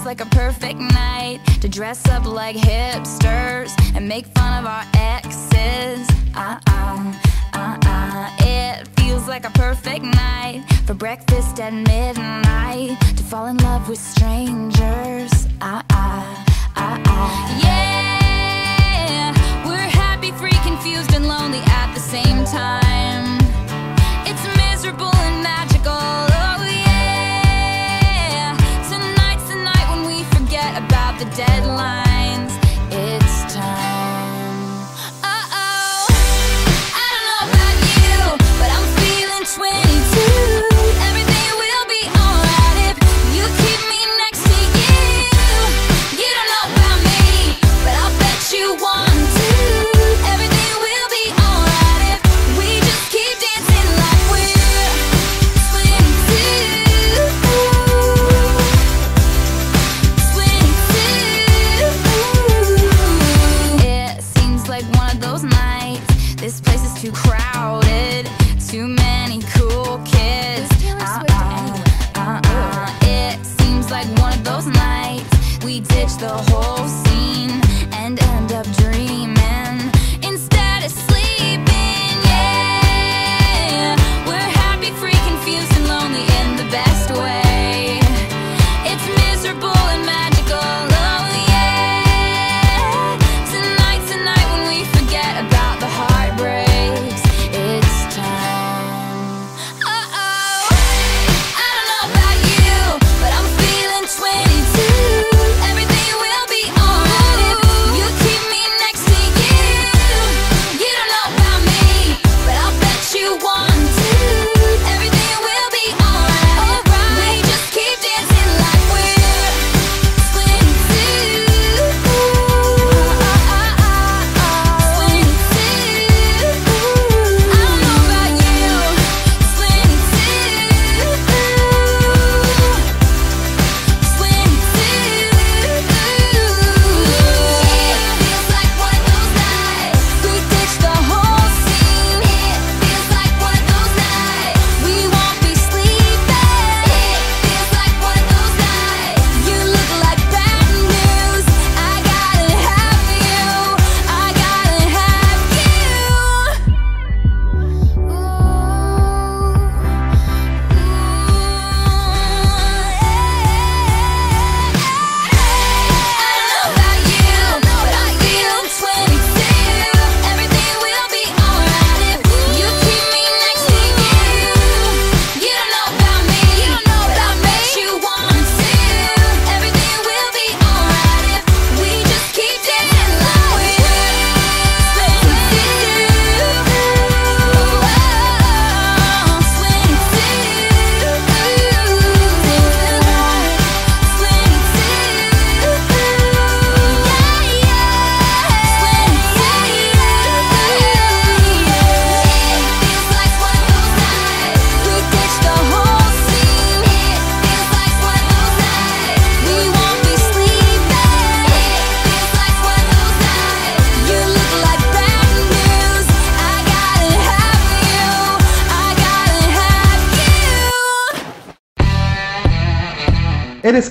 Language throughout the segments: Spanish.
feels like a perfect night to dress up like hipsters and make fun of our exes. Uh uh, uh uh. It feels like a perfect night for breakfast at midnight to fall in love with strangers. Uh uh, uh uh. Yeah, we're happy, free, confused, and lonely at the same time. It's miserable and magical. The deadlines.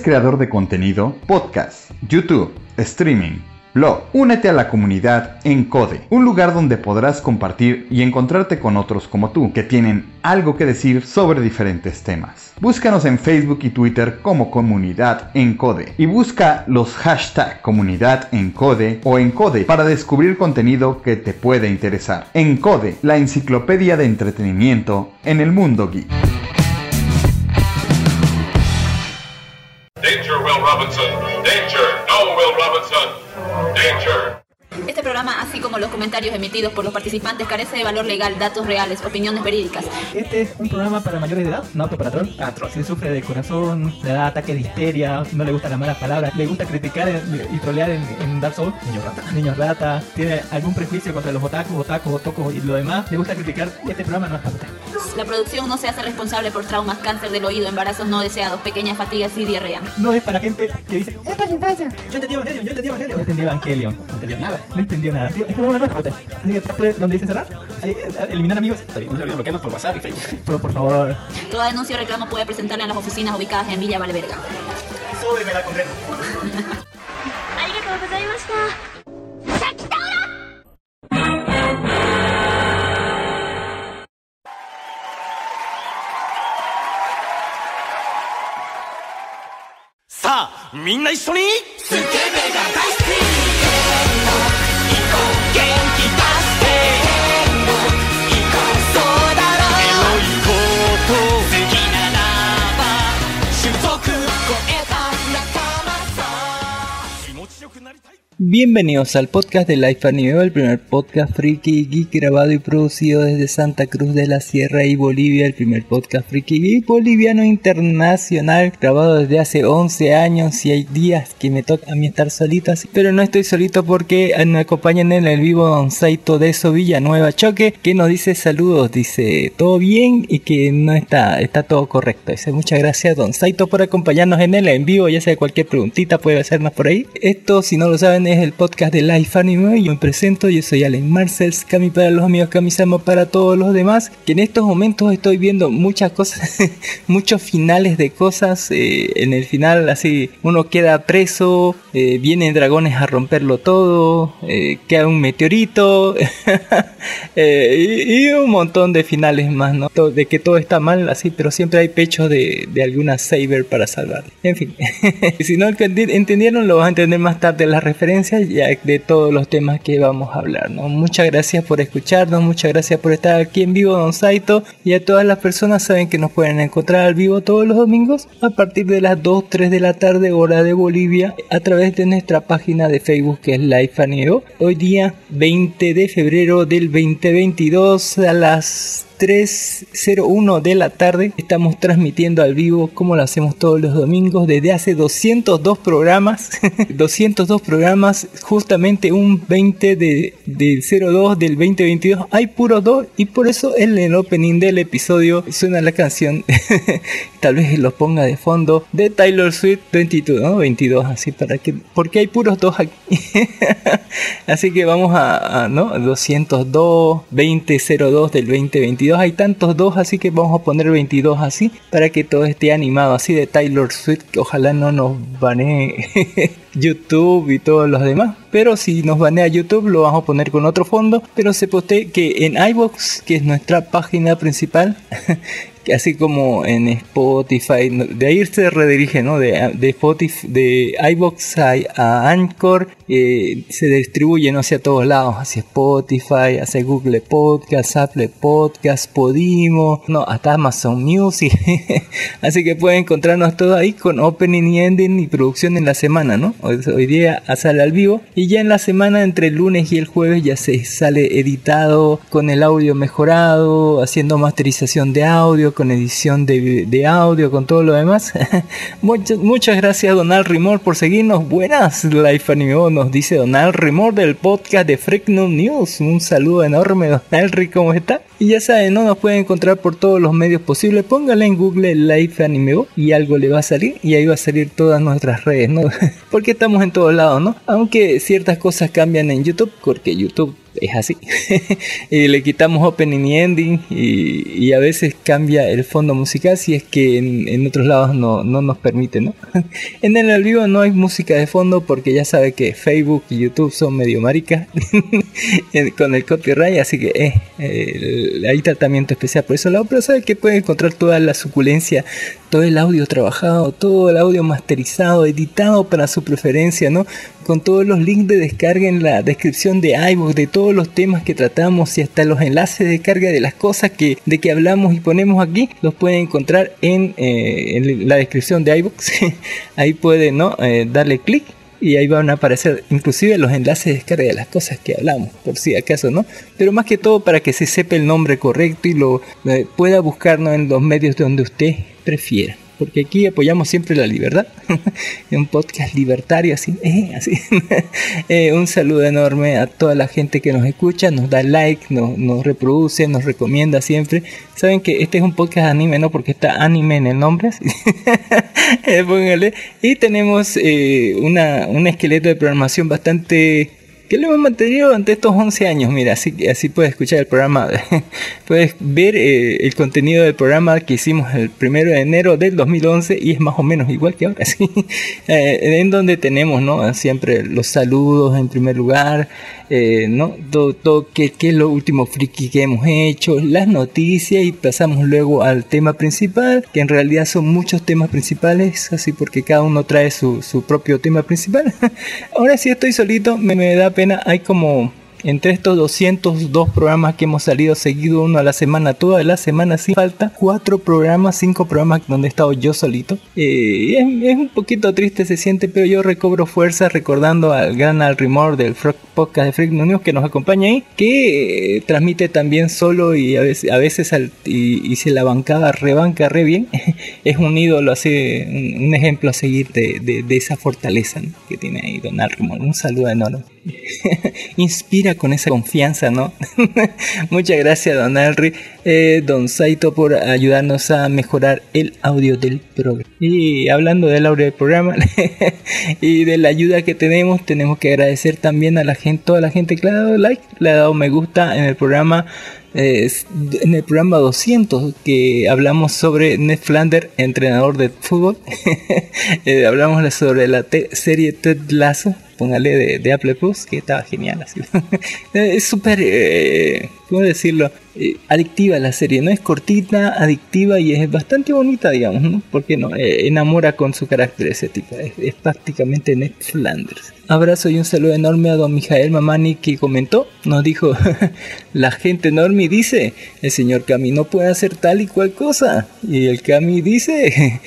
¿Eres creador de contenido? Podcast, YouTube, streaming, blog. Únete a la comunidad Encode, un lugar donde podrás compartir y encontrarte con otros como tú, que tienen algo que decir sobre diferentes temas. Búscanos en Facebook y Twitter como Comunidad Encode y busca los hashtag Comunidad Encode o Encode para descubrir contenido que te puede interesar. Encode, la enciclopedia de entretenimiento en el mundo geek. Danger. Programa, así como los comentarios emitidos por los participantes, carece de valor legal, datos reales, opiniones verídicas. Este es un programa para mayores de edad, no apto para troll. Si sufre de corazón, le da ataque de histeria, no le gustan las malas palabras, le gusta criticar y trolear en, en Dark Souls, niños rata, niños rata, tiene algún prejuicio contra los otakus, otakus, otocos y lo demás, le gusta criticar, este programa no es para usted. La producción no se hace responsable por traumas, cáncer del oído, embarazos no deseados, pequeñas fatigas y diarrea. No es para gente que dice, es para la infancia. Yo entendí Evangelion, yo entendí Evangelion. No entendí Evangelion. No entendió nada. No entendió nada. Tío, Es como una nueva usted. Así que tape donde dice cerrar. Ahí, eh, eliminar amigos. Está bien, no se olviden bloquearnos por WhatsApp y Facebook. Pero por favor, Toda denuncia o reclamo puede presentarla en las oficinas ubicadas en Villa Valverga. sube me la congrego. ありがとうございました。 さあみんな一緒にスケベが大 Bienvenidos al podcast de Life Anime, el primer podcast friki geek grabado y producido desde Santa Cruz de la Sierra y Bolivia, el primer podcast friki geek boliviano internacional grabado desde hace 11 años y hay días que me toca a mí estar solito así, pero no estoy solito porque me acompañan en el vivo Don Saito de eso Villanueva Choque que nos dice saludos, dice todo bien y que no está, está todo correcto. Dice muchas gracias Don Saito por acompañarnos en el en vivo, ya sea cualquier preguntita puede hacernos por ahí. Esto si no lo saben es el podcast de Life Anime. Yo me presento, yo soy Allen Marcels, Kami para los amigos, Kamisama para todos los demás. Que en estos momentos estoy viendo muchas cosas, muchos finales de cosas. eh, en el final, así, uno queda preso, eh, vienen dragones a romperlo todo, eh, queda un meteorito, y, un montón de finales más, ¿no? De que todo está mal, así, pero siempre hay pechos de, de alguna Saber para salvar. En fin, si no entendi- entendieron, lo vas a entender más tarde las referencias ya de todos los temas que vamos a hablar, ¿no? Muchas gracias por escucharnos, muchas gracias por estar aquí en vivo, Don Saito, y a todas las personas saben que nos pueden encontrar al vivo todos los domingos a partir de las 2, 3 de la tarde, hora de Bolivia, a través de nuestra página de Facebook que es Life Aneo. Hoy día 20 de febrero del 2022 a las 3.01 de la tarde. Estamos transmitiendo al vivo como lo hacemos todos los domingos desde hace 202 programas. 202 programas justamente un 20 de, del 02 del 2022 hay puros dos y por eso en el opening del episodio suena la canción. Tal vez los ponga de fondo de Tyler Swift 22 ¿no? 22 así para que porque hay puros dos aquí. Así que vamos a, a, no 202 2002 del 2022 hay tantos dos así que vamos a poner 22 así para que todo esté animado así de Tyler Swift que ojalá no nos banee YouTube y todos los demás. Pero si nos banea YouTube lo vamos a poner con otro fondo. Pero se posee que en iBox que es nuestra página principal así como en Spotify, de ahí se redirige, ¿no? De, de Spotify, iBox a, a Anchor, eh, se distribuye, ¿no? Hacia todos lados, hacia Spotify, hacia Google Podcast, Apple Podcast, Podimo, no, hasta Amazon Music. así que pueden encontrarnos todo ahí con opening y ending y producción en la semana, ¿no? Hoy, hoy día sale al vivo y ya en la semana entre el lunes y el jueves ya se sale editado con el audio mejorado, haciendo masterización de audio, con edición de, audio, con todo lo demás. muchas, muchas gracias Donald Rimor por seguirnos. Buenas Life Anime, nos dice Donald Rimor del podcast de Freaknum News. Un saludo enorme Donald Ri, ¿cómo está? Y ya saben, no nos pueden encontrar por todos los medios posibles. Póngale en Google Life Anime y algo le va a salir y ahí va a salir todas nuestras redes, ¿no? Porque estamos en todos lados, ¿no? Aunque ciertas cosas cambian en YouTube, porque YouTube es así. y le quitamos opening y ending y, a veces cambia el fondo musical si es que en, otros lados no, no nos permite, ¿no? en el vivo no hay música de fondo porque ya sabe que Facebook y YouTube son medio maricas con el copyright, así que eh, hay tratamiento especial por eso lado, pero sabe que puede encontrar toda la suculencia, todo el audio trabajado, todo el audio masterizado, editado para su preferencia, ¿no? Con todos los links de descarga en la descripción de iVoox, de todos los temas que tratamos y hasta los enlaces de descarga de las cosas que, de que hablamos y ponemos aquí, los pueden encontrar en, eh, la descripción de iVoox. Ahí pueden ¿no? Eh, darle clic y ahí van a aparecer inclusive los enlaces de descarga de las cosas que hablamos, por si acaso, ¿no? Pero más que todo para que se sepa el nombre correcto y lo eh, pueda buscarnos en los medios donde usted prefiera. Porque aquí apoyamos siempre la libertad. un podcast libertario, así. eh, así. Eh, un saludo enorme a toda la gente que nos escucha, nos da like, nos, reproduce, nos recomienda siempre. Saben que este es un podcast anime, ¿no? Porque está anime en el nombre. Eh, póngale. Y tenemos eh, una, un esqueleto de programación bastante que lo hemos mantenido durante estos 11 años. Mira, así, así puedes escuchar el programa, puedes ver eh, el contenido del programa que hicimos el primero de enero del 2011 y es más o menos igual que ahora, ¿sí? Eh, en donde tenemos ¿no? siempre los saludos en primer lugar, eh, ¿no? Todo, todo qué, qué es lo último friki que hemos hecho, las noticias y pasamos luego al tema principal, que en realidad son muchos temas principales, así porque cada uno trae su, su propio tema principal. Ahora sí estoy solito, me, me da pena, hay como entre estos 202 programas que hemos salido seguido uno a la semana, toda la semana sin falta, cuatro programas, cinco programas donde he estado yo solito. Eh, es, es, un poquito triste se siente, pero yo recobro fuerza recordando al gran Al Rimor del Frog Podcast de Freak News que nos acompaña ahí, que eh, transmite también solo y a veces, a veces al, y, y, se la bancaba, rebanca re bien. es un ídolo, así, un, un, ejemplo a seguir de, de, de esa fortaleza ¿no? que tiene ahí Don Al Rimor. Un saludo enorme. Inspira con esa confianza, ¿no? Muchas gracias, don Henry, eh, don Saito, por ayudarnos a mejorar el audio del programa. Y hablando del audio del programa y de la ayuda que tenemos, tenemos que agradecer también a la gente, toda la gente que le ha dado like, le ha dado me gusta en el programa. Eh, en el programa 200 que hablamos sobre Ned entrenador de fútbol, eh, hablamos sobre la serie Ted Lasso, póngale de, de, Apple Plus, que estaba genial. Así. es súper, eh, ¿cómo decirlo? Eh, adictiva la serie, ¿no? Es cortita, adictiva y es bastante bonita, digamos, ¿no? Porque no, eh, enamora con su carácter ese tipo. Es, es prácticamente Ned Flanders. Abrazo y un saludo enorme a don Mijael Mamani que comentó, nos dijo, la gente enorme dice, el señor Cami no puede hacer tal y cual cosa. Y el Cami dice,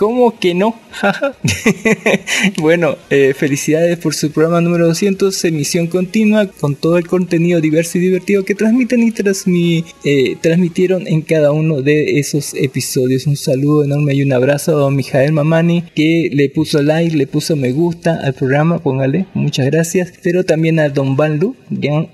¿Cómo que no? bueno, eh, felicidades por su programa número 200, emisión continua con todo el contenido diverso y divertido que transmiten y eh, transmitieron en cada uno de esos episodios. Un saludo enorme y un abrazo a don Mijael Mamani que le puso like, le puso me gusta al programa, póngale, muchas gracias. Pero también a don Van Lu,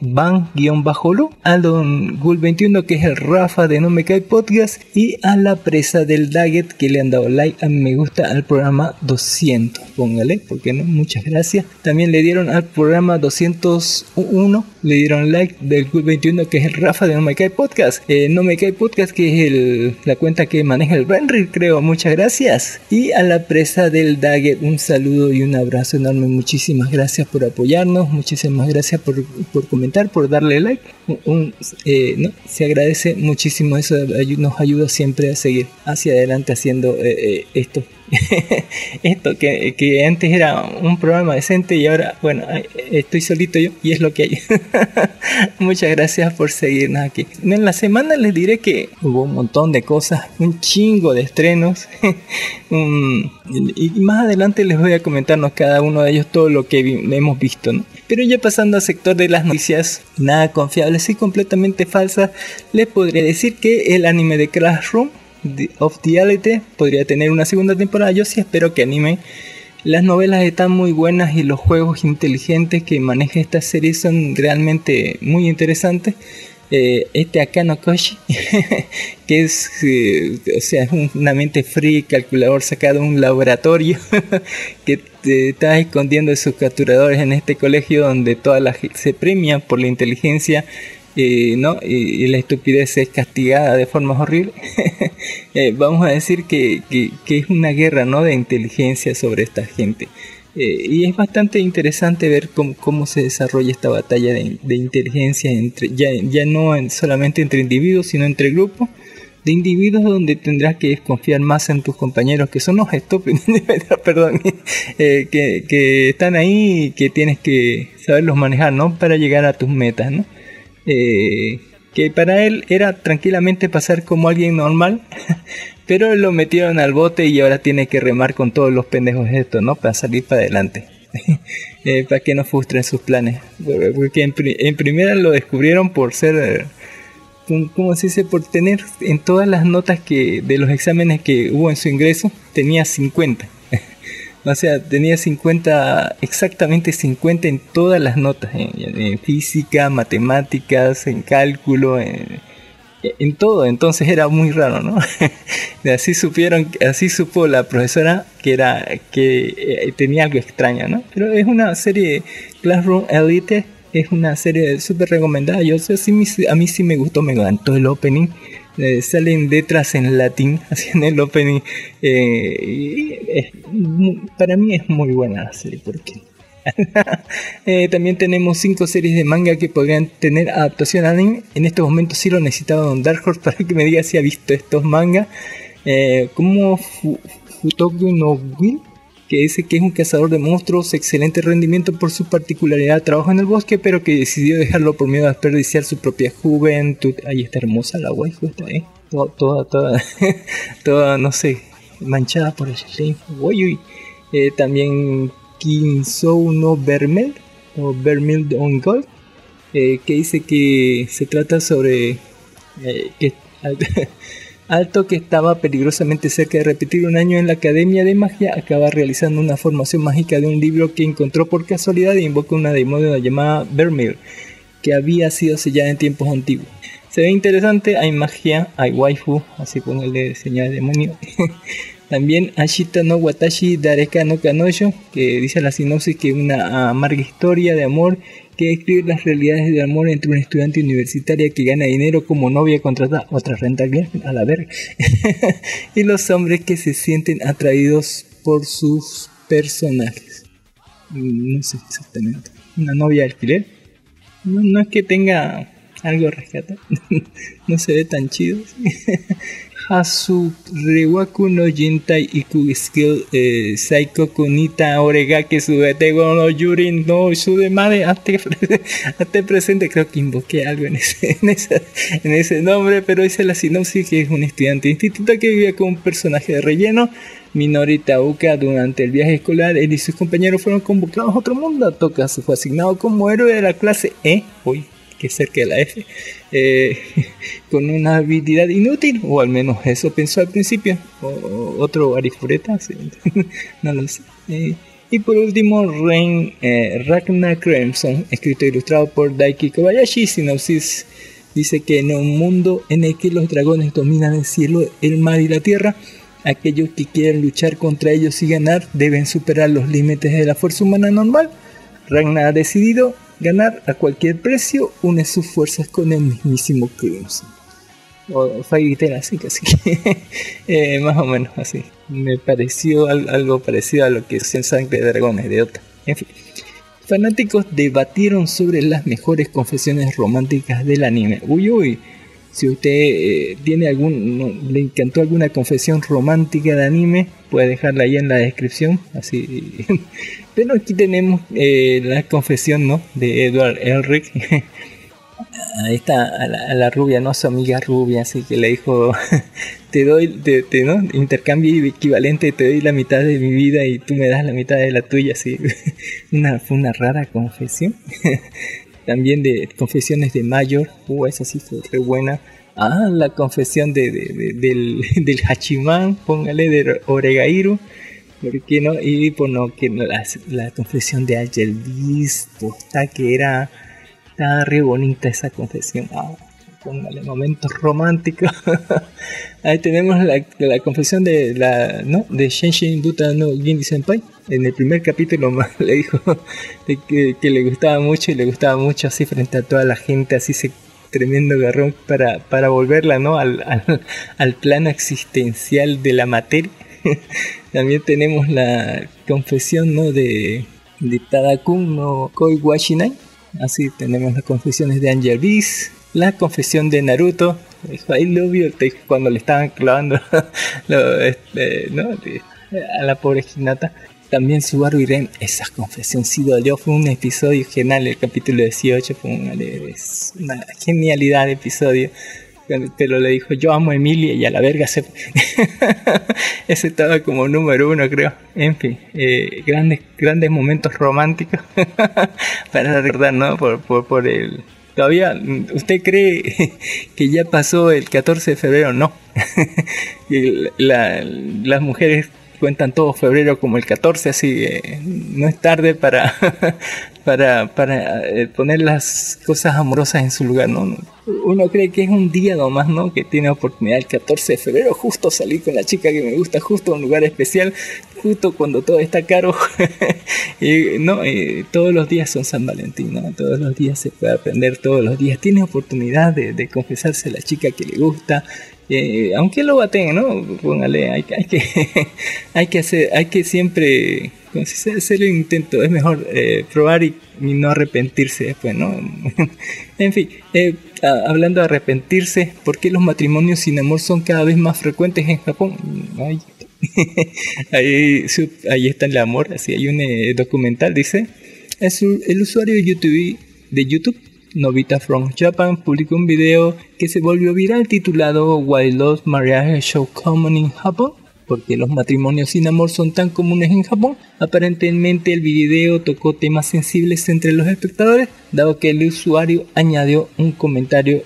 Van-Lu, a don Gul21 que es el Rafa de No Me Cae Podcast y a la presa del Daggett que le han dado like a me gusta al programa 200. Póngale, porque no? Muchas gracias. También le dieron al programa 201, le dieron like del Club 21, que es el Rafa de No Me Cae Podcast. Eh, no Me Cae Podcast, que es la cuenta que maneja el Benry, creo. Muchas gracias. Y a la presa del Daggett, un saludo y un abrazo enorme. Muchísimas gracias por apoyarnos. Muchísimas gracias por, por comentar, por darle like. Eh, se agradece muchísimo. Eso nos ayuda siempre a seguir hacia adelante haciendo eh, esto esto que, que, antes era un programa decente y ahora, bueno, estoy solito yo y es lo que hay. Muchas gracias por seguirnos aquí. En la semana les diré que hubo un montón de cosas, un chingo de estrenos. um, y más adelante les voy a comentarnos cada uno de ellos todo lo que vi hemos visto, ¿no? Pero ya pasando al sector de las noticias nada confiables y completamente falsas, les podría decir que el anime de Classroom of the Elite podría tener una segunda temporada. Yo sí espero que anime. Las novelas están muy buenas y los juegos inteligentes que maneja esta serie son realmente muy interesantes. Eh, este Akano Koshi, que es, eh, o sea, una mente fría, calculador sacado de un laboratorio, que te está escondiendo sus capturadores en este colegio donde toda la se premia por la inteligencia eh, ¿no? Y, y, la estupidez es castigada de formas horribles, eh, vamos a decir que, que, que, es una guerra ¿no? de inteligencia sobre esta gente. Y es bastante interesante ver cómo, cómo se desarrolla esta batalla de, inteligencia entre, ya, ya no en, solamente entre individuos, sino entre grupos de individuos donde tendrás que desconfiar más en tus compañeros que son los estúpidos, perdón, eh, que, que, están ahí y que tienes que saberlos manejar, ¿no? Para llegar a tus metas, ¿no? Eh, que para él era tranquilamente pasar como alguien normal, pero lo metieron al bote y ahora tiene que remar con todos los pendejos estos, ¿no? Para salir para adelante. eh, para que no frustren sus planes. Porque en, primera lo descubrieron por ser, ¿cómo se dice? Por tener en todas las notas que de los exámenes que hubo en su ingreso, tenía 50. O sea, tenía 50, exactamente 50 en todas las notas, en física, matemáticas, en cálculo, en, en, todo. Entonces era muy raro, ¿no? así supieron, así supo la profesora que era que eh, tenía algo extraño, ¿no? Pero es una serie Classroom Elite Es una serie súper recomendada. Yo sé, me- a mí sí me gustó, me encantó el opening. Eh, salen letras en latín haciendo el opening. Eh, y es para mí es muy buena la serie porque Eh, también tenemos cinco series de manga que podrían tener adaptación al anime. En estos momentos sí lo necesitaba Don Dark Horse para que me diga si ha visto estos mangas. Eh, como Fu- Futoku no Will, que dice que es un cazador de monstruos, excelente rendimiento por su particularidad, trabaja en el bosque, pero que decidió dejarlo por miedo a desperdiciar su propia juventud. Ahí está hermosa la waifu, está, ¿eh? Toda, toda, toda, no sé, manchada por el shame. Eh, también Kinsou no Vermel, o Vermel on Gold, eh, que dice que se trata sobre eh, que Alto, que estaba peligrosamente cerca de repetir un año en la Academia de Magia, acaba realizando una formación mágica de un libro que encontró por casualidad e invoca una demonio llamada Vermeer, que había sido sellada en tiempos antiguos. Se ve interesante, hay magia, hay waifu, así ponerle señal de demonio. También Ashita no Watashi Dareka no Kanojo, que dice la sinopsis que una amarga historia de amor que describe las realidades del amor entre una estudiante universitaria que gana dinero como novia contratada, otra renta a la verga, y los hombres que se sienten atraídos por sus personajes. Mm, No sé exactamente. Una novia de alquiler. No, no es que tenga algo rescata. no se ve tan chido. Hasu Rewaku no Jintai Iku Skill eh, Saiko Kunita Orega que subete no Yurin no Sudemare hazte, hazte presente. Creo que invoqué algo en ese, en, ese, en ese nombre pero dice la sinopsis que es un estudiante de instituto que vivía con un personaje de relleno Minori Tauka durante el viaje escolar. Él y sus compañeros fueron convocados a otro mundo. Tokasu fue asignado como héroe de la clase E uy que cerca de la F, eh, con una habilidad inútil, o al menos eso pensó al principio, otro arifureta, sí, no lo sé. Eh, y por último, Rain eh, Ragnar Crimson, escrito e ilustrado por Daiki Kobayashi, sinopsis dice que en un mundo en el que los dragones dominan el cielo, el mar y la tierra, aquellos que quieren luchar contra ellos y ganar deben superar los límites de la fuerza humana normal. Ragnar ha decidido ganar a cualquier precio, une sus fuerzas con el mismísimo Crimson. O Fairytale así, casi que eh, más o menos así. Me pareció al, algo parecido a lo que es el sangre de dragones de Ota. En fin. Fanáticos debatieron sobre las mejores confesiones románticas del anime. Uy, uy. Si usted eh, tiene algún, le encantó alguna confesión romántica de anime, puede dejarla ahí en la descripción. Así. Pero aquí tenemos eh, la confesión, ¿no? De Edward Elric. Ahí está a la, a la, rubia, ¿no? Su amiga rubia, así que le dijo, te doy, te, te, ¿no? Intercambio equivalente, te doy la mitad de mi vida y tú me das la mitad de la tuya, así. una, fue una rara confesión. También de confesiones de Mayor, uh, esa sí fue re buena. Ah, la confesión de, de, de del, del Hachiman, póngale, de Oregairu. ¿Por qué no? Y por no, que la, la confesión de Angel Beast, posta, que era estaba re bonita esa confesión. Ah, póngale momentos románticos. Ahí tenemos la, la, confesión de la ¿no? de Shenshin Buta no Gindi Senpai. En el primer capítulo le dijo de que, le gustaba mucho y le gustaba mucho así frente a toda la gente, así se tremendo garrón para, para volverla ¿no? al, al plano existencial de la materia. También tenemos la confesión ¿no? de, de Tadakun no Koi Washinai Así tenemos las confesiones de Angel Beast, la confesión de Naruto, I love you, cuando le estaban clavando lo, este, a la pobre Hinata. También Subaru y Ren, esa confesión sí dolió, fue un episodio genial, el capítulo 18 fue una, una genialidad de episodio. Pero le dijo, yo amo a Emilia y a la verga se... Ese estaba como número uno, creo. En fin, eh, grandes, grandes momentos románticos para recordar, ¿no? Por, por, el... Todavía, ¿usted cree que ya pasó el 14 de febrero? No. la, las mujeres cuentan todo febrero como el 14, así que no es tarde para, para, para eh, poner las cosas amorosas en su lugar, ¿no? Uno cree que es un día nomás, ¿no? Que tiene oportunidad el 14 de febrero, justo salir con la chica que me gusta, justo a un lugar especial, justo cuando todo está caro. y, no, eh, todos los días son San Valentín, ¿no? Todos los días se puede aprender, todos los días. Tiene oportunidad de, de confesarse a la chica que le gusta, eh, aunque lo baten, ¿no? Póngale, hay, hay, que, hay que hacer, hay que siempre hacer el intento, es mejor eh, probar y, no arrepentirse después, ¿no? en fin, eh, hablando de arrepentirse, ¿por qué los matrimonios sin amor son cada vez más frecuentes en Japón? ahí, ahí está el amor, así hay un documental, dice, es el usuario de YouTube, de YouTube Novita from Japan publicó un video que se volvió viral titulado Why Lost Marriage So Common in Japan porque los matrimonios sin amor son tan comunes en Japón. Aparentemente el video tocó temas sensibles entre los espectadores, dado que el usuario añadió un comentario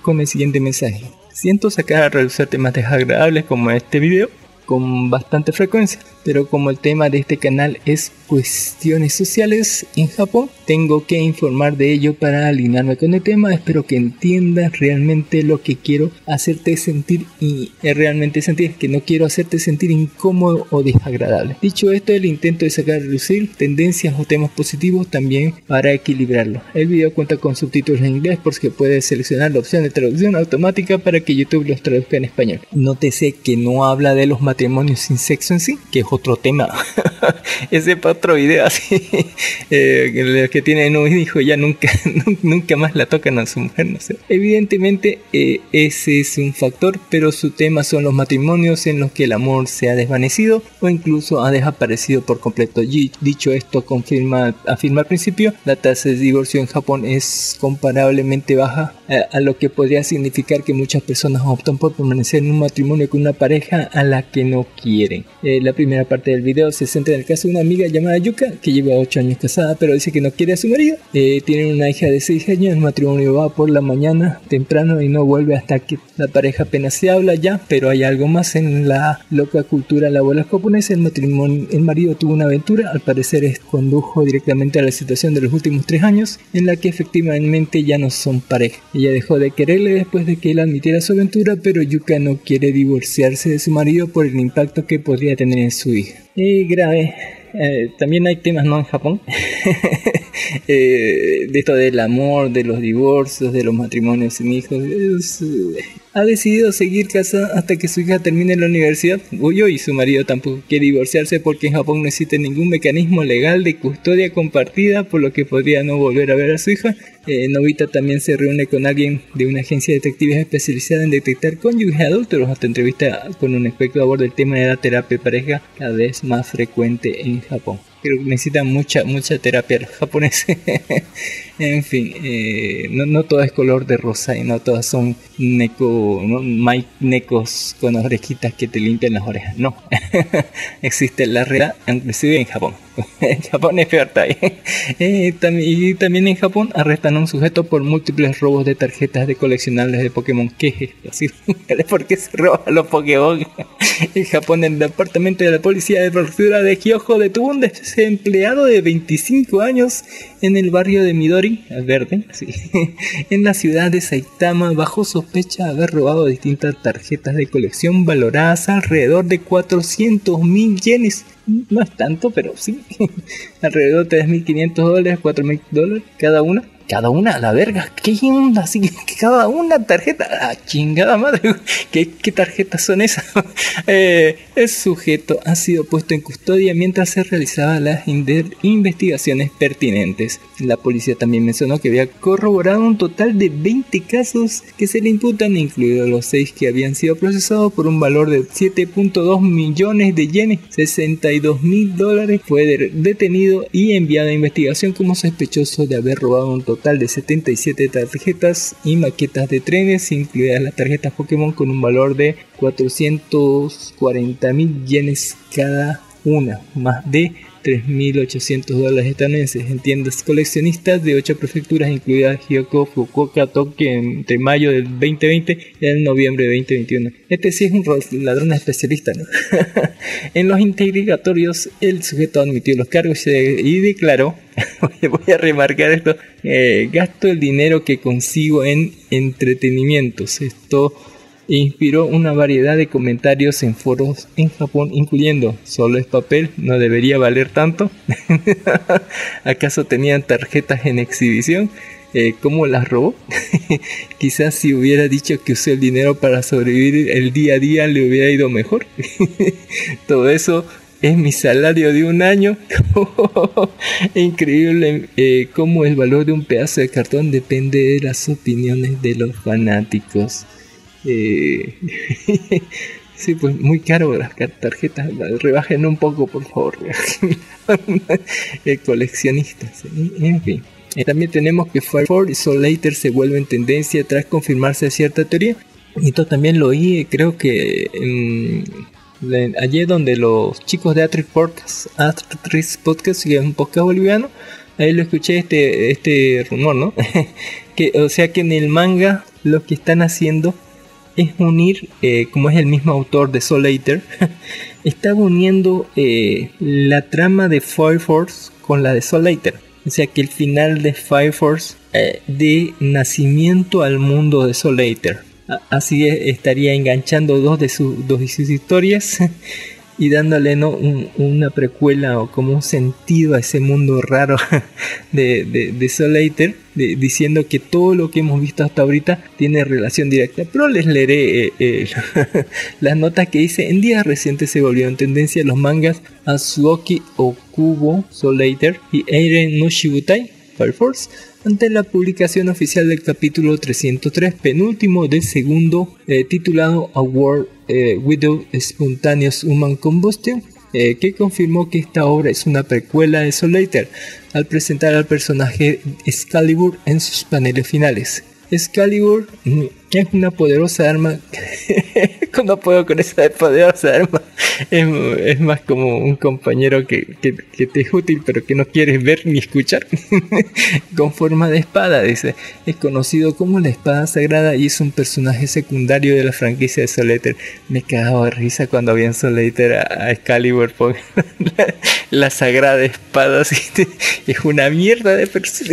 con el siguiente mensaje. Siento sacar a reducir temas desagradables como este video con bastante frecuencia, pero como el tema de este canal es cuestiones sociales en Japón, tengo que informar de ello para alinearme con el tema. Espero que entiendas realmente lo que quiero hacerte sentir y realmente sentir que no quiero hacerte sentir incómodo o desagradable. Dicho esto, el intento de sacar a reducir tendencias o temas positivos también para equilibrarlo. El video cuenta con subtítulos en inglés por que puedes seleccionar la opción de traducción automática para que YouTube los traduzca en español. Nótese que no habla de los matrimonios sin sexo en sí, que otro tema. Ese para otro video así. Eh, que tienen un hijo ya nunca, nunca más la tocan a su mujer, no sé. Evidentemente eh, ese es un factor, pero su tema son los matrimonios en los que el amor se ha desvanecido o incluso ha desaparecido por completo. Y, dicho esto, confirma, afirma al principio, la tasa de divorcio en Japón es comparablemente baja eh, a lo que podría significar que muchas personas optan por permanecer en un matrimonio con una pareja a la que no quieren. la primera parte del video se centra en el caso de una amiga llamada Yuka, que lleva 8 años casada, pero dice que no quiere a su marido. Eh, tienen una hija de 6 años, el matrimonio va por la mañana temprano y no vuelve hasta que la pareja apenas se habla ya, pero hay algo más en la loca cultura laboral japonesa. El matrimonio, el marido tuvo una aventura, al parecer condujo directamente a la situación de los últimos 3 años, en la que efectivamente ya no son pareja. Ella dejó de quererle después de que él admitiera su aventura, pero Yuka no quiere divorciarse de su marido por el impacto que podría tener en su hija. Y grave, eh, también hay temas no en Japón eh, de esto del amor, de los divorcios, de los matrimonios sin hijos. Eh, ha decidido seguir casada hasta que su hija termine la universidad. Uyo y su marido tampoco quiere divorciarse porque en Japón no existe ningún mecanismo legal de custodia compartida, por lo que podría no volver a ver a su hija. Eh, Novita también se reúne con alguien de una agencia de detectives especializada en detectar cónyuges adultos. Hasta entrevista con un experto aborda el tema de la terapia pareja cada vez más frecuente en Japón. Creo que necesitan mucha, mucha terapia los japoneses. en fin, eh, no, no todo es color de rosa y no todas son neko, ¿no? necos con orejitas que te limpian las orejas. No, existe la realidad, inclusive en Japón. en Japón es peor eh, y también en Japón arrestan a un sujeto por múltiples robos de tarjetas de coleccionables de Pokémon. ¿Qué es esto? ¿Por qué se roban los Pokémon? en Japón, el departamento de la policía de prefectura de Kyoto detuvo un desempleado de 25 años en el barrio de Midori, verde, en la ciudad de Saitama, bajo sospecha de haber robado distintas tarjetas de colección valoradas alrededor de 400 mil yenes no es tanto, pero sí. Alrededor de 3.500 dólares, 4.000 dólares cada una cada una a la verga. ¿Qué onda? Así que cada una tarjeta. La chingada madre. ¿Qué, qué tarjetas son esas? Eh, el sujeto ha sido puesto en custodia mientras se realizaban las investigaciones pertinentes. La policía también mencionó que había corroborado un total de 20 casos que se le imputan, incluidos los 6 que habían sido procesados por un valor de 7.2 millones de yenes, 62 mil dólares. Fue detenido y enviado a investigación como sospechoso de haber robado un total total de 77 tarjetas y maquetas de trenes, incluidas las tarjetas Pokémon con un valor de 440 mil yenes cada una, más de 3.800 dólares estadounidenses en tiendas coleccionistas de 8 prefecturas, incluidas Hyoko, Fukuoka, Tokio, entre mayo del 2020 y el noviembre de 2021. Este sí es un ladrón especialista, ¿no? en los interrogatorios, el sujeto admitió los cargos y declaró, voy a remarcar esto, eh, gasto el dinero que consigo en entretenimientos. Esto inspiró una variedad de comentarios en foros en Japón, incluyendo solo es papel, no debería valer tanto. ¿Acaso tenían tarjetas en exhibición? Eh, ¿Cómo las robó? Quizás si hubiera dicho que usé el dinero para sobrevivir el día a día le hubiera ido mejor. Todo eso es mi salario de un año. Increíble eh, cómo el valor de un pedazo de cartón depende de las opiniones de los fanáticos. Eh, sí, pues muy caro las tarjetas. Rebajen un poco, por favor. Eh, coleccionistas. En- En fin. Eh, También tenemos que Fire Force y Soul Later se vuelven tendencia tras confirmarse cierta teoría. Esto también lo oí, eh, creo que en- ayer donde los chicos de Atrix Podcast, Atrix Podcast, que es un podcast boliviano, ahí lo escuché este, este rumor, ¿no? que, o sea que en el manga lo que están haciendo es unir, eh, como es el mismo autor de Soul Eater, está uniendo eh, la trama de Fire Force con la de Soul Eater. O sea que el final de Fire Force eh, de nacimiento al mundo de Soul Así es, estaría enganchando dos de, sus dos de sus historias y dándole ¿no? un- una precuela o como un sentido a ese mundo raro de, de, de diciendo que todo lo que hemos visto hasta ahorita tiene relación directa. Pero les leeré eh, eh, las notas que dice: En días recientes se volvieron tendencia los mangas Azuoki Okubo Soul Eater y Eiren no Shibutai Fire Force ante la publicación oficial del capítulo 303, penúltimo del segundo, eh, titulado A eh, Without Spontaneous Human Combustion, eh, que confirmó que esta obra es una precuela de Soul Eater, al presentar al personaje Excalibur en sus paneles finales. Excalibur mm, es una poderosa arma. no puedo con esa poderosa arma. Es, más como un compañero que, que- que te es útil, pero que no quieres ver ni escuchar. con forma de espada, dice. Es conocido como la espada sagrada y es un personaje secundario de la franquicia de Soul Eater. Me cagaba de risa cuando había en Soul Eater a, a Excalibur. pon- la, sagrada espada. Es una mierda de persona.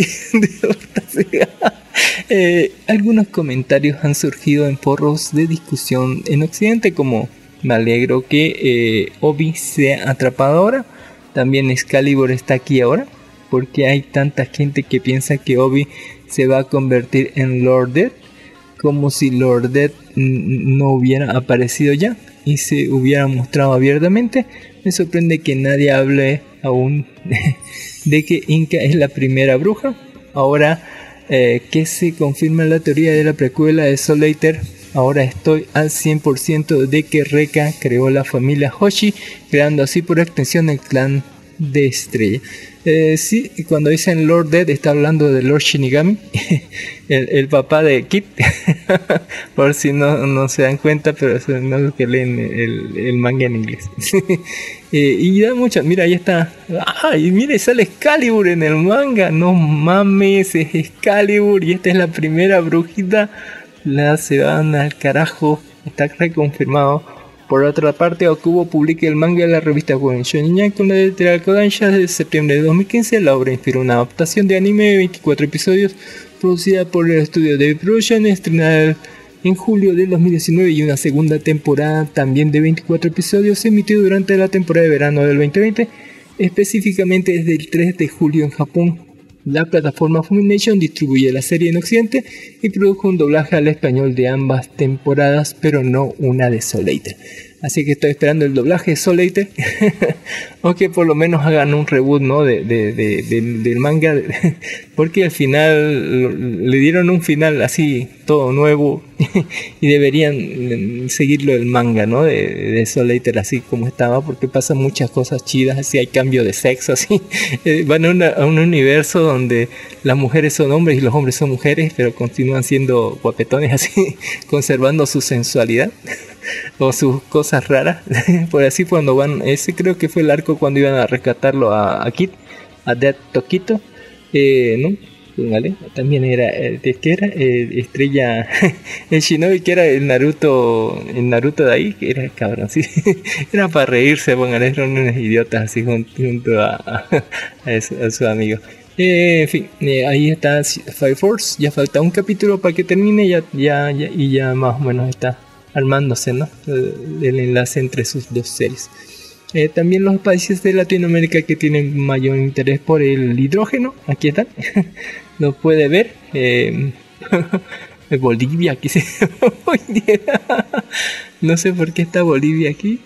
Eh, algunos comentarios han surgido en foros de discusión en Occidente como me alegro que eh, Obi sea atrapado ahora, también Excalibur está aquí ahora, porque hay tanta gente que piensa que Obi se va a convertir en Lord Death, como si Lord Death no hubiera aparecido ya y se hubiera mostrado abiertamente. Me sorprende que nadie hable aún de que Inca es la primera bruja. Ahora eh, que se confirma la teoría de la precuela de Soul Eater, ahora estoy al 100% de que Reka creó la familia Hoshi, creando así por extensión el clan de Estrella. Eh, sí, cuando dicen Lord Dead está hablando de Lord Shinigami, el, papá de Kit, por si no, se dan cuenta, pero no es lo que leen el, manga en inglés. Eh, y da mucho, mira, ahí está. ¡Ay, mire, sale Excalibur en el manga! No mames, es Excalibur y esta es la primera brujita. La se van al carajo, está reconfirmado. Por otra parte, Okubo publica el manga de la revista Shonen Shonen con la editorial Kodansha desde septiembre de 2015. La obra inspiró una adaptación de anime de 24 episodios producida por el estudio de Production, estrenada en julio del 2019 y una segunda temporada también de 24 episodios se emitió durante la temporada de verano del 2020, específicamente desde el 3 de julio en Japón. La plataforma Funimation distribuye la serie en Occidente y produjo un doblaje al español de ambas temporadas, pero no una de Soul Eater. Así que estoy esperando el doblaje de Soul Eater, o que por lo menos hagan un reboot ¿no? de, de- de- del- manga, porque al final le dieron un final así, todo nuevo, y deberían mm, seguirlo el manga ¿no? de, de Soul Eater así como estaba, porque pasan muchas cosas chidas, así hay cambio de sexo, así Eh, van a, una- a un universo donde las mujeres son hombres y los hombres son mujeres, pero continúan siendo guapetones así, conservando su sensualidad. o sus cosas raras. Por así cuando van, ese creo que fue el arco cuando iban a rescatarlo a, a Kid, a Dead Toquito, eh, ¿no? Póngale, también era, eh, ¿de qué era? Eh, estrella, el Shinobi que era el Naruto, el Naruto de ahí, que era cabrón, sí, era para reírse, póngale, eran unos idiotas así junto, junto a, a, su, a su amigo. Eh, en fin, ahí está Fire Force. Ya falta un capítulo para que termine ya, ya, ya- y ya más o menos está armándose ¿no? el, el enlace entre sus dos series. Eh, también los países de Latinoamérica que tienen mayor interés por el hidrógeno, aquí están, lo puede ver. Eh, Bolivia, aquí se... No sé por qué está Bolivia aquí.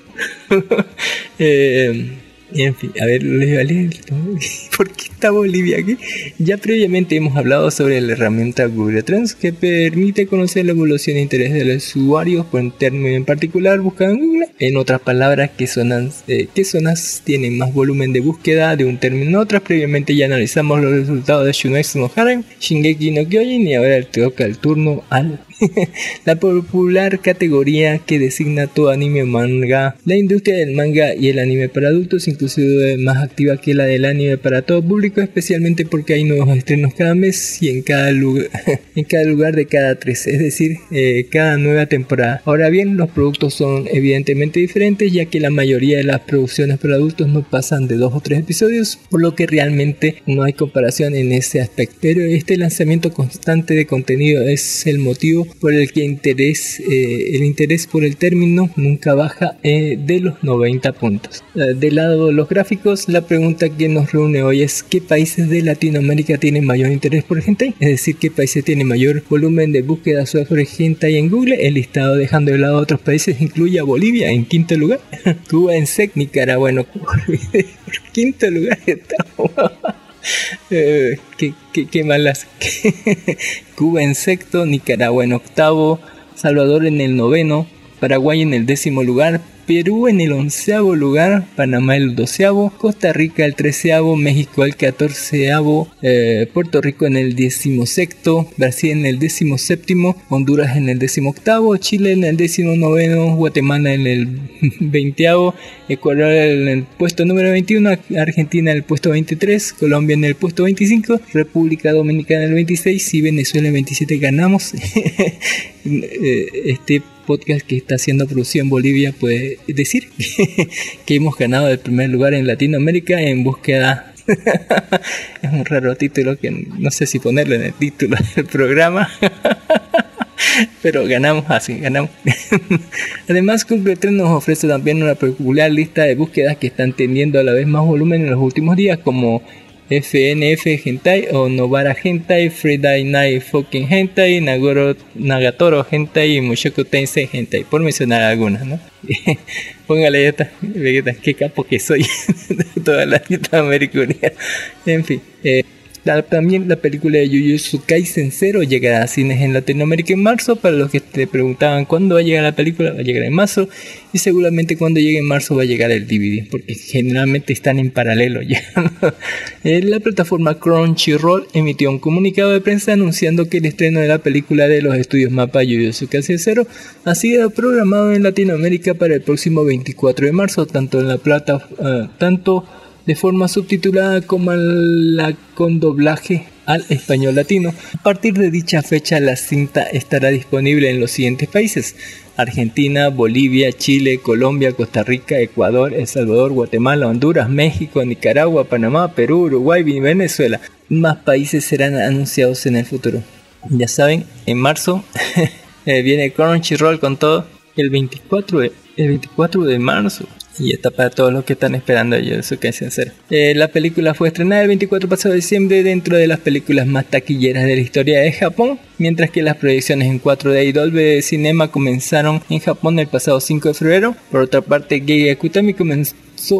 Eh, en fin, a ver. ¿Por qué está Bolivia aquí? Ya previamente hemos hablado sobre la herramienta Google Trends que permite conocer la evolución de interés de los usuarios por un término en particular buscado en Google. En otras palabras, ¿qué zonas, eh, qué zonas tienen más volumen de búsqueda de un término en otras? Previamente ya analizamos los resultados de Shunetsu no Harem, Shingeki no Kyojin y ahora toca el turno al la popular categoría que designa todo anime manga. La industria del manga y el anime para adultos inclusive es más activa que la del anime para todo público, especialmente porque hay nuevos estrenos cada mes y en cada lugar, en cada lugar de cada tres, es decir, eh, cada nueva temporada. Ahora bien, los productos son evidentemente diferentes ya que la mayoría de las producciones para adultos no pasan de dos o tres episodios, por lo que realmente no hay comparación en ese aspecto. Pero este lanzamiento constante de contenido es el motivo por el que interés, eh, el interés por el término nunca baja eh, de los 90 puntos. Eh, del lado de los gráficos, la pregunta que nos reúne hoy es ¿qué países de Latinoamérica tienen mayor interés por hentai? Es decir, ¿qué países tienen mayor volumen de búsqueda sobre hentai en Google? El listado dejando de lado a otros países incluye a Bolivia en quinto lugar, Cuba en sec, Nicaragua, por quinto lugar estamos. Eh, qué, malas. Cuba en sexto, Nicaragua en octavo, Salvador en el noveno, Paraguay en el décimo lugar, Perú en el onceavo lugar, Panamá el doceavo, Costa Rica el treceavo, México el catorceavo, eh, Puerto Rico en el decimosexto, Brasil en el decimoséptimo, Honduras en el decimoctavo, Chile en el decimonoveno, Guatemala en el veinteavo, Ecuador en el puesto número 21, Argentina en el puesto 23, Colombia en el puesto 25, República Dominicana en el 26 y Venezuela en el 27 ganamos. Eh, este podcast que está haciendo producción Bolivia puede decir que hemos ganado el primer lugar en Latinoamérica en búsqueda. es un raro título que no sé si ponerlo en el título del programa. Pero ganamos así, ganamos. Además, Google Trends nos ofrece también una peculiar lista de búsquedas que están teniendo a la vez más volumen en los últimos días, como FNF Hentai o Novara Hentai, Friday Night Fucking Hentai, Nagoro, Nagatoro Hentai y Mushoku Tensei Hentai, por mencionar algunas, ¿no? Póngale esta, Vegeta, qué capo que soy toda la lista americana. En fin, eh, también la película de Jujutsu Kaisen 0 llegará a cines en Latinoamérica en marzo. Para los que te preguntaban cuándo va a llegar la película, va a llegar en marzo. Y seguramente cuando llegue en marzo va a llegar el DVD, porque generalmente están en paralelo ya. Eh, la plataforma Crunchyroll emitió un comunicado de prensa anunciando que el estreno de la película de los estudios Mapa Jujutsu Kaisen 0 ha sido programado en Latinoamérica para el próximo 24 de marzo, tanto en la plata, eh, tanto de forma subtitulada como la con doblaje al español latino. A partir de dicha fecha la cinta estará disponible en los siguientes países. Argentina, Bolivia, Chile, Colombia, Costa Rica, Ecuador, El Salvador, Guatemala, Honduras, México, Nicaragua, Panamá, Perú, Uruguay y Venezuela. Más países serán anunciados en el futuro. Ya saben, en marzo eh, viene Crunchyroll con todo. El 24 de, el 24 de marzo. Y está para todos los que están esperando yo, eso que sincero. La película fue estrenada el 24 pasado de diciembre dentro de las películas más taquilleras de la historia de Japón, mientras que las proyecciones en 4D y Dolby Cinema comenzaron en Japón el pasado 5 de febrero. Por otra parte, Gege Akutami comenzó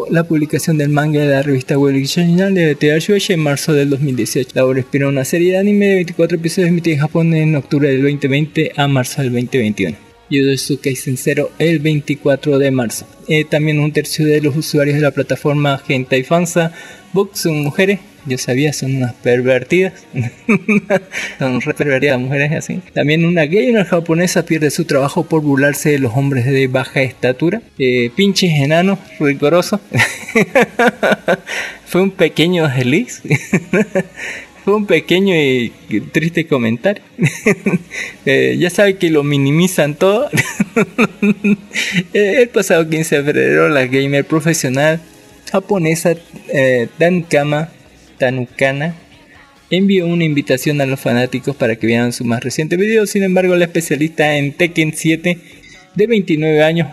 la publicación del manga de la revista Weekly Shonen de Tear Shueisha en marzo del 2018. La obra inspiró una serie de anime de 24 episodios emitida en Japón en octubre del 2020 a marzo del 2021. Jujutsu Kaisen 0 el 24 de marzo. Eh, también un tercio de los usuarios de la plataforma Hentai Fansa Book son mujeres, yo sabía, son unas pervertidas. son re pervertidas mujeres así. También una gamer japonesa pierde su trabajo por burlarse de los hombres de baja estatura. Eh, pinches enanos, rigorosos. Fue un pequeño desliz. Un pequeño y triste comentario. Eh, ya sabe que lo minimizan todo. Eh, el pasado 15 de febrero, la gamer profesional japonesa eh, Tanukana envió una invitación a los fanáticos para que vean su más reciente video. Sin embargo, la especialista en Tekken 7 de 29 años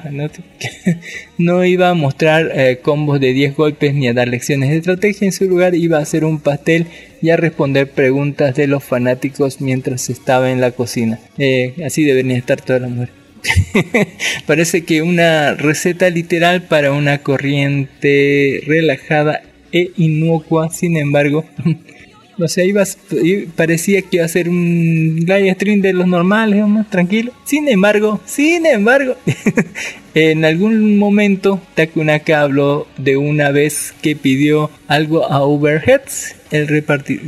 no iba a mostrar eh, combos de 10 golpes ni a dar lecciones de estrategia. En su lugar iba a hacer un pastel y a responder preguntas de los fanáticos mientras estaba en la cocina. Eh, así deberían estar todas las mujeres. Parece que una receta literal para una corriente relajada e inocua, sin embargo, o sea, iba, parecía que iba a ser un live stream de los normales, más tranquilo. Sin embargo, sin embargo, en algún momento Takunaka habló de una vez que pidió algo a Overheads el repartidor,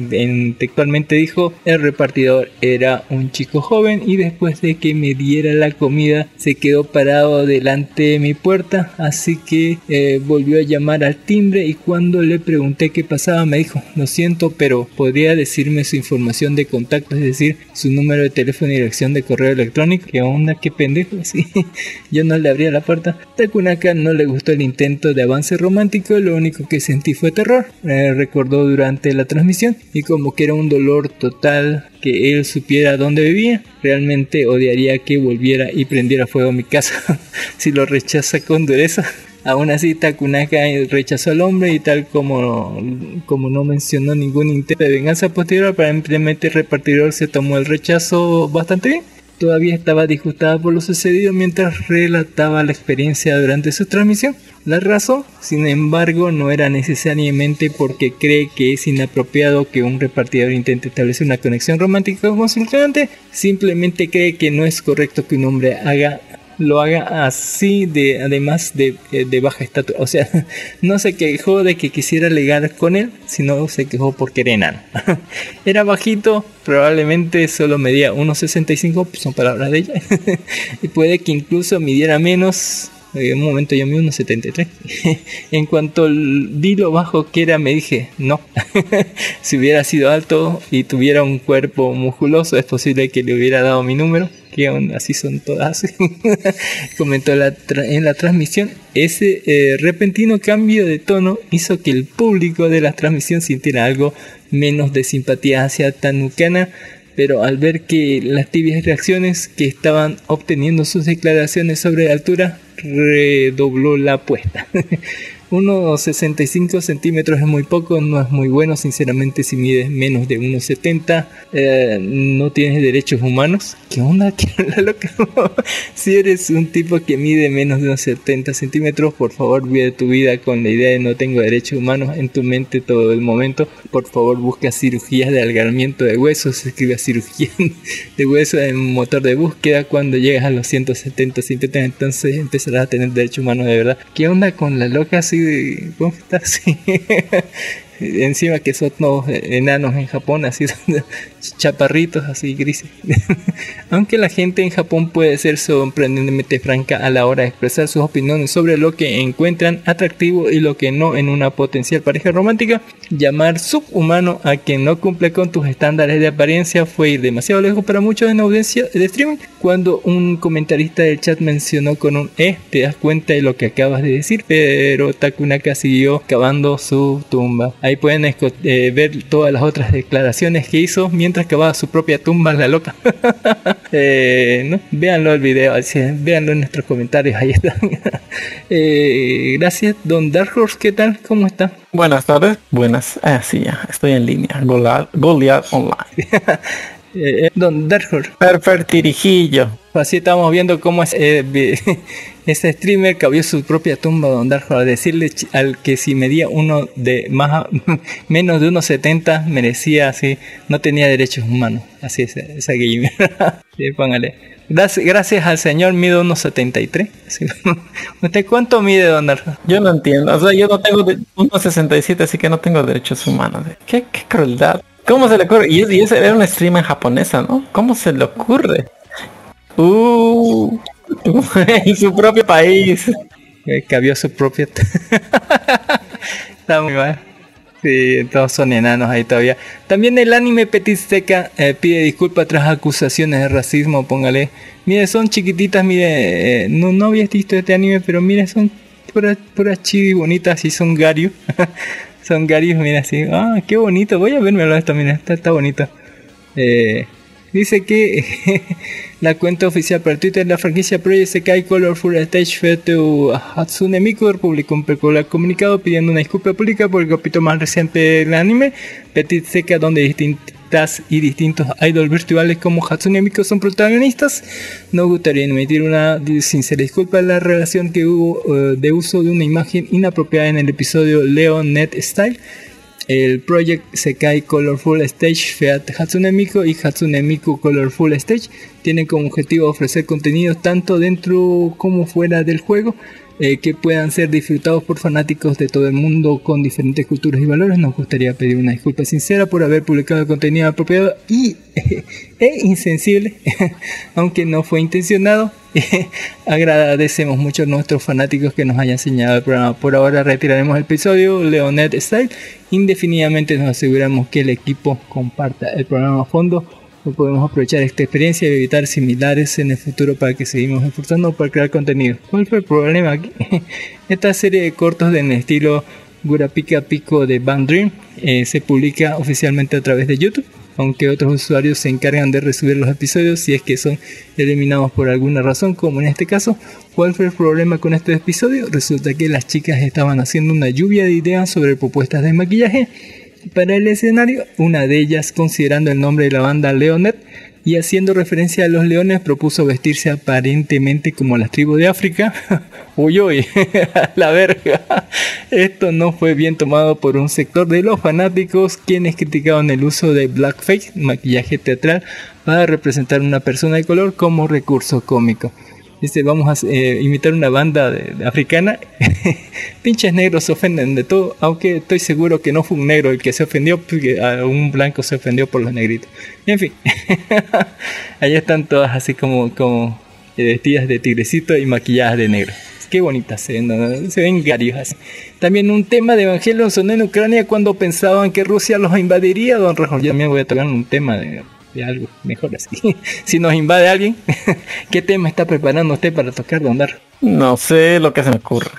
textualmente dijo, el repartidor era un chico joven y después de que me diera la comida se quedó parado delante de mi puerta, así que eh, volvió a llamar al timbre y cuando le pregunté qué pasaba me dijo, lo siento, pero podría decirme su información de contacto, es decir, su número de teléfono y dirección de correo electrónico. ¿Qué onda? ¿Qué pendejo? Sí, yo no le abría la puerta. Takunaka no le gustó el intento de avance romántico, lo único que sentí fue terror. recordó durante la transmisión y como que era un dolor total que él supiera dónde vivía. Realmente odiaría que volviera y prendiera fuego a mi casa si lo rechaza con dureza. Aún así, Takunaka rechazó al hombre y tal como, como no mencionó ningún intento de venganza posterior, aparentemente el repartidor se tomó el rechazo bastante bien todavía estaba disgustada por lo sucedido mientras relataba la experiencia durante su transmisión. La razón, sin embargo, no era necesariamente porque cree que es inapropiado que un repartidor intente establecer una conexión romántica con su cliente, simplemente cree que no es correcto que un hombre haga lo haga así de además de, eh, de, baja estatura. O sea, no se quejó de que quisiera ligar con él, sino se quejó porque era enano. era bajito, probablemente solo medía 1,65, pues son palabras de ella. y puede que incluso midiera menos. En un momento yo mido 1,73. en cuanto di lo bajo que era, me dije, no. si hubiera sido alto y tuviera un cuerpo musculoso, es posible que le hubiera dado mi número que así son todas, comentó en la transmisión, ese eh, repentino cambio de tono hizo que el público de la transmisión sintiera algo menos de simpatía hacia Tanucana, pero al ver que las tibias reacciones que estaban obteniendo sus declaraciones sobre la altura, redobló la apuesta. 1,65 centímetros es muy poco, no es muy bueno, sinceramente, si mides menos de 1,70, eh, no tienes derechos humanos. ¿Qué onda? ¿Qué loca? si eres un tipo que mide menos de 1,70 centímetros, por favor, vive tu vida con la idea de no tengo derechos humanos en tu mente todo el momento. Por favor, busca cirugías de alargamiento de huesos, escribe cirugía de huesos en motor de búsqueda. Cuando llegas a los 170 centímetros, entonces empezarás a tener derechos humanos de verdad. ¿Qué onda con la loca así? ¿cómo estás? Encima que son todos enanos en Japón, así chaparritos, así grises. Aunque la gente en Japón puede ser sorprendentemente franca a la hora de expresar sus opiniones sobre lo que encuentran atractivo y lo que no en una potencial pareja romántica, llamar subhumano a quien no cumple con tus estándares de apariencia fue ir demasiado lejos para muchos en audiencia de streaming. Cuando un comentarista del chat mencionó con un E, te das cuenta de lo que acabas de decir, pero Takunaka siguió cavando su tumba. Ahí pueden eh, ver todas las otras declaraciones que hizo mientras cavaba su propia tumba la loca. eh, ¿no? Véanlo el video, véanlo en nuestros comentarios, ahí está. eh, gracias, Don Dark Horse, ¿qué tal? ¿Cómo está? Buenas tardes, buenas. Ah, sí, ya, estoy en línea. Goliath Online. Eh, eh, don Dark Perfectirijillo. Así estamos viendo cómo es, eh, ese streamer que abrió su propia tumba Don Dark a decirle al que si medía uno de más menos de unos 70 merecía así, no tenía derechos humanos. Así es esa gamer. sí, póngale. Gracias, gracias al señor mido unos 73. Sí. ¿Usted cuánto mide, don Darjo? Yo no entiendo. O sea, yo no tengo de- 1.67, así que no tengo derechos humanos. ¿Qué, qué crueldad? ¿Cómo se le ocurre? Y, y ese era un stream en japonesa, ¿no? ¿Cómo se le ocurre? Uh, en su propio país. Eh, Cabió su propia. Está muy mal. Sí, todos son enanos ahí todavía. También el anime Petit Seca eh, pide disculpas tras acusaciones de racismo, póngale. Mire, son chiquititas, mire, eh, no, no había visto este anime, pero mire, son puras, puras bonitas y son Garius. son mira así. Ah, qué bonito, voy a vermelo esto, mira, está, está bonito. Eh, dice que la cuenta oficial para Twitter de la franquicia Project Sekai Colorful Stage Fetu Hatsune Miku publicó un peculiar comunicado pidiendo una disculpa pública por el capítulo más reciente del anime, Petit Seca, donde y distintos idols virtuales como Hatsune Miku son protagonistas. Nos gustaría emitir una sincera disculpa a la relación que hubo eh, de uso de una imagen inapropiada en el episodio Leo Net Style. El Project Sekai Colorful Stage Feat Hatsune Miku y Hatsune Miku Colorful Stage tienen como objetivo ofrecer contenidos tanto dentro como fuera del juego eh, que puedan ser disfrutados por fanáticos de todo el mundo con diferentes culturas y valores. Nos gustaría pedir una disculpa sincera por haber publicado contenido apropiado y e insensible, aunque no fue intencionado. Agradecemos mucho a nuestros fanáticos que nos hayan enseñado el programa. Por ahora retiraremos el episodio Leonet Style. Indefinidamente nos aseguramos que el equipo comparta el programa a fondo. No podemos aprovechar esta experiencia y evitar similares en el futuro para que seguimos esforzando para crear contenido. ¿Cuál fue el problema aquí? Esta serie de cortos en estilo Gurapika Pico de Band Dream eh, se publica oficialmente a través de YouTube aunque otros usuarios se encargan de resubir los episodios si es que son eliminados por alguna razón, como en este caso. ¿Cuál fue el problema con este episodio? Resulta que las chicas estaban haciendo una lluvia de ideas sobre propuestas de maquillaje para el escenario, una de ellas considerando el nombre de la banda Leonet y haciendo referencia a los leones propuso vestirse aparentemente como las tribus de África. uy, uy, la verga. Esto no fue bien tomado por un sector de los fanáticos quienes criticaban el uso de blackface, maquillaje teatral, para representar una persona de color como recurso cómico. Dice, vamos a eh, imitar una banda de, de africana. Pinches negros se ofenden de todo, aunque estoy seguro que no fue un negro el que se ofendió, porque a un blanco se ofendió por los negritos. En fin, allá están todas así como, como eh, vestidas de tigrecito y maquilladas de negro. Qué bonitas se ven, se ven garios así. También un tema de Evangelion sonó en Ucrania cuando pensaban que Rusia los invadiría. Don Rajo, yo también voy a tocar un tema de, de algo mejor así. si nos invade alguien, ¿qué tema está preparando usted para tocar, Don Darjo? No sé lo que se me ocurre.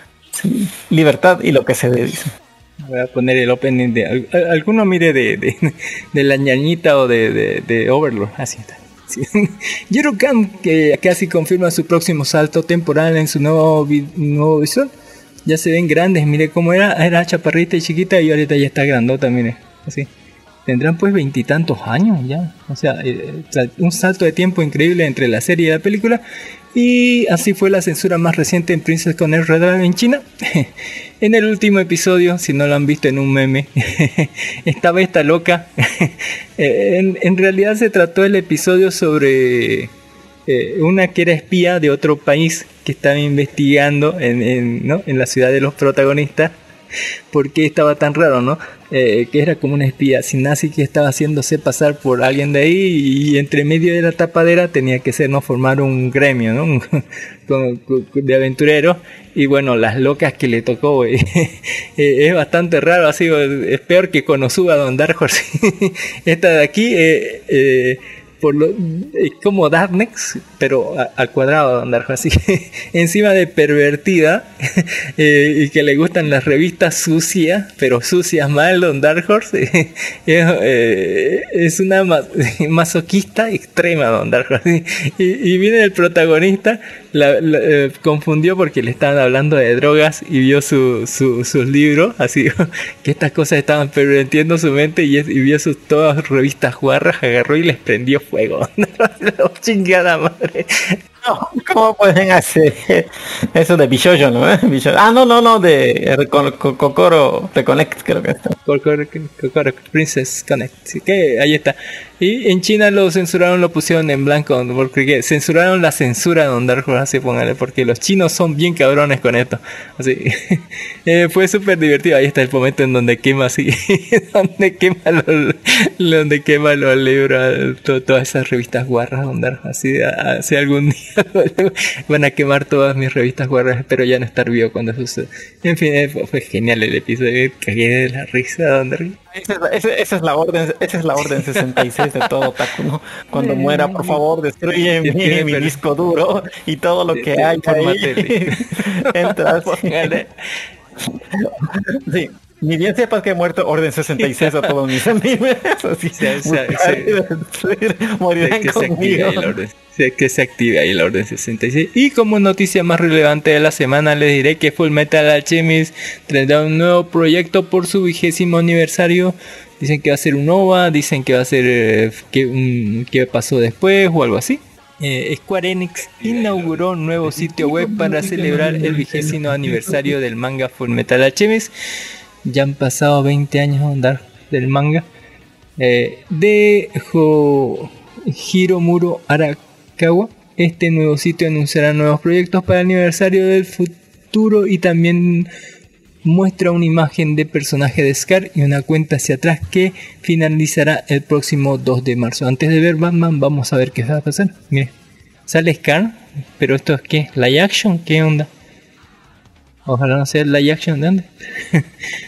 Libertad y lo que se dé, dice. Voy a poner el opening de al- alguno mire de, de, de la ñañita o de, de, de Overlord. Así está. Sí. Yuru Khan, que casi confirma su próximo salto temporal en su nuevo, vi- nuevo visual. Ya se ven grandes, mire cómo era, era chaparrita y chiquita y ahorita ya está grandota, mire. Así. Tendrán pues veintitantos años ya. O sea, eh, un salto de tiempo increíble entre la serie y la película. Y así fue la censura más reciente en Princess con el Red en China. en el último episodio, si no lo han visto en un meme, estaba esta loca. En, en realidad se trató el episodio sobre eh, una que era espía de otro país que estaba investigando en, en, ¿no? en la ciudad de los protagonistas. ¿Por qué estaba tan raro, no? Eh, que era como una espía nazi que estaba haciéndose pasar por alguien de ahí y entre medio de la tapadera tenía que ser, ¿no? Formar un gremio, ¿no? Un- de aventureros y bueno, las locas que le tocó, eh, eh, es bastante raro, así, es peor que Konosuba Don Dark Horse. Esta de aquí, eh, eh, por lo, es como Darknex, pero al cuadrado Horse, así, encima de pervertida eh, y que le gustan las revistas sucias, pero sucias mal Don Dark Horse, eh, es una ma- masoquista extrema Don Dark Horse. Y viene el protagonista, la, la- eh, confundió porque le estaban hablando de drogas y vio su, su- sus libros, así que estas cosas estaban pervirtiendo su mente y, es- y vio sus todas revistas guarras, agarró y les prendió fuego. Chingada madre. No, ¿Cómo pueden hacer eso de Bishoyo, no? eh? Bishoyo. Ah, no, no, no, de Kokoro Reconnect, creo que está. Kokoro- Kokoro Princess Connect. Así que ahí está. Y en China lo censuraron, lo pusieron en blanco. Porque censuraron la censura de Dark Horse, así póngale. Porque los chinos son bien cabrones con esto. Así. Eh, fue súper divertido. Ahí está el momento en donde quema así. donde quema los, donde quema los libros. to- todas esas revistas guarras. Dark. Así, así algún día van a quemar todas mis revistas guarras. Espero ya no estar vivo cuando suceda. En fin, eh, fue, fue genial el episodio. Cagué de la risa, Don Dark. Esa es, la, esa- esa es la orden, esa es la orden 66 de todo otaku, ¿no? Cuando muera, por favor, destruye mi, disco duro y todo lo que hay ahí. Entras. Sí. Ni bien sepas que he muerto orden 66 a todos mis animes. Así, morirán que se conmigo. orden. Que se active ahí la orden 66. Y como noticia más relevante de la semana, les diré que Full Metal Alchemist tendrá un nuevo proyecto por su vigésimo aniversario. Dicen que va a ser un OVA, dicen que va a ser eh, que, un- qué pasó después o algo así. Eh, Square Enix inauguró un nuevo sitio web para celebrar el vigésimo aniversario del manga Full Metal Alchemist. Ya han pasado 20 años de del manga. Eh, de Hiromuro Arakawa. Este nuevo sitio anunciará nuevos proyectos para el aniversario del futuro y también muestra una imagen de personaje de Scar y una cuenta hacia atrás que finalizará el próximo 2 de marzo. Antes de ver Batman, vamos a ver qué va a pasar. Mire, sale Scar, pero esto es qué? ¿Live action? ¿Qué onda? Ojalá no sea live action, ¿de dónde?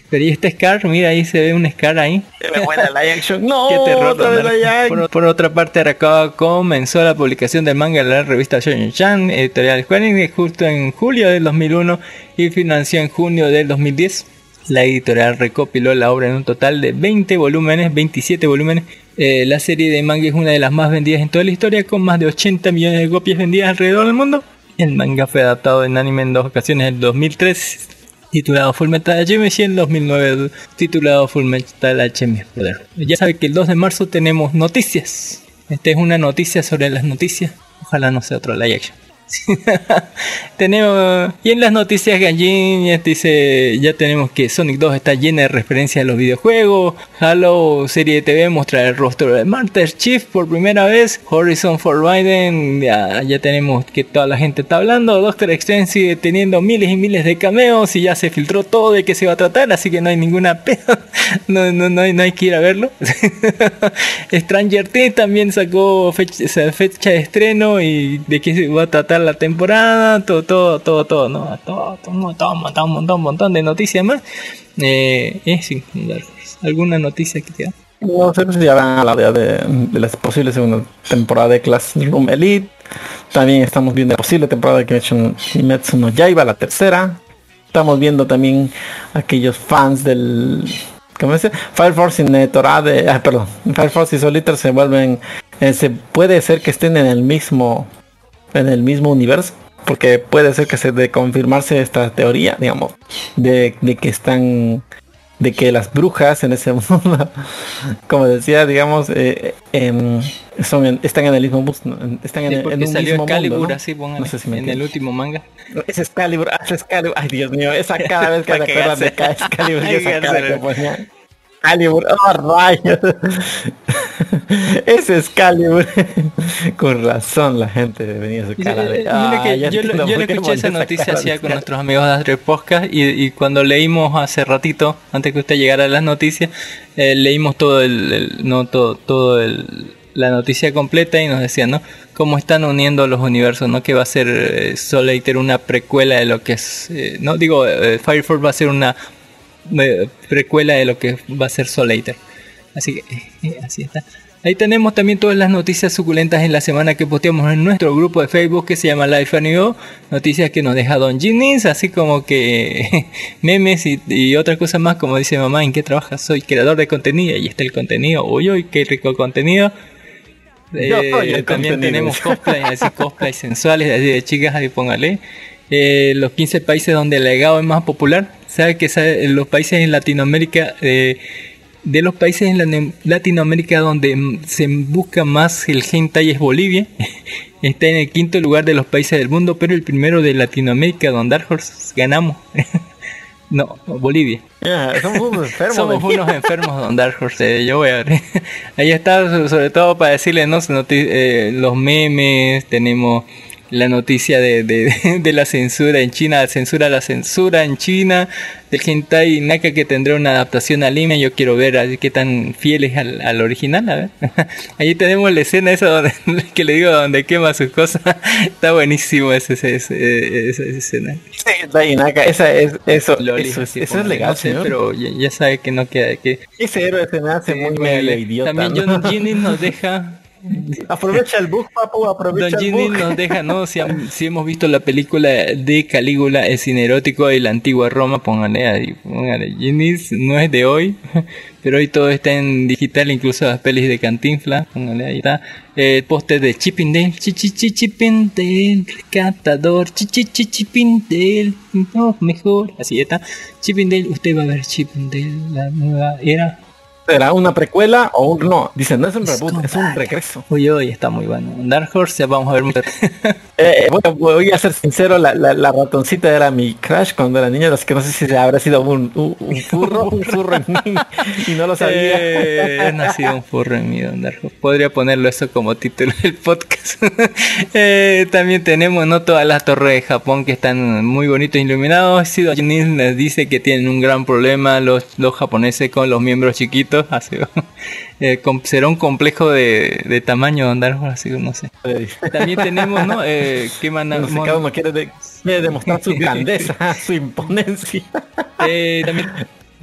pero ahí está Scar, mira, ahí se ve un Scar ahí. Qué buena live action. No, Qué terror, otra vez live action. por, por otra parte, Arakawa comenzó la publicación del manga en la revista Shonen Chan, editorial Square Enix, justo en julio del 2001 y financió en junio del 2010. La editorial recopiló la obra en un total de 20 volúmenes, 27 volúmenes. Eh, la serie de manga es una de las más vendidas en toda la historia, con más de 80 millones de copias vendidas alrededor del mundo. El manga fue adaptado en anime en dos ocasiones, en el 2003 titulado Full Metal Alchemist y en 2009 titulado Full Metal Alchemist Poder. Ya sabe que el 2 de marzo tenemos noticias. Esta es una noticia sobre las noticias. Ojalá no sea otro live action. tenemos y en las noticias gallinas dice ya tenemos que Sonic 2 está llena de referencias a los videojuegos. Halo serie de TV mostrará el rostro de Master Chief por primera vez. Horizon Forbidden ya, ya tenemos que toda la gente está hablando. Doctor Strange sigue teniendo miles y miles de cameos y ya se filtró todo de qué se va a tratar así que no hay ninguna pena no, no, no, hay, no hay que ir a verlo. Stranger Things también sacó fecha, fecha de estreno y de qué se va a tratar la temporada, todo, todo, todo, todo, ¿no? Todo, todo, un montón, montón, montón, de noticias más. Eh, eh, sí, ¿alguna noticia que ya la de, de la segunda temporada de Classroom Elite. También estamos viendo la posible temporada de Kimetsu no Yaiba, la tercera. Estamos viendo también aquellos fans del ¿cómo dice? Fire Force y Netorá de ah, perdón, Fire Force y Solitaire se vuelven eh, se puede ser que estén en el mismo en el mismo universo porque puede ser que se de confirmarse esta teoría digamos de, de que están de que las brujas en ese mundo como decía digamos eh, em, son en- están en el mismo. En- están en, en un salió mismo Excalibur, mundo, ¿no? así póngale, No sé si me en el último manga. Es Excalibur, es Excalibur. Ay, Dios mío, esa cada vez que Para recuerdan de Excalibur, esa cara que ponía. Excalibur, oh rayos. es Excalibur. Con razón la gente venía su cara de. "Ah, yo, lo- entiendo yo por le escuché esa noticia hacía con Excalibur". nuestros amigos de Astro Podcast y, y cuando leímos hace ratito, antes que usted llegara a las noticias, eh, leímos todo el, el- no todo, todo el, la noticia completa y nos decían, ¿no? Cómo están uniendo los universos, ¿no? Que va a ser eh, Soul Eater una precuela de lo que es, eh, no digo, eh, Fire Force va a ser una precuela de lo que va a ser Soul. Así que, eh, así está. Ahí tenemos también todas las noticias suculentas en la semana que posteamos en nuestro grupo de Facebook que se llama Life Anime. Noticias que nos deja Don Ginis, así como que memes y, y otras cosas más, como dice mamá, ¿en qué trabajas? Soy creador de contenido y está el contenido. Uy, uy, qué rico contenido. Yo Eh, soy el también contenido. tenemos cosplay, así cosplay sensuales, así de chicas, ahí póngale. Eh, los 15 países donde el legado es más popular. Sabe que sabe- en los países en Latinoamérica, eh, de los países en la- Latinoamérica donde se busca más el hentai es Bolivia. está en el quinto lugar de los países del mundo, pero el primero de Latinoamérica, donde Dark Horse ganamos. no, Bolivia. Somos unos enfermos. Somos unos enfermos Don Dark Horse. eh, Yo voy a ver. Ahí está, so- sobre todo para decirles, ¿no? Noti- eh, los memes, tenemos la noticia de, de, de la censura en China, censura la censura en China, del hentai Naka que tendrá una adaptación al anime. Yo quiero ver así qué tan fiel es al, al original, a ver. Ahí tenemos la escena esa donde, que le digo donde quema sus cosas. Está buenísimo ese, ese, ese- esa escena. Sí, Dai Naka, esa es, eso, Loli, eso, es- así eso es legal, no sé, señor. pero ya, ya sabe que no queda que Ese héroe se me hace muy medio idiota. también ¿no? John Jennings nos deja Aprovecha el bug, papu, aprovecha Don el Jennings bug. nos deja, ¿no? Si, ham- si hemos visto la película de Calígula, el cine erótico de la antigua Roma, póngale ahí, póngale. Jennings no es de hoy, pero hoy todo está en digital, incluso las pelis de Cantinflas, póngale ahí está. El póster de Chippendale, Chippendale, rescatador, Chippendale, no, mejor, así está. Chippendale, usted va a ver Chippendale, la nueva era. ¿Será una precuela o un no? Dicen, no es un reboot, es un regreso. Uy, uy, está muy bueno. Dark Horse, ya vamos a ver. Eh, bueno, voy a ser sincero, la, la, la ratoncita era mi crush cuando era niña, las que no sé si habrá sido un, un, un furro, un furro en mí, y no lo sabía. Eh, ha nacido un furro en mi Don Dark Horse. Podría ponerlo eso como título del podcast. Eh, también tenemos no todas las torres de Japón que están muy bonitos e iluminados. Sido les dice que tienen un gran problema los, los japoneses con los miembros chiquitos. Así, eh, será un complejo de, de tamaño Horse, así no sé. También tenemos, ¿no? Eh, ¿qué manda- No sé, cada uno quiere, de- quiere demostrar su grandeza, su imponencia, Eh, también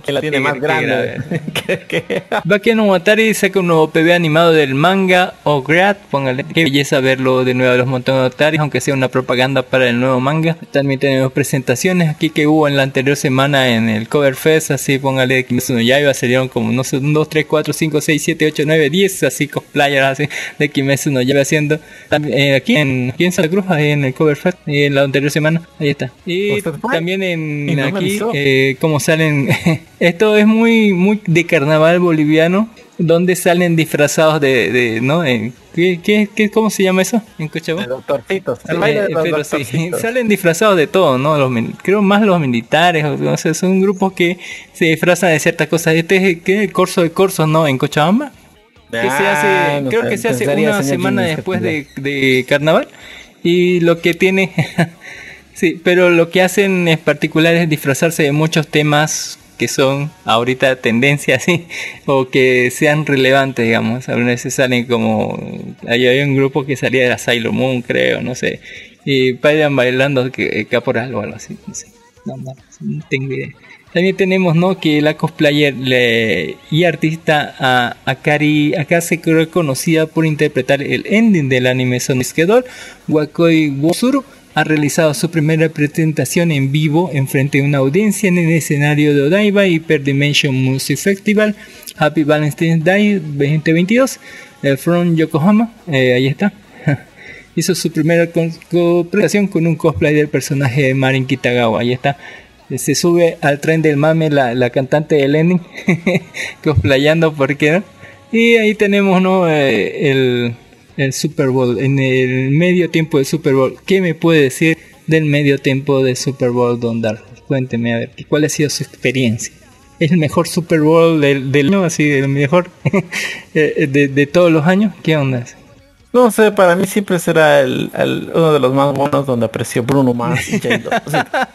que la tiene más grande. Que- que- Bakeano Watari saca un nuevo PV animado del manga Ograt, póngale, qué belleza verlo de nuevo a los montones de Otari, aunque sea una propaganda para el nuevo manga. También tenemos presentaciones aquí que hubo en la anterior semana en el Cover Fest, así póngale Kimetsu no Yaiba, salieron como no sé, 1, 2, 3, 4, 5, 6, 7, 8, 9, 10, así cosplayers así de Kimetsu no Yaiba haciendo. También, eh, aquí en, aquí en Santa Cruz, ahí en el Cover Fest, eh, en la anterior semana, ahí está. Y también en no me aquí, eh, como salen, esto es muy muy de carnaval boliviano, donde salen disfrazados de, de ¿no? Eh, ¿qué, qué, qué- cómo se llama eso en Cochabamba? de doctorcitos. El Eh, baile de los pero sí, salen disfrazados de todo, ¿no? Los, creo más los militares, o, son grupos que se disfrazan de ciertas cosas. Este es el, ¿qué? el corso de corsos, ¿no? En Cochabamba. Que se hace, Ah, no creo sé, que se hace una semana después de, de carnaval. Y lo que tiene, sí, pero lo que hacen en particular es disfrazarse de muchos temas que son ahorita tendencias, ¿sí? o que sean relevantes, digamos. A veces salen como, ahí hay un grupo que salía de la Sailor Moon, creo, no sé, y vayan bailando que, caporal o algo así, no sé, no, no, no tengo idea. También tenemos, ¿no? Que la cosplayer le- y artista a Akari Akase que es reconocida por interpretar el ending del anime Sonic Schedule, Wakoi Wosuru, ha realizado su primera presentación en vivo en frente a una audiencia en el escenario de Odaiba Hyper Dimension Music Festival Happy Valentine's Day 2022 eh, from Yokohama, eh, ahí está. Hizo su primera presentación con un cosplay del personaje de Marin Kitagawa, ahí está. Se sube al tren del mame la, la cantante de Lenin, cosplayando, ¿por qué no? Y ahí tenemos ¿no? Eh, el, el Super Bowl, en el medio tiempo del Super Bowl. ¿Qué me puede decir del medio tiempo del Super Bowl, Don Dark? Cuénteme, a ver, ¿cuál ha sido su experiencia? ¿Es el mejor Super Bowl del, del año, así, el mejor eh, de, de todos los años? ¿Qué onda? No sé, para mí siempre será el, el- uno de los más buenos donde apreció Bruno Mars y J-Lo. O sea,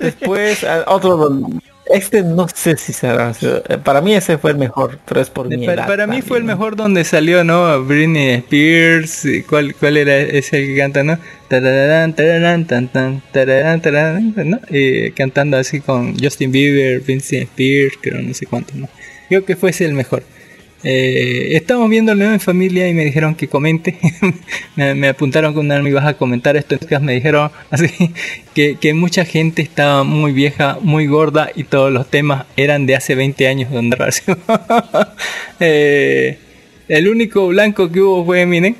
después otro don- este no sé si será. sea, Para mí ese fue el mejor, pero es por mi Para, edad para mí fue el mejor donde salió, ¿no? Britney Spears, y ¿cuál, cuál era ese que canta, no? Tararán, tararán, tan, tan, tararán, tararán, ¿no? Eh, cantando así con Justin Bieber, Vincent Spears, creo, no sé cuántos, ¿no? Creo que fue ese el mejor. Eh, estamos viéndolo en familia y me dijeron que comente. me, me apuntaron con una ibas a comentar esto. Entonces me dijeron así que, que mucha gente estaba muy vieja, muy gorda y todos los temas eran de hace 20 años. Donde eh, el único blanco que hubo fue Eminem.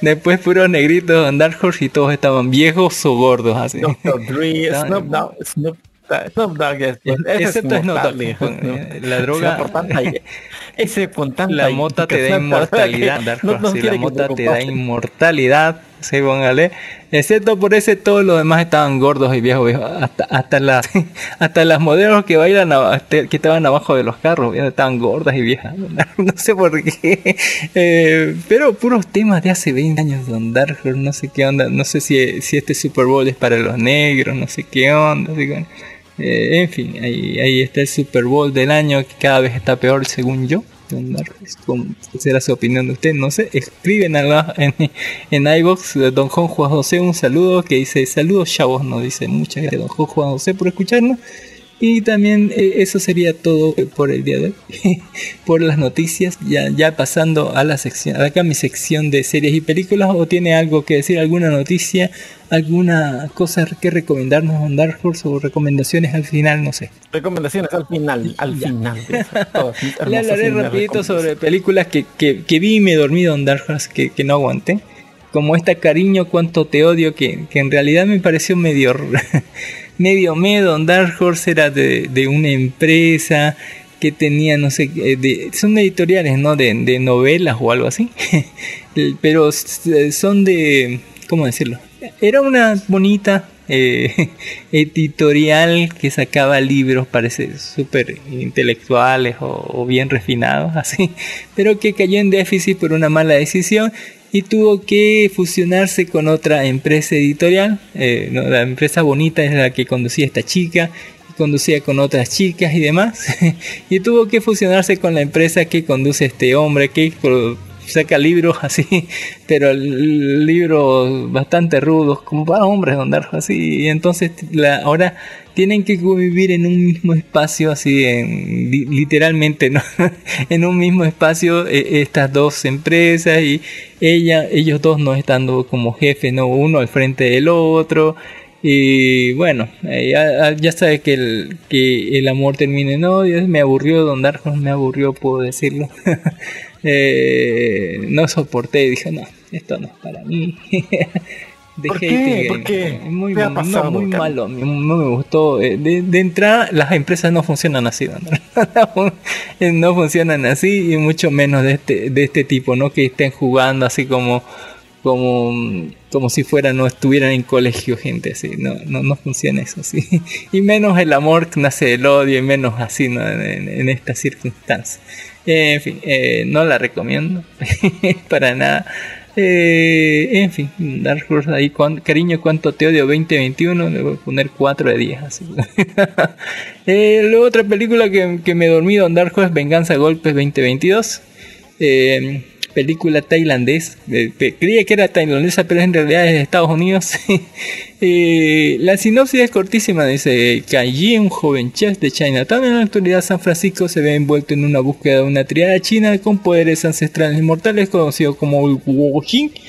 Después puros negritos en Dark Horse y todos estaban viejos o gordos así. Dr. Dre, No, Snoop, no, Snoop. Snoop Dogg es, ese es Dogg. mortal, con, ¿no? La droga. Ese por tanta- ese por tanta La mota te da inmortalidad, No- no quiere la mota te te da inmortalidad, sí, póngale. Excepto por ese, todos los demás estaban gordos y viejos, viejos. Hasta, hasta las, hasta las modelos que bailan, aba- te- que estaban abajo de los carros, estaban gordas y viejas. No sé por qué. Eh, pero puros temas de hace 20 años, Don Dark no sé qué onda. No sé si, si este Super Bowl es para los negros, no sé qué onda. así eh, en fin, ahí, ahí está el Super Bowl del año que cada vez está peor según yo. Don Darkness, ¿cómo será su opinión de usted? No sé, escriben a la- en, en iBox Don Juan Juan José un saludo que dice saludos chavos, nos dice muchas gracias Don Juan José por escucharnos. Y también eh, eso sería todo por el día de hoy. por las noticias, ya, ya pasando a la sección, acá mi sección de series y películas, o tiene algo que decir, alguna noticia, alguna cosa que recomendarnos Don Dark Horse o recomendaciones al final, no sé. Recomendaciones al final, al final. de todas mis Le hablaré rapidito sobre películas que, que, que vi y me dormí Don Dark Horse que, que no aguanté. Como esta cariño, cuánto te odio, que, que en realidad me pareció medio medio. Don Dark Horse era de, una empresa que tenía, no sé, eh, de, son editoriales, ¿no? De, novelas o algo así. Pero son de, ¿cómo decirlo? Era una bonita eh, editorial que sacaba libros, parece súper intelectuales o bien refinados, así, pero que cayó en déficit por una mala decisión y tuvo que fusionarse con otra empresa editorial. eh, no, la empresa bonita es la que conducía esta chica, conducía con otras chicas y demás, y tuvo que fusionarse con la empresa que conduce este hombre que saca libros así, pero libros bastante rudos, como para hombres, don Darjo, así, y entonces la, ahora tienen que convivir en un mismo espacio, así, en, li- literalmente, en un mismo espacio, eh, estas dos empresas, y ella, ellos dos no estando como jefes, ¿no? Uno al frente del otro, y bueno, eh, ya, ya sabe que el, que el amor termina en odio. Me aburrió Don Darjo, me aburrió, puedo decirlo. Eh, no soporté, dije, no, esto no es para mí. ¿Por Dejé qué? ¿Por qué? Muy, ¿Qué ha no, pasado, muy Carlos? malo, no me gustó. Eh, De, de entrada, las empresas no funcionan así, Don Darjo. no funcionan así y mucho menos de este, de este tipo, ¿no? Que estén jugando así como como, como si fuera no estuvieran en colegio gente así no, no, no funciona eso así y menos el amor que nace del odio y menos así ¿no? en, en estas circunstancias Eh, en fin eh, no la recomiendo para nada Eh, en fin Dark Horse ahí cariño cuánto te odio 2021 le voy a poner 4 de 10 así. Eh, luego otra película que, que me dormí Don Dark Horse Venganza Golpes 2022 eh, película tailandés. Eh, creía que era tailandesa, pero en realidad es de Estados Unidos. Eh, la sinopsis es cortísima. Dice, Kai un joven chef de Chinatown, en la actualidad San Francisco se ve envuelto en una búsqueda de una triada china con poderes ancestrales inmortales conocido como Wojin.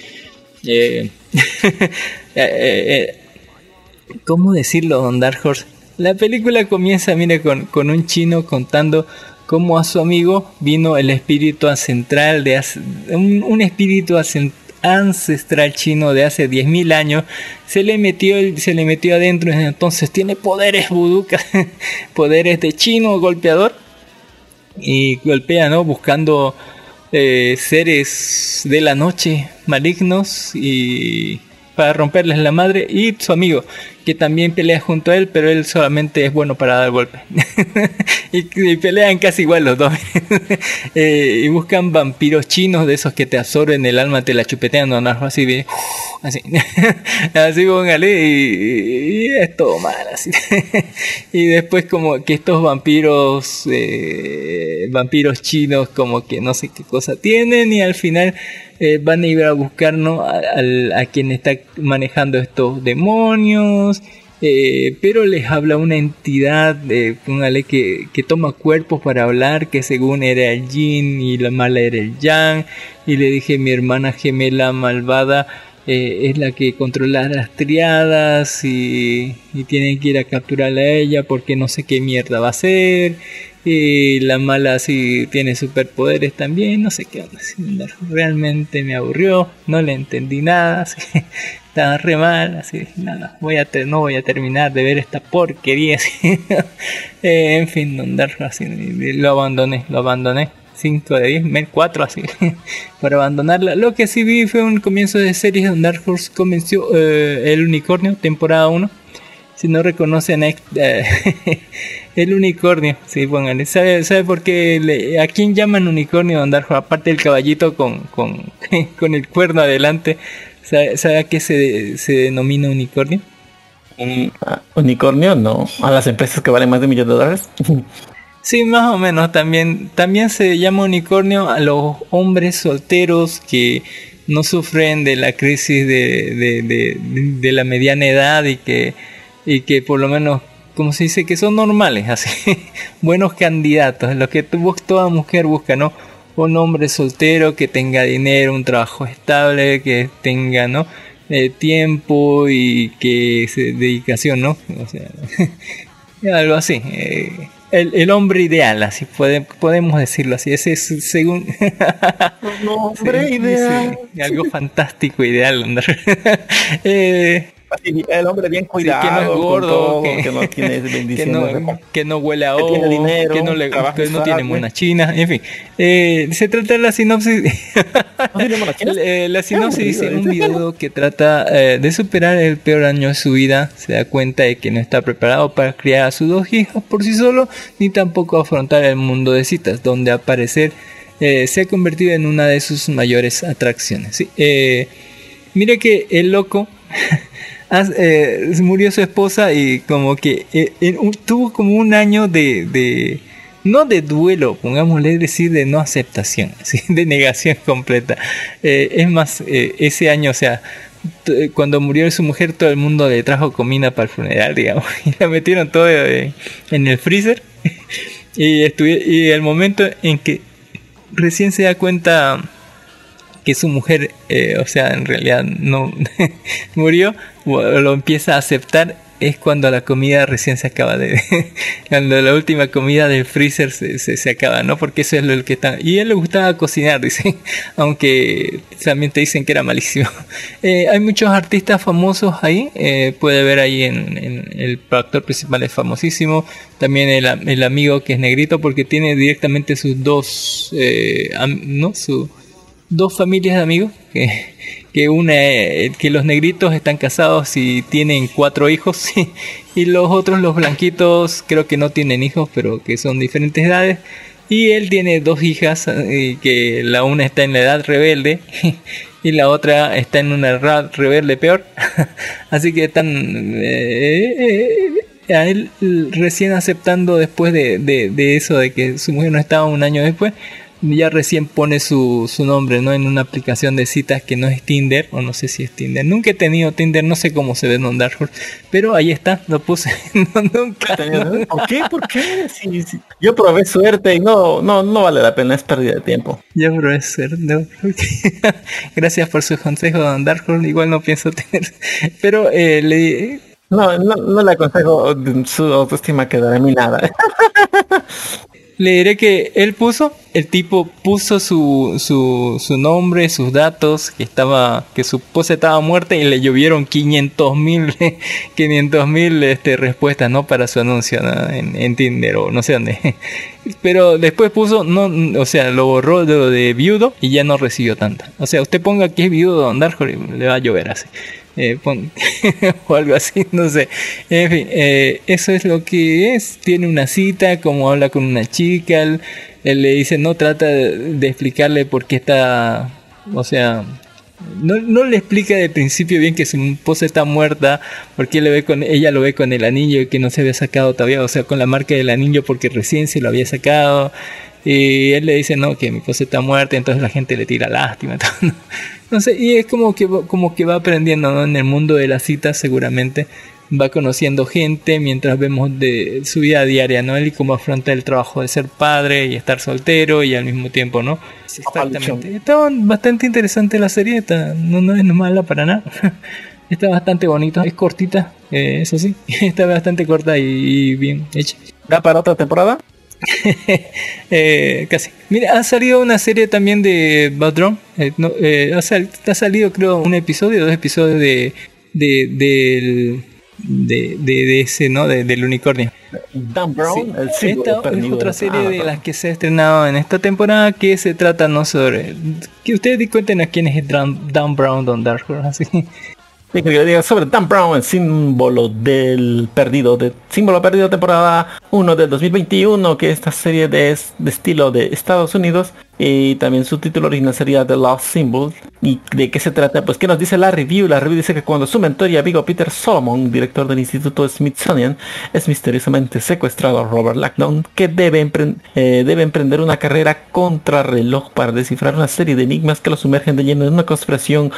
Eh, eh, eh, ¿Cómo decirlo, Don Dark? La película comienza, mire, con un chino contando cómo a su amigo vino el espíritu ancestral de un, un espíritu ancestral chino de hace 10.000 años se le metió se le metió adentro y entonces tiene poderes vudú poderes de chino golpeador y golpea no buscando eh, seres de la noche malignos y para romperles la madre y su amigo que también pelea junto a él pero él solamente es bueno para dar golpes y, pelean casi igual los dos. Eh, y buscan vampiros chinos de esos que te absorben el alma te la chupetean no, no, así bien así. Así póngale y, es todo mal así. Y después como que estos vampiros eh, vampiros chinos como que no sé qué cosa tienen y al final eh, van a ir a buscar ¿no? a, a quien está manejando estos demonios eh, pero les habla una entidad eh, que, que toma cuerpos para hablar que según era el yin y la mala era el yang y le dije mi hermana gemela malvada eh, es la que controla las triadas y, tienen que ir a capturarla a ella porque no sé qué mierda va a hacer. Y la mala sí tiene superpoderes también, no sé qué onda. Realmente me aburrió, no le entendí nada. así. Estaba re mal, así, nada, voy a no voy a terminar de ver esta porquería, así. Eh, en fin, Horse, así, lo abandoné, lo abandoné. 5 de 10, 4 así, para abandonarla. Lo que sí vi fue un comienzo de series donde Dark Horse comenzó eh, El Unicornio, temporada 1. Si no reconocen eh, el unicornio, sí, pónganle. ¿Sabe, sabe por qué? le- ¿A quién llaman unicornio Don Dark? Aparte del caballito con, con, con el cuerno adelante. ¿Sabe, sabe a qué se, se denomina unicornio? Un ah, unicornio, no. A las empresas que valen más de un millón de dólares. Sí, más o menos. También, también se llama unicornio a los hombres solteros que no sufren de la crisis de, de, de- de la mediana edad y que, y que por lo menos, como se dice, que son normales, así, buenos candidatos, lo que toda mujer busca, ¿no? Un hombre soltero que tenga dinero, un trabajo estable, que tenga, ¿no? Eh, tiempo y que se dedicación, ¿no? O sea, algo así. eh, el, el hombre ideal, así puede, podemos decirlo así. Ese es según. hombre Sí, ideal. sí, algo fantástico, ideal. andar. Eh, El hombre bien sí, cuidado, que no es gordo, todo, que, que, no tiene que, bendiciones. no, que no huele a que dinero, que no, le, que no tiene estable. monas chinas, en fin. Eh, se trata de la sinopsis. Eh, la sinopsis dice un video que trata eh, de superar el peor año de su vida. Se da cuenta de que no está preparado para criar a sus dos hijos por sí solo, ni tampoco afrontar el mundo de citas, donde aparecer eh, se ha convertido en una de sus mayores atracciones. Sí, eh, mire que el loco eh, murió su esposa y como que eh, tuvo como un año de, no de duelo, pongámosle decir de no aceptación, de negación completa. Eh, es más, ese año, o sea, cuando murió su mujer, todo el mundo le trajo comida para el funeral, digamos, y la metieron todo en el freezer. y, y el momento en que recién se da cuenta que su mujer, o sea, en realidad no murió, lo empieza a aceptar, es cuando la comida recién se acaba de... cuando la última comida del freezer se, se, se acaba, ¿no? Porque eso es lo que está... Y a él le gustaba cocinar, dice, aunque también te dicen que era malísimo. Eh, hay muchos artistas famosos ahí, eh, puede ver ahí en, en el actor principal es famosísimo, también el, el amigo que es negrito porque tiene directamente sus dos, eh, ¿no? Su, dos familias de amigos que, que una eh, que los negritos están casados y tienen cuatro hijos y los otros los blanquitos creo que no tienen hijos pero que son diferentes edades. Y él tiene dos hijas eh, que la una está en la edad rebelde y la otra está en una edad rebelde peor. Así que están eh, a él recién aceptando después de, de, de eso de que su mujer no estaba un año después ya recién pone su, su nombre, ¿no? En una aplicación de citas que no es Tinder, o no sé si es Tinder. Nunca he tenido Tinder, no sé cómo se ve en Dark Horse, pero ahí está, lo puse. No, nunca. no. ¿Por qué? ¿Por qué? Sí, sí. Yo probé suerte y no, no, no vale la pena, es pérdida de tiempo. Bro, es ser- no. Gracias por su consejo, Don Dark Horse. Igual no pienso tener. Pero eh, le, No, no, no le aconsejo su autoestima que de mí nada. Le diré que él puso, el tipo puso su, su, su nombre, sus datos, que estaba, que su esposa estaba muerta y le llovieron 500 mil, 500 mil este, respuestas, ¿no? Para su anuncio en, en Tinder o no sé dónde. Pero después puso, no, o sea, lo borró de, de viudo y ya no recibió tanta. O sea, usted ponga que es viudo Don Darjo y le va a llover así. Eh, pon- o algo así, no sé. En fin, eh, eso es lo que es. Tiene una cita, como habla con una chica, él, él le dice, no trata de, explicarle por qué está, o sea, no, no le explica de principio bien que su esposa está muerta, porque él le ve con, ella lo ve con el anillo que no se había sacado todavía, o sea, con la marca del anillo porque recién se lo había sacado. Y él le dice, no, que mi esposa está muerta, entonces la gente le tira lástima. No sé, y es como que, va- como que va aprendiendo ¿no? en el mundo de las citas seguramente. Va conociendo gente mientras vemos de su vida diaria, ¿no? Él y cómo afronta el trabajo de ser padre y estar soltero y al mismo tiempo, ¿no? Exactamente. Está bastante interesante la serie, está- no, no es mala para nada. Está bastante bonita, es cortita, eh, eso sí. Está bastante corta y, y bien hecha. ¿Da para otra temporada? Eh, casi. Mira, ha salido una serie también de Badron. Eh, no, eh, ha, sal- ha salido creo un episodio, dos episodios de de del de, de, de ese, ¿no? De- del unicornio. Dan Brown, el Esta es otra serie Ah, de las que se ha estrenado en esta temporada que se trata no sobre que ustedes cuéntenos quién es Dan, Dan Brown, Don Dark Horse, así. Sobre Dan Brown, el símbolo del perdido, de símbolo perdido temporada 1 del 2021, que esta serie de, de estilo de Estados Unidos y también su título original sería The Lost Symbol. ¿Y de qué se trata? Pues que nos dice la review. La review dice que cuando su mentor y amigo Peter Solomon, director del Instituto Smithsonian, es misteriosamente secuestrado a Robert Langdon, que debe, eh, debe emprender una carrera contrarreloj para descifrar una serie de enigmas que lo sumergen de lleno en una conspiración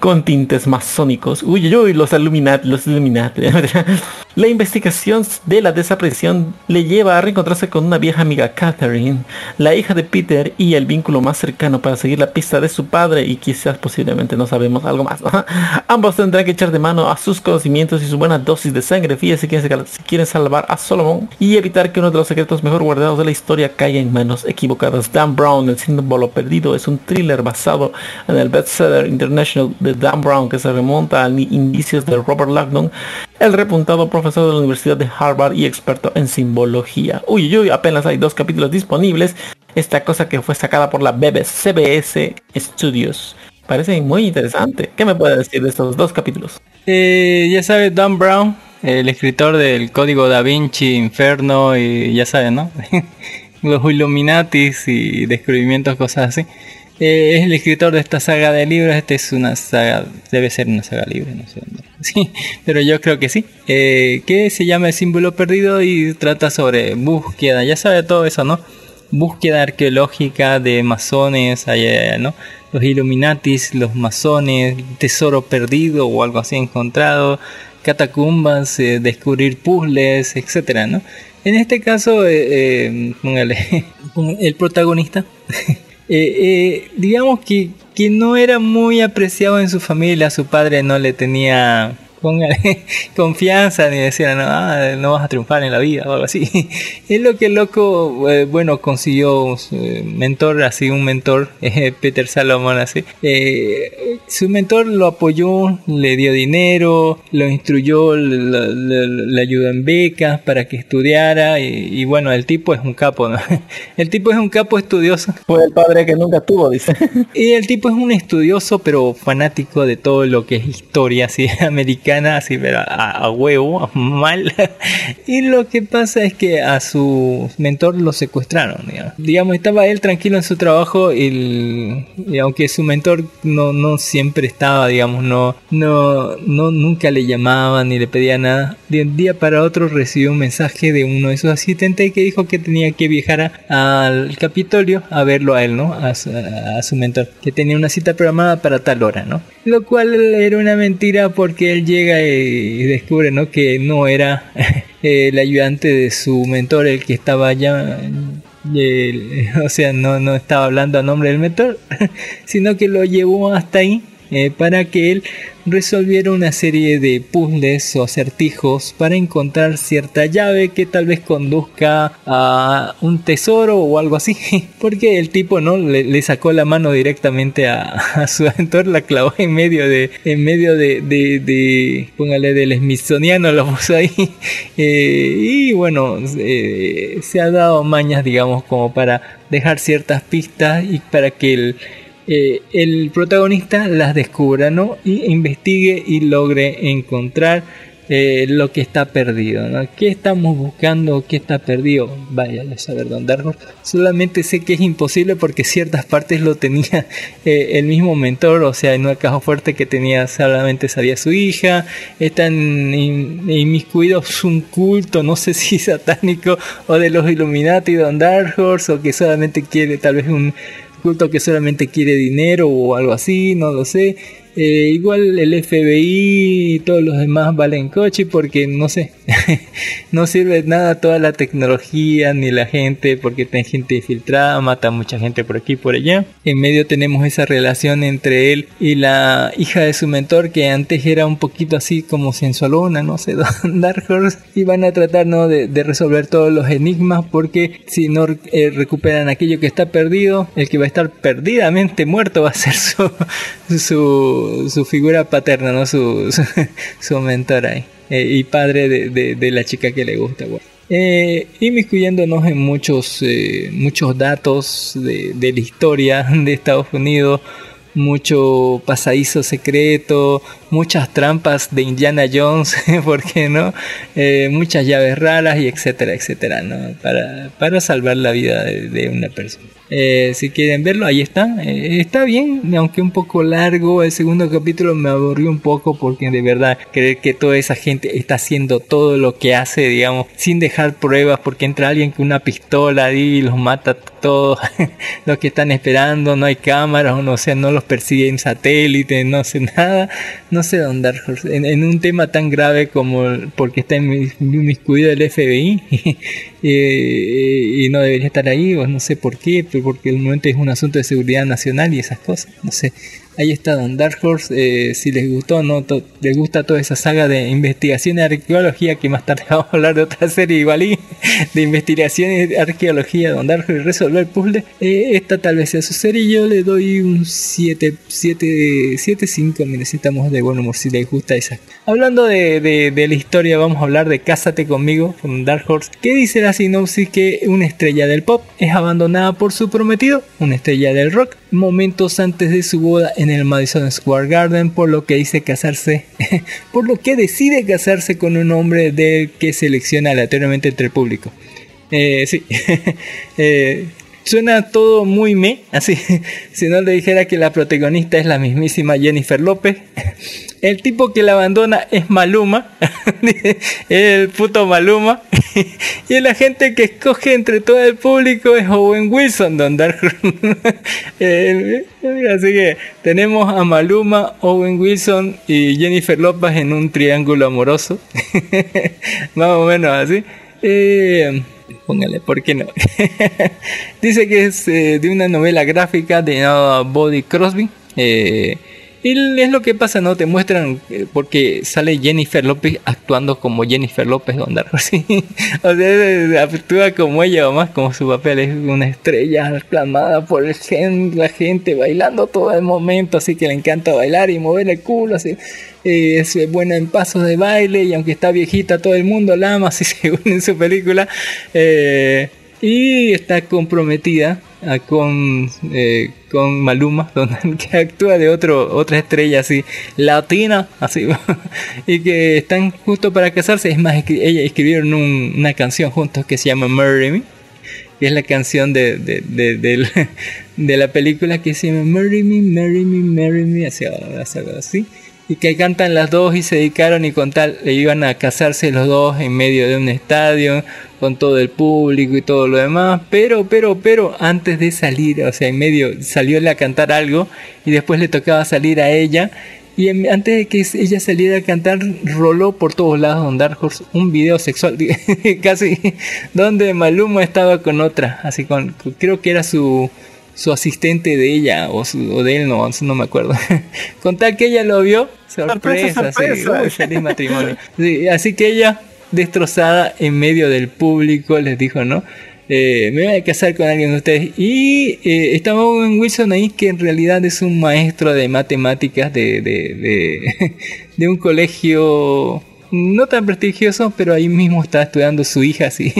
con tintes masónicos. Uy, uy, uy, los Illuminati, los Illuminati. la investigación de la desaparición le lleva a reencontrarse con una vieja amiga Catherine, la hija de Peter y el vínculo más cercano para seguir la pista de su padre y quizás posiblemente no sabemos algo más. Ambos tendrán que echar de mano a sus conocimientos y su buena dosis de sangre fría si quieren, si quieren salvar a Solomon y evitar que uno de los secretos mejor guardados de la historia caiga en manos equivocadas. Dan Brown, el símbolo perdido, es un thriller basado en el bestseller international de Dan Brown que se remonta a indicios de Robert Langdon, el repuntado profesor de la Universidad de Harvard y experto en simbología. Uy, uy, apenas hay dos capítulos disponibles. Esta cosa que fue sacada por la BBC CBS Studios. Parece muy interesante. ¿Qué me puede decir de estos dos capítulos? Eh, ya sabes, Dan Brown, el escritor del Código Da Vinci, Inferno y ya saben, ¿no? Los Illuminatis y descubrimientos, cosas así. Eh, es el escritor de esta saga de libros. Esta es una saga, debe ser una saga libre, no sé. Sí, pero yo creo que sí. Eh, que se llama El símbolo perdido y trata sobre búsqueda. Ya sabe todo eso, ¿no? Búsqueda arqueológica de masones, allá, ¿no? Los Illuminatis, los masones, tesoro perdido o algo así encontrado, catacumbas, eh, descubrir puzzles, etcétera, ¿no? En este caso, eh, eh, póngale, el protagonista, eh, eh, digamos que, que no era muy apreciado en su familia, su padre no le tenía póngale confianza ni decía no, ah, no vas a triunfar en la vida o algo así. Es lo que el loco, eh, bueno, consiguió un eh, mentor, así un mentor, eh, Peter Salomon, así. Eh, su mentor lo apoyó, le dio dinero, lo instruyó, le ayudó en becas para que estudiara y, y bueno, el tipo es un capo, ¿no? El tipo es un capo estudioso. Fue el padre que nunca tuvo, dice. Y el tipo es un estudioso, pero fanático de todo lo que es historia así americana, así, pero a, a huevo, mal. y lo que pasa es que a su mentor lo secuestraron, digamos. Digamos, estaba él tranquilo en su trabajo y, y aunque su mentor no, no siempre estaba, digamos, no, no, no, nunca le llamaba ni le pedía nada. De un día para otro recibió un mensaje de uno de sus asistentes que dijo que tenía que viajar a- al Capitolio a verlo a él, ¿no? A su, a su mentor, que tenía una cita programada para tal hora, ¿no? Lo cual era una mentira porque él llega y descubre, ¿no? Que no era el ayudante de su mentor el que estaba allá. el- o sea, no, no estaba hablando a nombre del mentor, sino que lo llevó hasta ahí eh, para que él resolviera una serie de puzzles o acertijos para encontrar cierta llave que tal vez conduzca a un tesoro o algo así. Porque el tipo no le, sacó la mano directamente a, su mentor, la clavó en medio de, en medio de- póngale del Smithsoniano, lo puso ahí. Eh, y bueno, eh, se ha dado mañas, digamos, como para dejar ciertas pistas y para que el eh, el protagonista las descubra, ¿no? Y investigue y logre encontrar eh, lo que está perdido, ¿no? ¿Qué estamos buscando? ¿Qué está perdido? Vaya a saber dónde Dark Solamente sé que es imposible porque ciertas partes lo tenía eh, el mismo mentor, o sea, en una caja fuerte que tenía solamente sabía su hija, están in- inmiscuidos un culto, no sé si satánico o de los Illuminati, Don Dark Horse, o que solamente quiere tal vez un culto que solamente quiere dinero o algo así, no lo sé. Eh, igual el FBI y todos los demás valen coche porque no sé, no sirve nada toda la tecnología ni la gente porque tiene gente infiltrada, mata mucha gente por aquí y por allá. En medio tenemos esa relación entre él y la hija de su mentor que antes era un poquito así como sensualona, no sé, Dark Horse y van a tratar ¿no? de, resolver todos los enigmas porque si no eh, recuperan aquello que está perdido, el que va a estar perdidamente muerto va a ser su, su figura paterna, ¿no? Su, su, su mentor ahí. eh, y padre de, de- de la chica que le gusta. Bueno. Eh, inmiscuyéndonos en muchos, eh, muchos datos de, de la historia de Estados Unidos, mucho pasadizo secreto, muchas trampas de Indiana Jones, ¿por qué no? Eh, muchas llaves raras y etcétera, etcétera, ¿no? Para, para salvar la vida de, una persona. Eh, si quieren verlo, ahí está. Eh, está bien, aunque un poco largo. El segundo capítulo me aburrió un poco porque de verdad creer que toda esa gente está haciendo todo lo que hace, digamos, sin dejar pruebas, porque entra alguien con una pistola y los mata todos los que están esperando, no hay cámaras, no sé, no los persiguen satélites, no sé nada, no sé dónde en, en un tema tan grave como el- porque está inmis- inmiscuido el FBI eh, y no debería estar ahí, o no sé por qué, porque el momento es un asunto de seguridad nacional y esas cosas, no sé. Ahí está Don Dark Horse, eh, si les gustó, no les gusta toda esa saga de investigación y arqueología, que más tarde vamos a hablar de otra serie igual de investigación y arqueología, Don Dark resolver puzzles, eh, esta tal vez sea su serie, yo le doy un 7, 7, 7, 5, mire si de buen humor, si les gusta esa. Hablando de, la historia, vamos a hablar de Cásate conmigo, con Dark Horse, que dice la sinopsis que una estrella del pop es abandonada por su prometido, una estrella del rock, momentos antes de su boda el Madison Square Garden, por lo que dice casarse, por lo que decide casarse con un hombre del que selecciona aleatoriamente entre el público. Eh, sí, Eh, suena todo muy me, así, si no le dijera que la protagonista es la mismísima Jennifer López. El tipo que la abandona es Maluma, el puto Maluma. Y la gente que escoge entre todo el público es Owen Wilson, Don Dark Así que tenemos a Maluma, Owen Wilson y Jennifer López en un triángulo amoroso. Más o menos así. Eh, póngale, ¿por qué no? Dice que es eh, de una novela gráfica de Body Crosby. Eh, y es lo que pasa, ¿no? Te muestran, eh, porque sale Jennifer López actuando como Jennifer López Don Darko, ¿sí? O sea, actúa como ella o más como su papel, es una estrella aclamada por el gen, la gente bailando todo el momento, así que le encanta bailar y mover el culo, así. Eh, es buena en pasos de baile y aunque está viejita todo el mundo la ama, así según en su película. Eh, y está comprometida ah, con, eh, con Maluma, que actúa de otro, otra estrella así, latina, así, y que están justo para casarse. Es más, ella escribieron un- una canción juntos que se llama Marry Me, que es la canción de, de, de, la película que se llama Marry Me, Marry Me, Marry Me, así, algo así. Y que cantan las dos y se dedicaron y con tal le iban a casarse los dos en medio de un estadio con todo el público y todo lo demás. Pero, pero, pero antes de salir, o sea, en medio salió a cantar algo y después le tocaba salir a ella. Y antes de que ella saliera a cantar, roló por todos lados Don Dark Horse un video sexual, casi, donde Maluma estaba con otra, así con, creo que era su, su asistente de ella, o, su- o de él, no, no me acuerdo. con tal que ella lo vio, sorpresa, Sorpresa, sí, sorpresa. uy, feliz matrimonio. Sí, así que ella, destrozada en medio del público, les dijo, ¿no? Eh, me voy a casar con alguien de ustedes. Y eh, estaba Owen Wilson ahí, que en realidad es un maestro de matemáticas de, de, de, de un colegio no tan prestigioso, pero ahí mismo está estudiando su hija, así,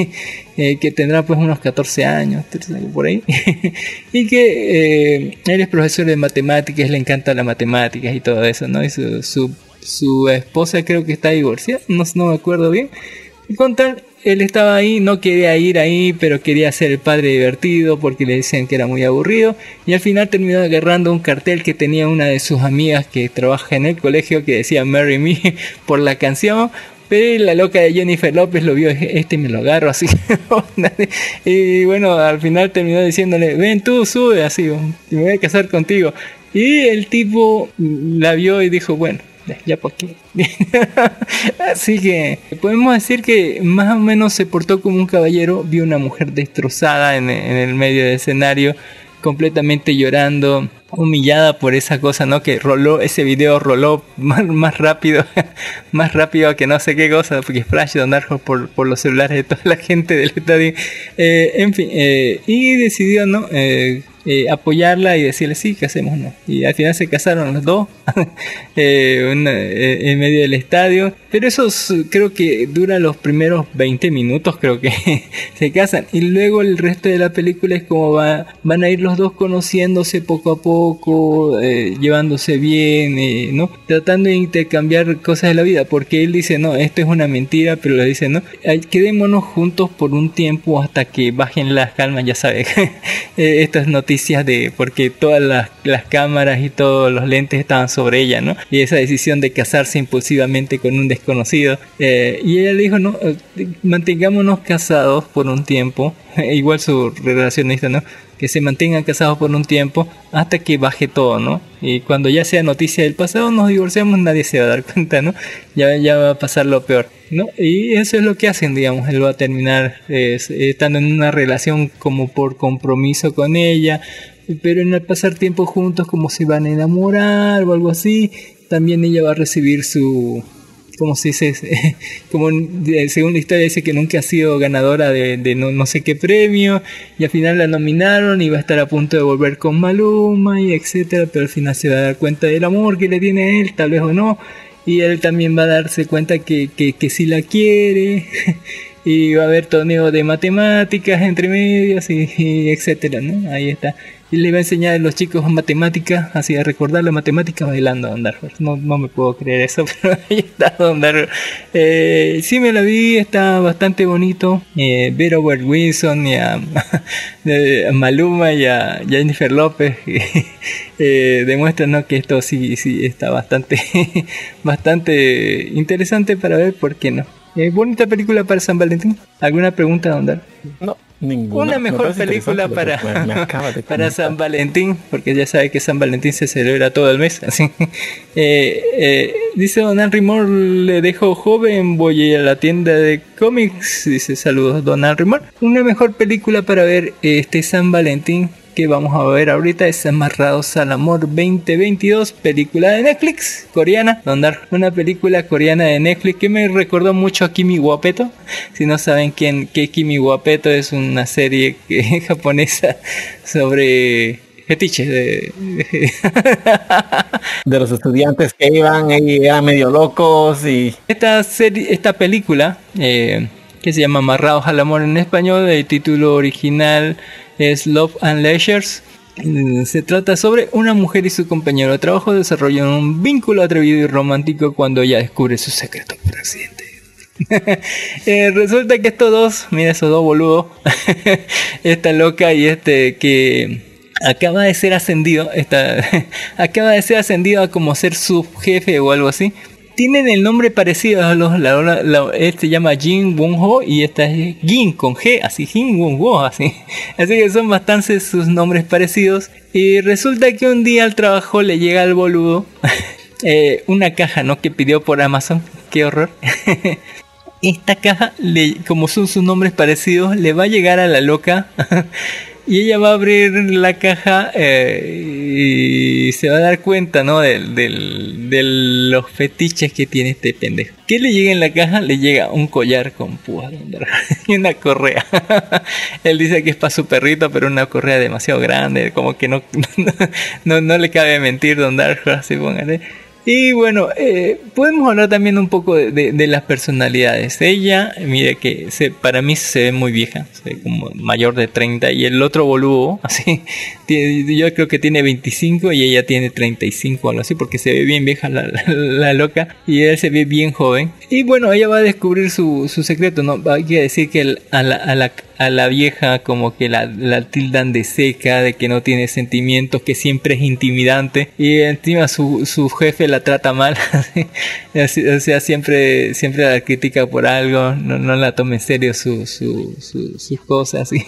eh, que tendrá pues unos 14 años, 13 años por ahí, y que eh, él es profesor de matemáticas, le encanta las matemáticas y todo eso, ¿no? Y su, su, su esposa creo que está divorciada, no, no me acuerdo bien, y con tal, él estaba ahí, no quería ir ahí, pero quería ser el padre divertido porque le decían que era muy aburrido. Y al final terminó agarrando un cartel que tenía una de sus amigas que trabaja en el colegio que decía Marry Me por la canción. Pero la loca de Jennifer López lo vio, este me lo agarro así. y bueno, al final terminó diciéndole, ven tú, sube así, me voy a casar contigo. y el tipo la vio y dijo, bueno, ya por qué. Así que podemos decir que más o menos se portó como un caballero, vio una mujer destrozada en, el medio del escenario, completamente llorando, humillada por esa cosa, ¿no? Que roló, ese video roló más, más rápido, más rápido que no sé qué cosa, porque Flash Don Dark por, por los celulares de toda la gente del estadio. Eh, en fin, eh, y decidió, ¿no? Eh, eh, apoyarla y decirle sí? No. Y al final se casaron los dos en medio del estadio. Pero eso s- creo que dura los primeros 20 minutos, creo que se casan. Y luego el resto de la película es como va, van a ir los dos conociéndose poco a poco, eh, llevándose bien, eh, ¿no? Tratando de intercambiar cosas de la vida. Porque él dice, no, esto es una mentira, pero le dice, no, quedémonos juntos por un tiempo hasta que bajen las calmas, ya sabes. eh, estas noticias de porque todas las, las cámaras y todos los lentes estaban sobre ella, ¿no? Y esa decisión de casarse impulsivamente con un desconocido. Eh, y ella le dijo, no, eh, mantengámonos casados por un tiempo. Igual su relacionista, ¿no? Que se mantengan casados por un tiempo hasta que baje todo, ¿no? Y cuando ya sea noticia del pasado, nos divorciamos, nadie se va a dar cuenta, ¿no? Ya, ya va a pasar lo peor, ¿no? Y eso es lo que hacen, digamos. Él va a terminar estando en una relación como por compromiso con ella, pero en el pasar tiempo juntos, como se van a enamorar o algo así, también ella va a recibir su. ¿Cómo se dice? Como según la historia dice que nunca ha sido ganadora de, no, no sé qué premio y al final la nominaron y va a estar a punto de volver con Maluma y etcétera, pero al final se va a dar cuenta del amor que le tiene él, tal vez o no, y él también va a darse cuenta que, que, que sí la quiere y va a haber torneo de matemáticas entre medias y, y etcétera, ¿no? Ahí está. Y le va a enseñar a los chicos matemáticas, así a recordar la matemática bailando Don Darfur. No, no me puedo creer eso, pero ahí está Don Darfur. Eh, sí me la vi, está bastante bonito. Eh, ver a Wilson y a, Maluma y a Jennifer López eh, demuestran ¿no? que esto sí, sí está bastante, bastante interesante para ver, ¿por qué no? Eh, bonita película para San Valentín. ¿Alguna pregunta, Don Dar? No, ninguna. Una Me mejor película para, me- para. San Valentín, porque ya sabe que San Valentín se celebra todo el mes. Así. Eh, eh, dice Don Henry Moore, le dejo joven, voy a la tienda de cómics. Dice saludos, Don Henry Moore. Una mejor película para ver este San Valentín que vamos a ver ahorita es Amarrados al Amor 2022, película de Netflix, coreana, donde una película coreana de Netflix que me recordó mucho a Kimi Guapeto. Si no saben quién que Kimi Guapeto es una serie que- japonesa sobre fetiches de, De los estudiantes que iban y eran medio locos y esta serie, esta película eh, que se llama Amarrados al Amor en español, el título original es Love and Leisures. Se trata sobre una mujer y su compañero de trabajo desarrollan un vínculo atrevido y romántico cuando ella descubre su secreto por accidente. Eh, resulta que estos dos, mira esos dos boludos, esta loca y este que acaba de ser ascendido, esta, acaba de ser ascendido a como ser su jefe o algo así. Tienen el nombre parecido a los, la, la- la- este se llama Jin Won Ho y esta es Jin con G, así Jin Won Ho, así. Así que son bastante sus nombres parecidos. Y resulta que un día al trabajo le llega al boludo eh, una caja, ¿no? Que pidió por Amazon. Qué horror. esta caja, le, como son sus nombres parecidos, le va a llegar a la loca. Y ella va a abrir la caja eh, y se va a dar cuenta, ¿no? Del, del- de los fetiches que tiene este pendejo. ¿Qué le llega en la caja? Le llega un collar con púas y una correa. Él dice que es para su perrito, pero una correa demasiado grande, como que no, no, no le cabe mentir, Don Dark así póngale. Y bueno, eh, podemos hablar también un poco de, de- de las personalidades. Ella, mire que se, para mí se ve muy vieja, se ve como mayor de 30 y el otro boludo, así, tiene- yo creo que tiene 25 y ella tiene 35 o algo así, porque se ve bien vieja la, la- la loca y él se ve bien joven. Y bueno, ella va a descubrir su, su secreto, ¿no? Hay que decir que el- a la, a la a la vieja como que la, la tildan de seca, de que no tiene sentimientos, que siempre es intimidante y encima su, su jefe la trata mal, o sea, siempre, siempre la critica por algo, no, no la toma en serio su, su- sus cosas y,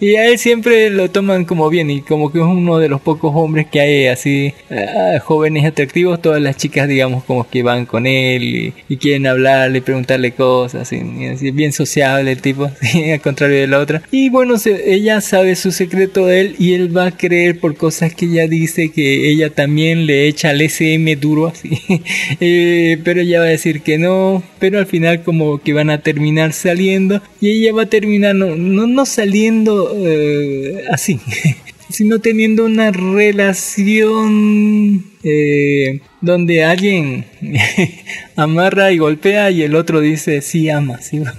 Y a él siempre lo toman como bien y como que es uno de los pocos hombres que hay así, ah, jóvenes atractivos, todas las chicas digamos como que van con él y, y quieren hablarle, preguntarle cosas, y, y así, bien sociable el tipo, al contrario de la otra. Y bueno, se- ella sabe su secreto de él y él va a creer por cosas que ella dice que ella también le echa el SM duro así. Eh, pero ella va a decir que no, pero al final como que van a terminar saliendo y ella va a terminar no, no, no saliendo eh, así, sino teniendo una relación eh, donde alguien amarra y golpea y el otro dice sí ama. Sí.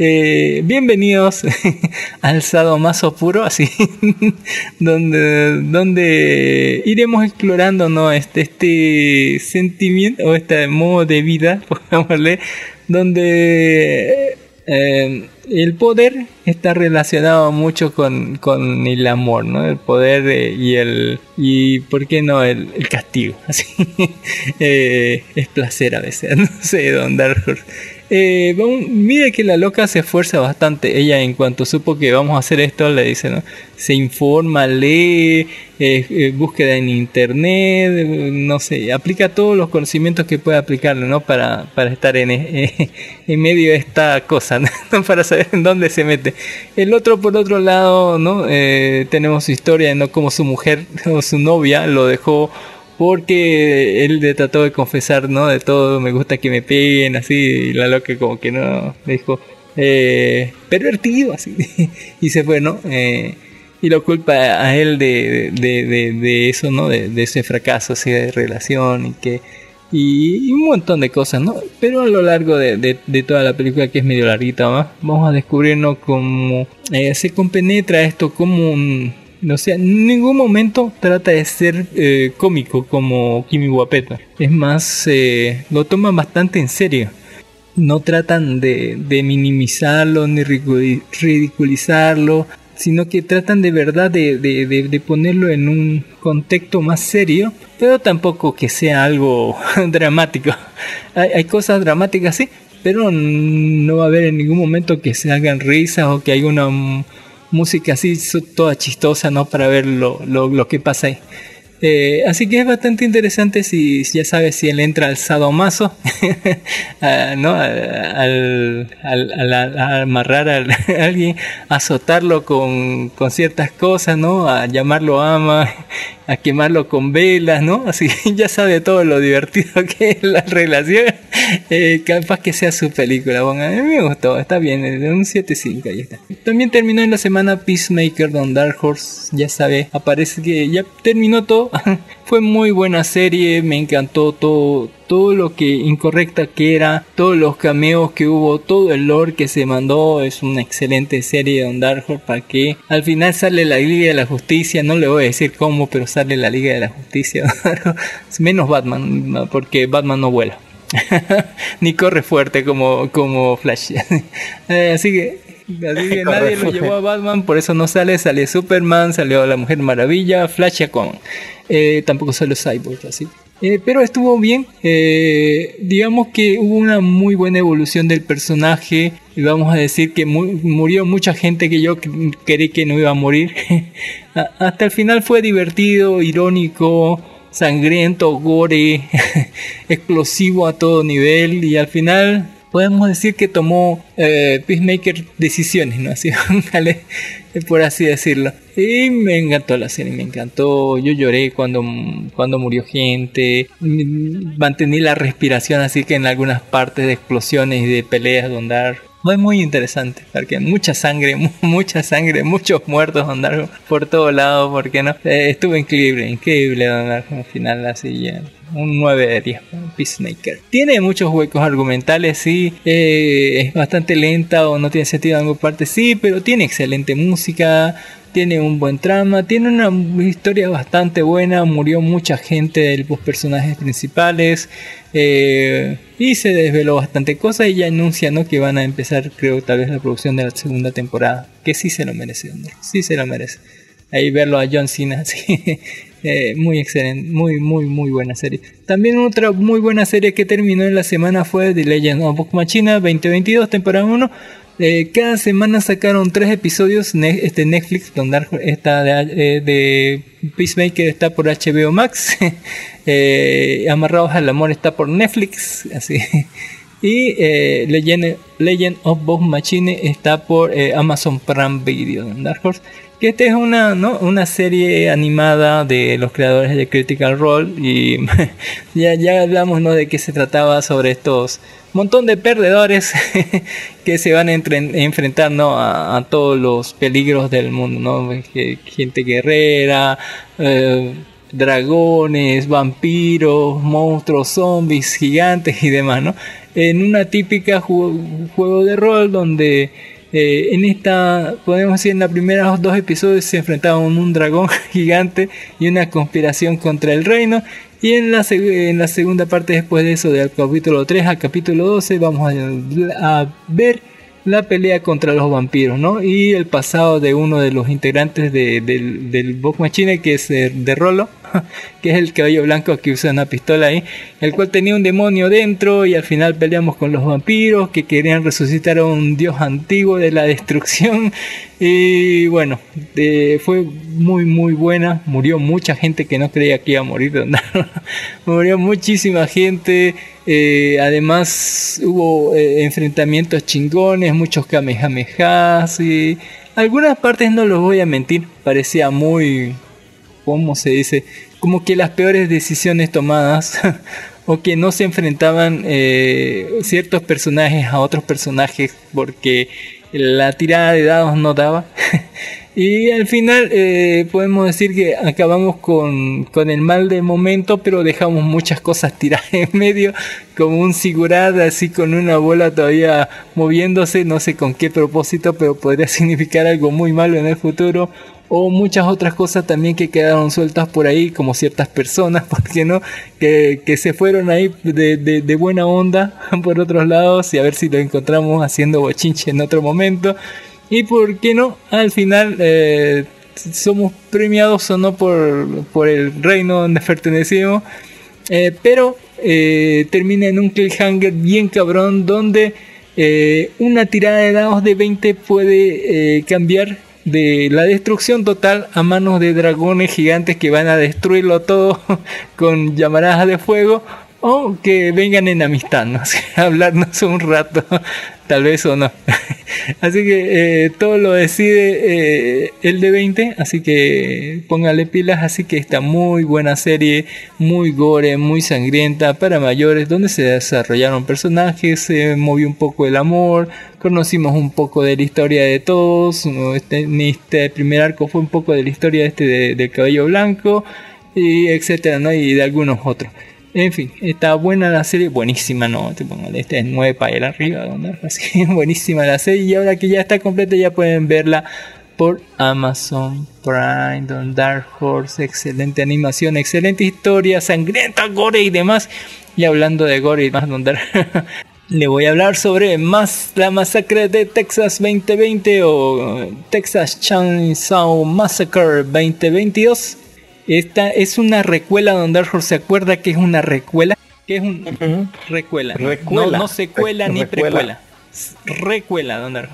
Eh, bienvenidos al sadomaso puro, así, donde, donde iremos explorando ¿no? este, este sentimiento o este modo de vida, pongámosle, donde eh, el poder está relacionado mucho con, con el amor, ¿no? El poder eh, y el y por qué no el, castigo, así Eh, es placer a veces, no sé, Don Dark Horse. Eh, mire que la loca se esfuerza bastante. Ella, en cuanto supo que vamos a hacer esto, le dice. Se informa, lee, eh, eh, búsqueda en internet, no sé, aplica todos los conocimientos que puede aplicarle, ¿no? Para, para estar en, eh, en medio de esta cosa. Para saber en dónde se mete. El otro, por otro lado, ¿no? Tenemos su historia, ¿no? Como su mujer o su novia lo dejó porque él trató de confesar, ¿no? De todo, me gusta que me peguen, así, y la loca como que no, le dijo, eh, pervertido, así, y se fue, ¿no? Eh, y lo culpa a él de, de, de, eso, ¿no? De, ese fracaso, así, de relación, y que... Y, y un montón de cosas, ¿no? Pero a lo largo de, toda la película, que es medio larguita, vamos a descubrirnos cómo eh, se compenetra esto como un, o sea, en ningún momento trata de ser eh, cómico como Kimi Guapeta. Es más, eh, lo toman bastante en serio. No tratan de, minimizarlo ni ridiculi- ridiculizarlo, sino que tratan de verdad de, de- de- ponerlo en un contexto más serio, pero tampoco que sea algo dramático. Hay, hay cosas dramáticas, sí, pero no va a haber en ningún momento que se hagan risas o que haya una música así toda chistosa, ¿no? Para ver lo, lo, lo que pasa ahí. Eh, así que es bastante interesante si ya sabes si él entra al sadomaso, ¿no? Al, a amarrar a alguien, azotarlo con, con ciertas cosas, ¿no? A llamarlo ama, a quemarlo con velas, ¿no? Así ya sabe todo lo divertido que es la relación. Eh, capaz que sea su película. Bueno, a mí me gustó, está bien, es de un 7.5, ahí está. También terminó en la semana Peacemaker Don Dark Horse, ya sabe, aparece que ya terminó todo. Fue muy buena serie, me encantó todo, todo lo que incorrecta que era, todos los cameos que hubo, todo el lore que se mandó, es una excelente serie de Don Dark Horse para que al final sale la Liga de la Justicia, no le voy a decir cómo, pero sale la Liga de la Justicia, menos Batman, porque Batman no vuela. Ni corre fuerte como, como Flash. Eh, así que, así que Corre nadie lo llevó a Batman, por eso no sale. Sale Superman, salió la Mujer Maravilla, Flash y. Eh, tampoco salió Cyborg, así. Eh, pero estuvo bien. eh, digamos que hubo una muy buena evolución del personaje. Vamos a decir que mu- murió mucha gente que yo cre- creí que no iba a morir. Hasta el final fue divertido, irónico, sangriento, gore, explosivo a todo nivel. Y al final podemos decir que tomó eh, Peacemaker decisiones, ¿no? Así, por así decirlo. Y me encantó la serie, me encantó. Yo lloré cuando, cuando murió gente. Mantení la respiración, así que en algunas partes de explosiones y de peleas donde. Fue muy interesante, porque mucha sangre, mu- mucha sangre, muchos muertos Don Darko por todo lado, porque no? Eh, estuvo increíble, increíble Don Darko al final, así ya. Un 9 de 10, Peacemaker. Tiene muchos huecos argumentales, sí. eh, es bastante lenta o no tiene sentido en alguna parte, sí, pero tiene excelente música. Tiene un buen trama, tiene una historia bastante buena, murió mucha gente de los personajes principales eh, y se desveló bastante cosas y ya anuncia ¿no? que van a empezar creo tal vez la producción de la segunda temporada, que sí se lo merece, ¿no? sí se lo merece. Ahí verlo a John Cena, eh, muy excelente, muy muy muy buena serie. También otra muy buena serie que terminó en la semana fue The Legend of Book Machina 2022, temporada 1. Eh, cada semana sacaron tres episodios. Ne- este Netflix, donde está de, eh, de Peacemaker está por HBO Max. Eh, Amarrados al amor está por Netflix. Así. Y Legend, Legend of Bob Machine está por Amazon Prime Video Dark Horse. Que esta es una, ¿no? una serie animada de los creadores de Critical Role. Y ya, ya hablamos ¿no? de qué se trataba sobre estos montón de perdedores que se van a ¿no? a, a todos los peligros del mundo. ¿no? Gente guerrera. eh, dragones, vampiros, monstruos, zombies, gigantes y demás, ¿no? En una típica ju- juego de rol donde eh, en esta, podemos decir, en los primeros dos episodios se enfrentaban un dragón gigante y una conspiración contra el reino. Y en la, en la segunda parte, después de eso, del capítulo 3 al capítulo 12, vamos a, ver la pelea contra los vampiros, ¿no? Y el pasado de uno de los integrantes de- del, del Machine, que es eh, de Rolo, que es el cabello blanco que usa una pistola ahí, el cual tenía un demonio dentro y al final peleamos con los vampiros que querían resucitar a un dios antiguo de la destrucción. Y bueno, fue muy muy buena, murió mucha gente que no creía que iba a morir, murió muchísima gente. Eh, además hubo eh, enfrentamientos chingones, muchos kamehamehas y algunas partes no los voy a mentir, parecía muy, ¿cómo se dice? Como que las peores decisiones tomadas o que no se enfrentaban eh, ciertos personajes a otros personajes porque la tirada de dados no daba. Y al final eh, podemos decir que acabamos con, con el mal del momento, pero dejamos muchas cosas tiradas en medio, como un sigurat así con una bola todavía moviéndose, no sé con qué propósito, pero podría significar algo muy malo en el futuro. O muchas otras cosas también que quedaron sueltas por ahí, como ciertas personas, ¿por qué no? Que, que se fueron ahí de, de- buena onda por otros lados y a ver si lo encontramos haciendo bochinche en otro momento. Y por qué no, al final eh, somos premiados o no por, por el reino donde pertenecemos. Eh, pero eh, termina en un cliffhanger bien cabrón donde una tirada de dados de 20 puede cambiar de la destrucción total a manos de dragones gigantes que van a destruirlo todo con llamaradas de fuego o que vengan en amistad, hablarnos un rato, tal vez o no. Así que eh, todo lo decide eh, el de 20, así que póngale pilas, así que está muy buena serie, muy gore, muy sangrienta para mayores, donde se desarrollaron personajes, se movió un poco el amor, conocimos un poco de la historia de todos, este, este primer arco fue un poco de la historia este de- del cabello blanco, y etcétera, ¿no? Y de algunos otros. En fin, está buena la serie, buenísima, no, te pongo, este es 9 para ir arriba, ¿no? así buenísima la serie y ahora que ya está completa ya pueden verla por Amazon Prime, Don Dark Horse, excelente animación, excelente historia, sangrienta, gore y demás. Y hablando de gore y más, Don le voy a hablar sobre más la masacre de Texas 2020 o Texas Chainsaw Massacre 2022. Esta es una recuela donde Dark Horse se acuerda que es una recuela. Que es un recuela. Recuela. No, no secuela ni Recuela. precuela. Recuela, Don Dark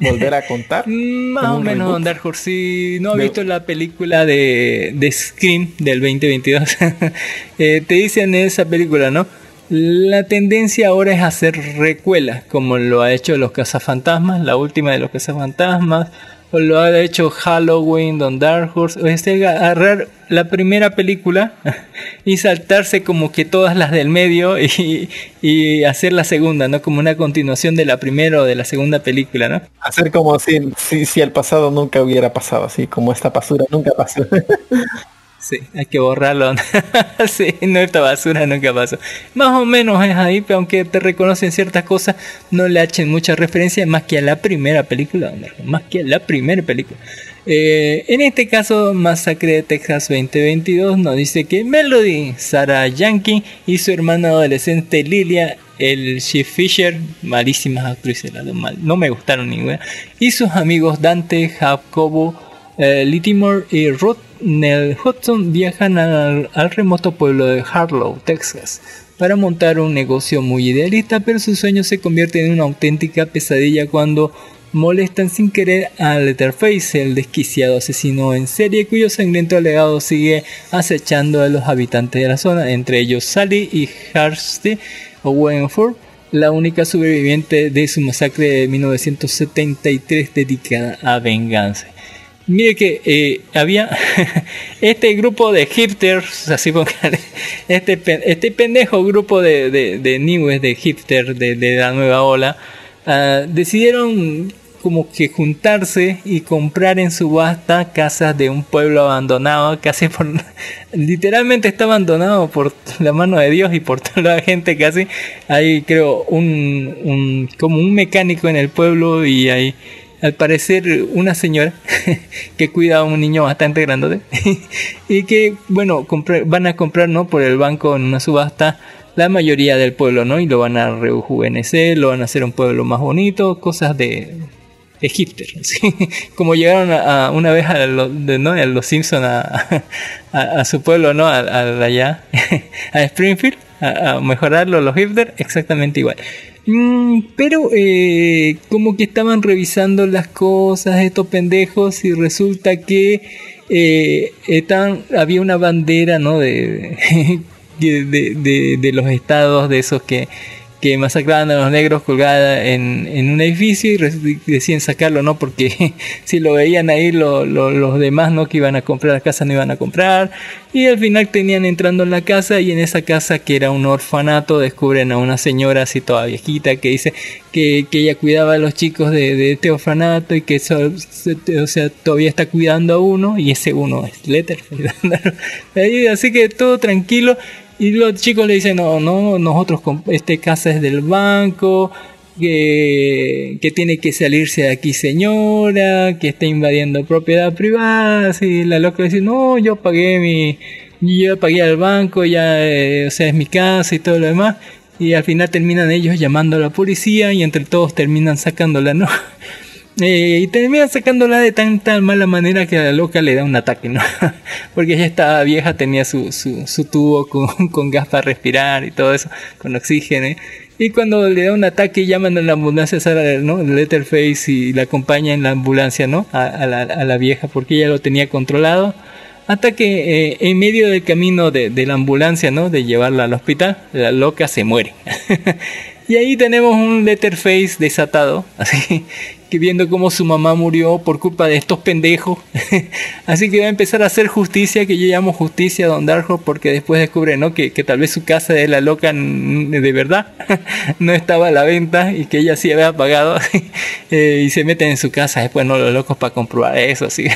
Volver a contar. Más Como o menos. Don Dark Horse. Si no has De- visto la película de, de Scream del 2022, eh, te dicen en esa película, ¿no? La tendencia ahora es hacer recuelas, como lo ha hecho Los Cazafantasmas, la última de Los Cazafantasmas, o lo ha hecho Halloween, Don Dark Horse, o es agarrar la primera película y saltarse como que todas las del medio y, y hacer la segunda, ¿no? Como una continuación de la primera o de la segunda película, ¿no? Hacer como si, si, si el pasado nunca hubiera pasado, así como esta basura nunca pasó. Sí, hay que borrarlo. sí, no esta basura nunca pasó. Más o menos es ahí, pero aunque te reconocen ciertas cosas, no le echen mucha referencia más que a la primera película, más que a la primera película. Eh, en este caso, Masacre de Texas 2022 nos dice que Melody, Sarah Yankee y su hermana adolescente Lilia, el Chief Fisher, malísimas actrices, mal, no me gustaron ninguna, y sus amigos Dante, Jacobo, eh, Litimore y Ruth Nell Hudson viajan al, remoto pueblo de Harlow, Texas, para montar un negocio muy idealista, pero su sueño se convierte en una auténtica pesadilla cuando molestan sin querer a Letterface, el desquiciado asesino en serie cuyo sangriento legado sigue acechando a los habitantes de la zona, entre ellos Sally y Harsty Owenford, la única sobreviviente de su masacre de 1973 dedicada a venganza. Mire que eh, había este grupo de hipsters, así póngale, este, este pendejo grupo de, de, de newes, de hipsters de, de la nueva ola, ah, decidieron como que juntarse y comprar en subasta casas de un pueblo abandonado, casi por literalmente está abandonado por la mano de Dios y por toda la gente casi. Hay creo un, un como un mecánico en el pueblo y hay al parecer una señora que cuida a un niño bastante grandote y que bueno van a comprar no por el banco en una subasta la mayoría del pueblo no y lo van a rejuvenecer lo van a hacer un pueblo más bonito cosas de hipster como llegaron a, una vez a, lo- de- ¿no? a los Simpson a, su pueblo no a, allá a Springfield a, mejorarlo los hipsters exactamente igual Mm, pero eh, como que estaban revisando las cosas estos pendejos y resulta que eh, estaban- había una bandera no de, de, de- de- de los estados de esos que que masacraban a los negros colgada en, en un edificio y deciden sacarlo, ¿no? Porque si lo veían ahí lo- lo- los demás, ¿no? Que iban a comprar la casa no iban a comprar. Y al final tenían entrando en la casa y en esa casa que era un orfanato descubren a una señora así toda viejita que dice que, que ella cuidaba a los chicos de, de este orfanato y que eso, o sea, todavía está cuidando a uno y ese uno es. Ahí, Así que todo tranquilo. Y los chicos le dicen, no, no, nosotros, este casa es del banco, que, que tiene que salirse de aquí señora, que está invadiendo propiedad privada. Y la loca dice, no, yo pagué mi, yo pagué al banco, ya, eh, o sea, es mi casa y todo lo demás. Y al final terminan ellos llamando a la policía y entre todos terminan sacándola, ¿no? Eh, y termina sacándola de tan tan mala manera que a la loca le da un ataque, ¿no? Porque ella estaba vieja, tenía su, su, su tubo con, con gas para respirar y todo eso, con oxígeno. ¿eh? Y cuando le da un ataque, llaman a la ambulancia, sale, ¿no? Letterface y la acompaña en la ambulancia, ¿no? A, a la, a la vieja, porque ella lo tenía controlado. Hasta que eh, en medio del camino de, de la ambulancia, ¿no? De llevarla al hospital, la loca se muere. y ahí tenemos un Letterface desatado, así que viendo cómo su mamá murió por culpa de estos pendejos. así que va a empezar a hacer justicia, que yo llamo justicia a Don Darjo, porque después descubre, ¿no? Que, que tal vez su casa de la loca de verdad no estaba a la venta y que ella sí había pagado. eh, y se meten en su casa después, ¿no? Los locos para comprobar eso, así.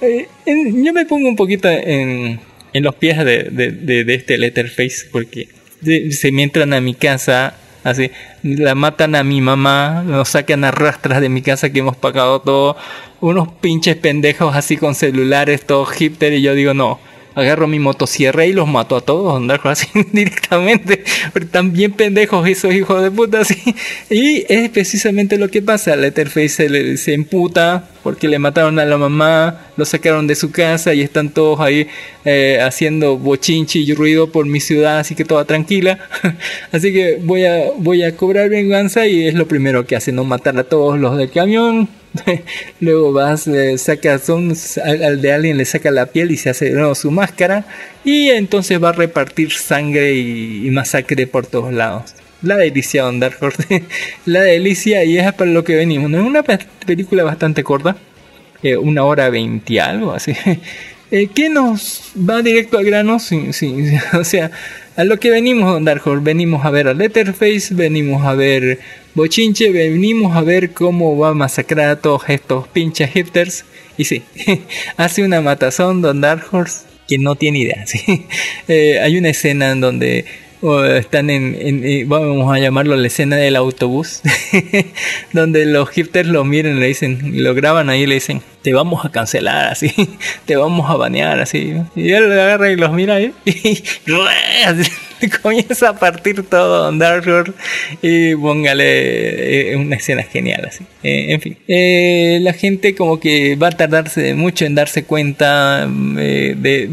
Eh, yo me pongo un poquito en, en los pies de, de, este Letterface porque de- se me entran a mi casa así la matan a mi mamá nos sacan a rastras de mi casa que hemos pagado todo. Unos pinches pendejos así con celulares todos hipster y yo digo no agarro mi motosierra y los mato a todos andar así directamente. Porque están bien pendejos esos hijos de puta así y es precisamente lo que pasa. Letterface se, le- se emputa porque le mataron a la mamá lo sacaron de su casa y están todos ahí eh, haciendo bochinche y ruido por mi ciudad así que toda tranquila. Así que voy a voy a cobrar venganza y es lo primero que hace no matar a todos los del camión luego vas eh, sacas un, al, de alguien le saca la piel y se hace de nuevo su máscara y entonces va a repartir sangre y, masacre por todos lados. La delicia Don Dark la delicia y es para lo que venimos no es una pe- película bastante corta eh, una hora veinte algo así. Eh, que nos va directo al grano o sea a lo que venimos Don Dark Horse venimos a ver a Letterface venimos a ver Bochinche venimos a ver cómo va a masacrar a todos estos pinches hipsters y sí hace una matazón Don Dark Horse que no tiene idea ¿sí? Eh, hay una escena en donde o están en, en- eh, vamos a llamarlo la escena del autobús, donde los hipsters lo miran, le dicen, lo graban ahí le dicen, te vamos a cancelar así, te vamos a banear así. Y él lo agarra y los mira ahí, y comienza a partir todo Don Dark Horse y póngale eh, una escena genial así. Eh, en fin, eh, la gente como que va a tardarse mucho en darse cuenta eh, de,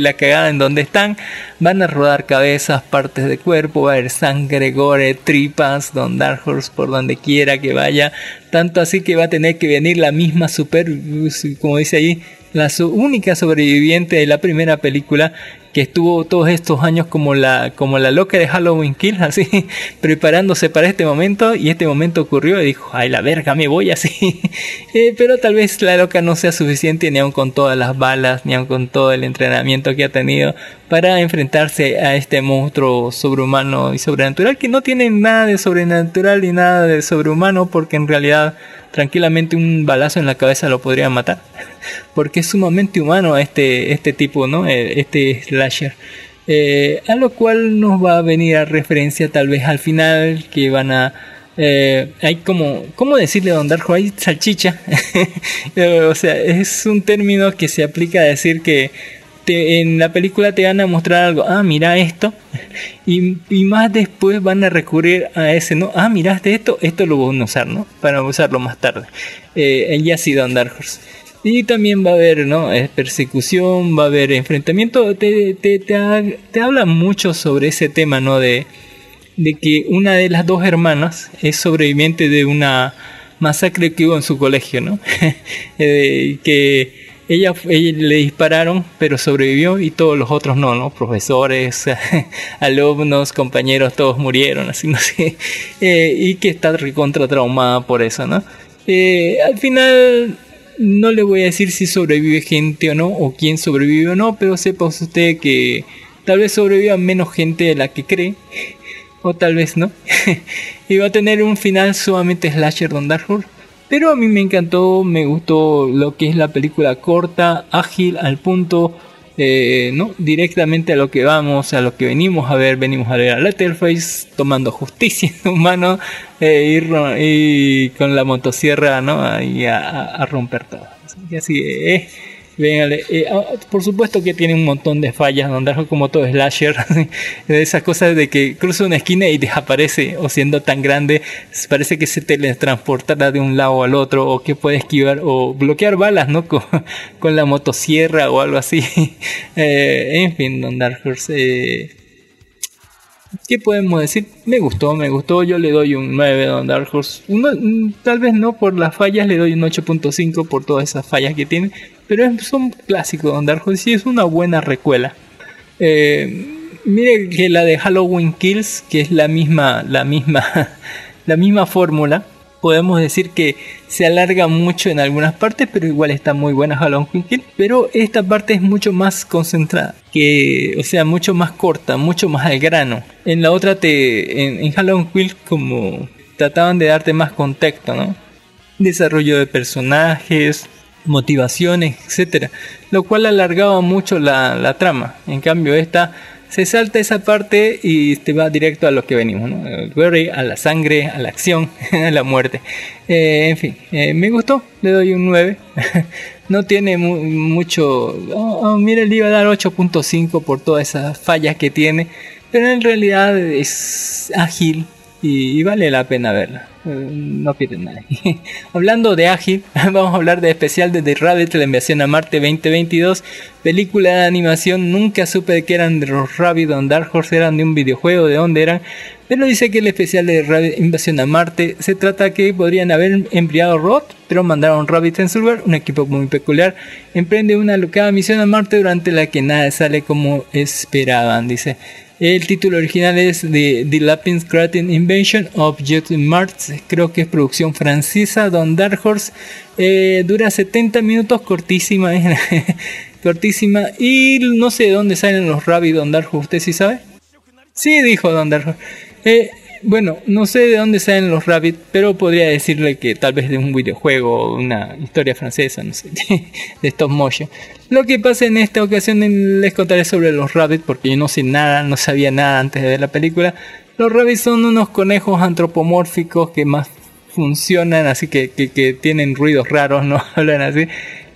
la cagada en donde están. Van a rodar cabezas, partes de cuerpo, va a haber sangre, gore, tripas, Don Dark Horse por donde quiera que vaya. Tanto así que va a tener que venir la misma super, como dice ahí, la única sobreviviente de la primera película que estuvo todos estos años como la como la loca de Halloween Kill así preparándose para este momento y este momento ocurrió y dijo ay la verga me voy así. Eh, pero tal vez la loca no sea suficiente ni aun con todas las balas ni aun con todo el entrenamiento que ha tenido para enfrentarse a este monstruo sobrehumano y sobrenatural que no tiene nada de sobrenatural ni nada de sobrehumano porque en realidad tranquilamente un balazo en la cabeza lo podría matar porque es sumamente humano este este tipo no Eh, este slasher Eh, a lo cual nos va a venir a referencia tal vez al final que van a eh, hay como cómo decirle a Don Darjo hay salchicha o sea es un término que se aplica a decir que en la película te van a mostrar algo, ah, mira esto, y, más después van a recurrir a ese, ¿no? Ah, miraste esto, esto lo van a usar, ¿no? Para usarlo más tarde. Eh, y así Don Dark. Y también va a haber, ¿no? Persecución, va a haber enfrentamiento. Te, te, te, te habla mucho sobre ese tema, ¿no? De, de que una de las dos hermanas es sobreviviente de una masacre que hubo en su colegio, ¿no? Eh, que ella, ella le dispararon, pero sobrevivió y todos los otros no, ¿no? Profesores, alumnos, compañeros, todos murieron, así no sé. Eh, y que está recontra traumada por eso, ¿no? Eh, al final no le voy a decir si sobrevive gente o no, o quién sobrevive o no, pero sepa usted que tal vez sobreviva menos gente de la que cree, o tal vez no. y va a tener un final sumamente slasher Don Dark Horse. Pero a mí me encantó, me gustó lo que es la película corta, ágil, al punto, eh, ¿no? Directamente a lo que vamos, a lo que venimos a ver. Venimos a ver a Letterface tomando justicia en su mano eh, y, y con la motosierra, ¿no? Ahí a, romper todo. Así, así, eh, Eh, ah, por supuesto que tiene un montón de fallas, donde es como todo slasher, esas cosas de que cruza una esquina y desaparece, o siendo tan grande, parece que se teletransportará de un lado al otro, o que puede esquivar, o bloquear balas, ¿no? Con, la motosierra o algo así. Eh, en fin, Don Dark Horse, eh, ¿Qué podemos decir? Me gustó, me gustó. Yo le doy un 9 a Don Dark. Uno, mm, tal vez no por las fallas, le doy un 8.5 por todas esas fallas que tiene. Pero es un clásico Dark y es una buena recuela. Eh, mire que la de Halloween Kills, que es la misma, la misma, la misma fórmula. Podemos decir que se alarga mucho en algunas partes, pero igual está muy buena Halloween Kills. Pero esta parte es mucho más concentrada, que, o sea, mucho más corta, mucho más al grano. En la otra te, en, en Halloween Kills como trataban de darte más contexto, ¿no? Desarrollo de personajes, motivaciones, etcétera, lo cual alargaba mucho la, la trama. En cambio, esta se salta esa parte y te va directo a lo que venimos, ¿no? Al gore, a la sangre, a la acción, a la muerte. Eh, en fin, eh, me gustó, le doy un 9. no tiene mu- mucho. Oh, oh, mire, le iba a dar 8.5 por todas esas fallas que tiene, pero en realidad es ágil y, y vale la pena verla. Eh, No pierde nada. Hablando de ágil, vamos a hablar de especial de The Rabbit, la invasión a Marte 2022. Película de animación, nunca supe de qué eran de los Rabbit on Dark Horse, eran de un videojuego, de dónde eran. Pero dice que el especial de Rabbit Invasión a Marte se trata que podrían haber enviado Rod, pero mandaron Rabbit en su lugar, un equipo muy peculiar. Emprende una locada misión a Marte durante la que nada sale como esperaban, dice. El título original es The, The Lapin Creating Invention of Jet Mars. Creo que es producción francesa. Don Dark Horse eh, dura 70 minutos, cortísima. cortísima. Y no sé de dónde salen los Rabbit Don Dark. ¿Usted sí sabe? Sí, dijo Don Dark Horse. Eh, bueno, no sé de dónde salen los Rabbit, pero podría decirle que tal vez de un videojuego una historia francesa, no sé, de stop motion. Lo que pasa en esta ocasión les contaré sobre los Rabbit porque yo no sé nada, no sabía nada antes de ver la película. Los Rabbits son unos conejos antropomórficos que más funcionan, así que, que, que tienen ruidos raros, no hablan así.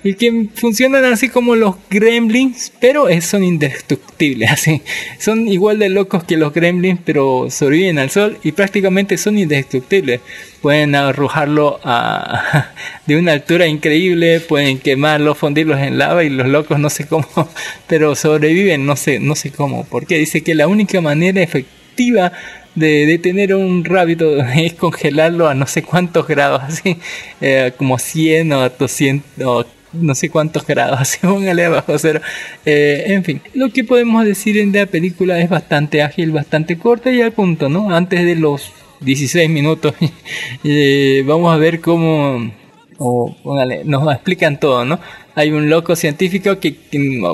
Y que funcionan así como los gremlins, pero son indestructibles, así. Son igual de locos que los gremlins, pero sobreviven al sol y prácticamente son indestructibles. Pueden arrojarlo a, de una altura increíble, pueden quemarlo, fundirlos en lava y los locos no sé cómo, pero sobreviven, no sé, no sé cómo. Porque dice que la única manera efectiva de detener un rábito es congelarlo a no sé cuántos grados, así, eh, como 100 o 200 o no sé cuántos grados, así póngale abajo cero. Eh, en fin, lo que podemos decir en la película es bastante ágil, bastante corta y al punto, ¿no? Antes de los 16 minutos, eh, vamos a ver cómo, o póngale, nos explican todo, ¿no? Hay un loco científico que,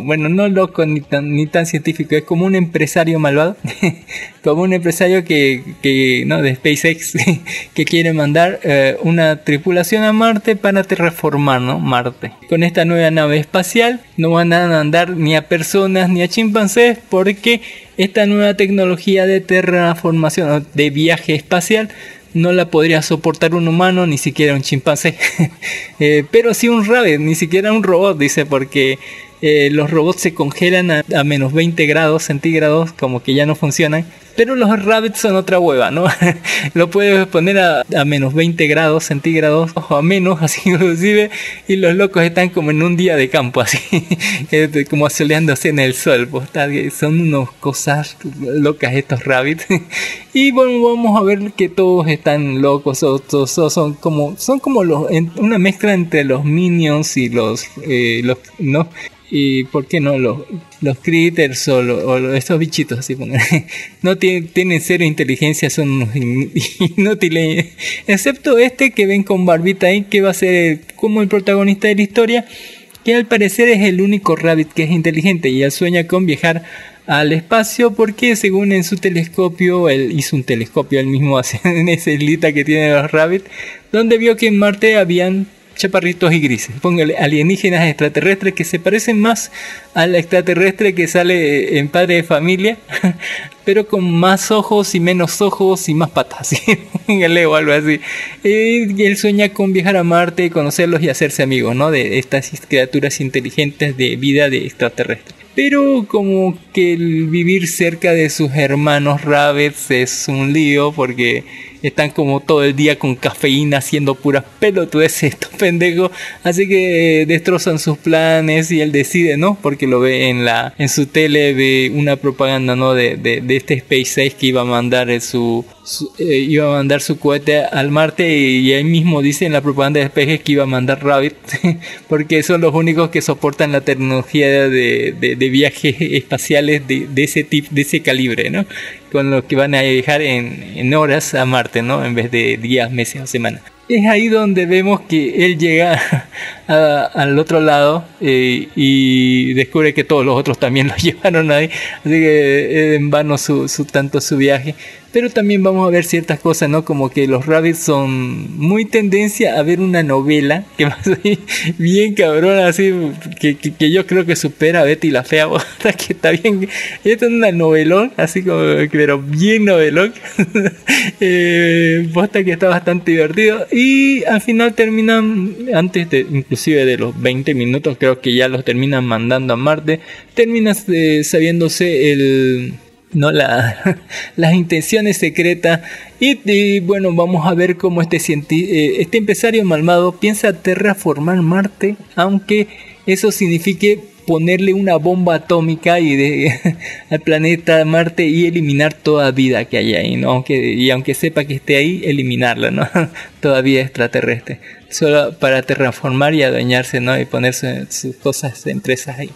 bueno, no loco ni tan, ni tan científico, es como un empresario malvado, como un empresario que, que no, de SpaceX, que quiere mandar eh, una tripulación a Marte para terraformar, ¿no? Marte. Con esta nueva nave espacial no van a mandar ni a personas ni a chimpancés porque esta nueva tecnología de terraformación, de viaje espacial, no la podría soportar un humano, ni siquiera un chimpancé. Eh, pero sí un rabbit, ni siquiera un robot, dice, porque eh, los robots se congelan a, a, menos 20 grados centígrados, como que ya no funcionan. Pero los rabbits son otra hueva, ¿no? Lo puedes poner a, a, menos 20 grados centígrados o a menos, así inclusive, y los locos están como en un día de campo, así, como soleándose en el sol. Pues, son unas cosas locas estos rabbits. Y bueno, vamos a ver que todos están locos, todos, son como, son como los, una mezcla entre los minions y los, eh, los ¿no? y por qué no los, los critters o, estos bichitos así no tienen, cero inteligencia son inútiles. Excepto este que ven con barbita ahí que va a ser como el protagonista de la historia que al parecer es el único rabbit que es inteligente y él sueña con viajar al espacio porque según en su telescopio, él hizo un telescopio él mismo en esa islita que tiene los rabbits, donde vio que en Marte habían chaparritos y grises. Póngale alienígenas extraterrestres que se parecen más al extraterrestre que sale en Padre de Familia, pero con más ojos y menos ojos y más patas. Póngale o algo así. Y él sueña con viajar a Marte, conocerlos y hacerse amigos, ¿no? De estas criaturas inteligentes de vida de extraterrestre. Pero como que el vivir cerca de sus hermanos rabbits es un lío porque están como todo el día con cafeína haciendo puras pelotudeces estos pendejos, así que eh, destrozan sus planes y él decide, ¿no? Porque lo ve en la en su tele ve una propaganda, ¿no? De, de, de este SpaceX que iba a mandar su, su eh, iba a mandar su cohete al Marte y, ahí mismo dice en la propaganda de SpaceX que iba a mandar Rabbit porque son los únicos que soportan la tecnología de, de, de viajes espaciales de, de ese tipo, de ese calibre, ¿no? con los que van a viajar en, en horas a Marte, ¿no? En vez de días, meses o semanas. Es ahí donde vemos que él llega a, al otro lado eh, y descubre que todos los otros también lo llevaron ahí. Así que en vano su, su, tanto su viaje. Pero también vamos a ver ciertas cosas, ¿no? Como que los rabbits son muy tendencia a ver una novela que así, bien cabrón, así, que, que, que, yo creo que supera a Betty la Fea, que está bien. Esto es una novelón, así como, pero bien novelón. eh, que está bastante divertido. Y al final terminan, antes de, inclusive de los 20 minutos, creo que ya los terminan mandando a Marte. Terminas eh, sabiéndose el no la, las intenciones secretas. Y, y, bueno vamos a ver cómo este eh, este empresario malvado piensa terraformar Marte aunque eso signifique ponerle una bomba atómica y de, al planeta Marte y eliminar toda vida que hay ahí no aunque y aunque sepa que esté ahí eliminarla no todavía extraterrestre. Solo para terraformar y adueñarse no y ponerse sus cosas empresas ahí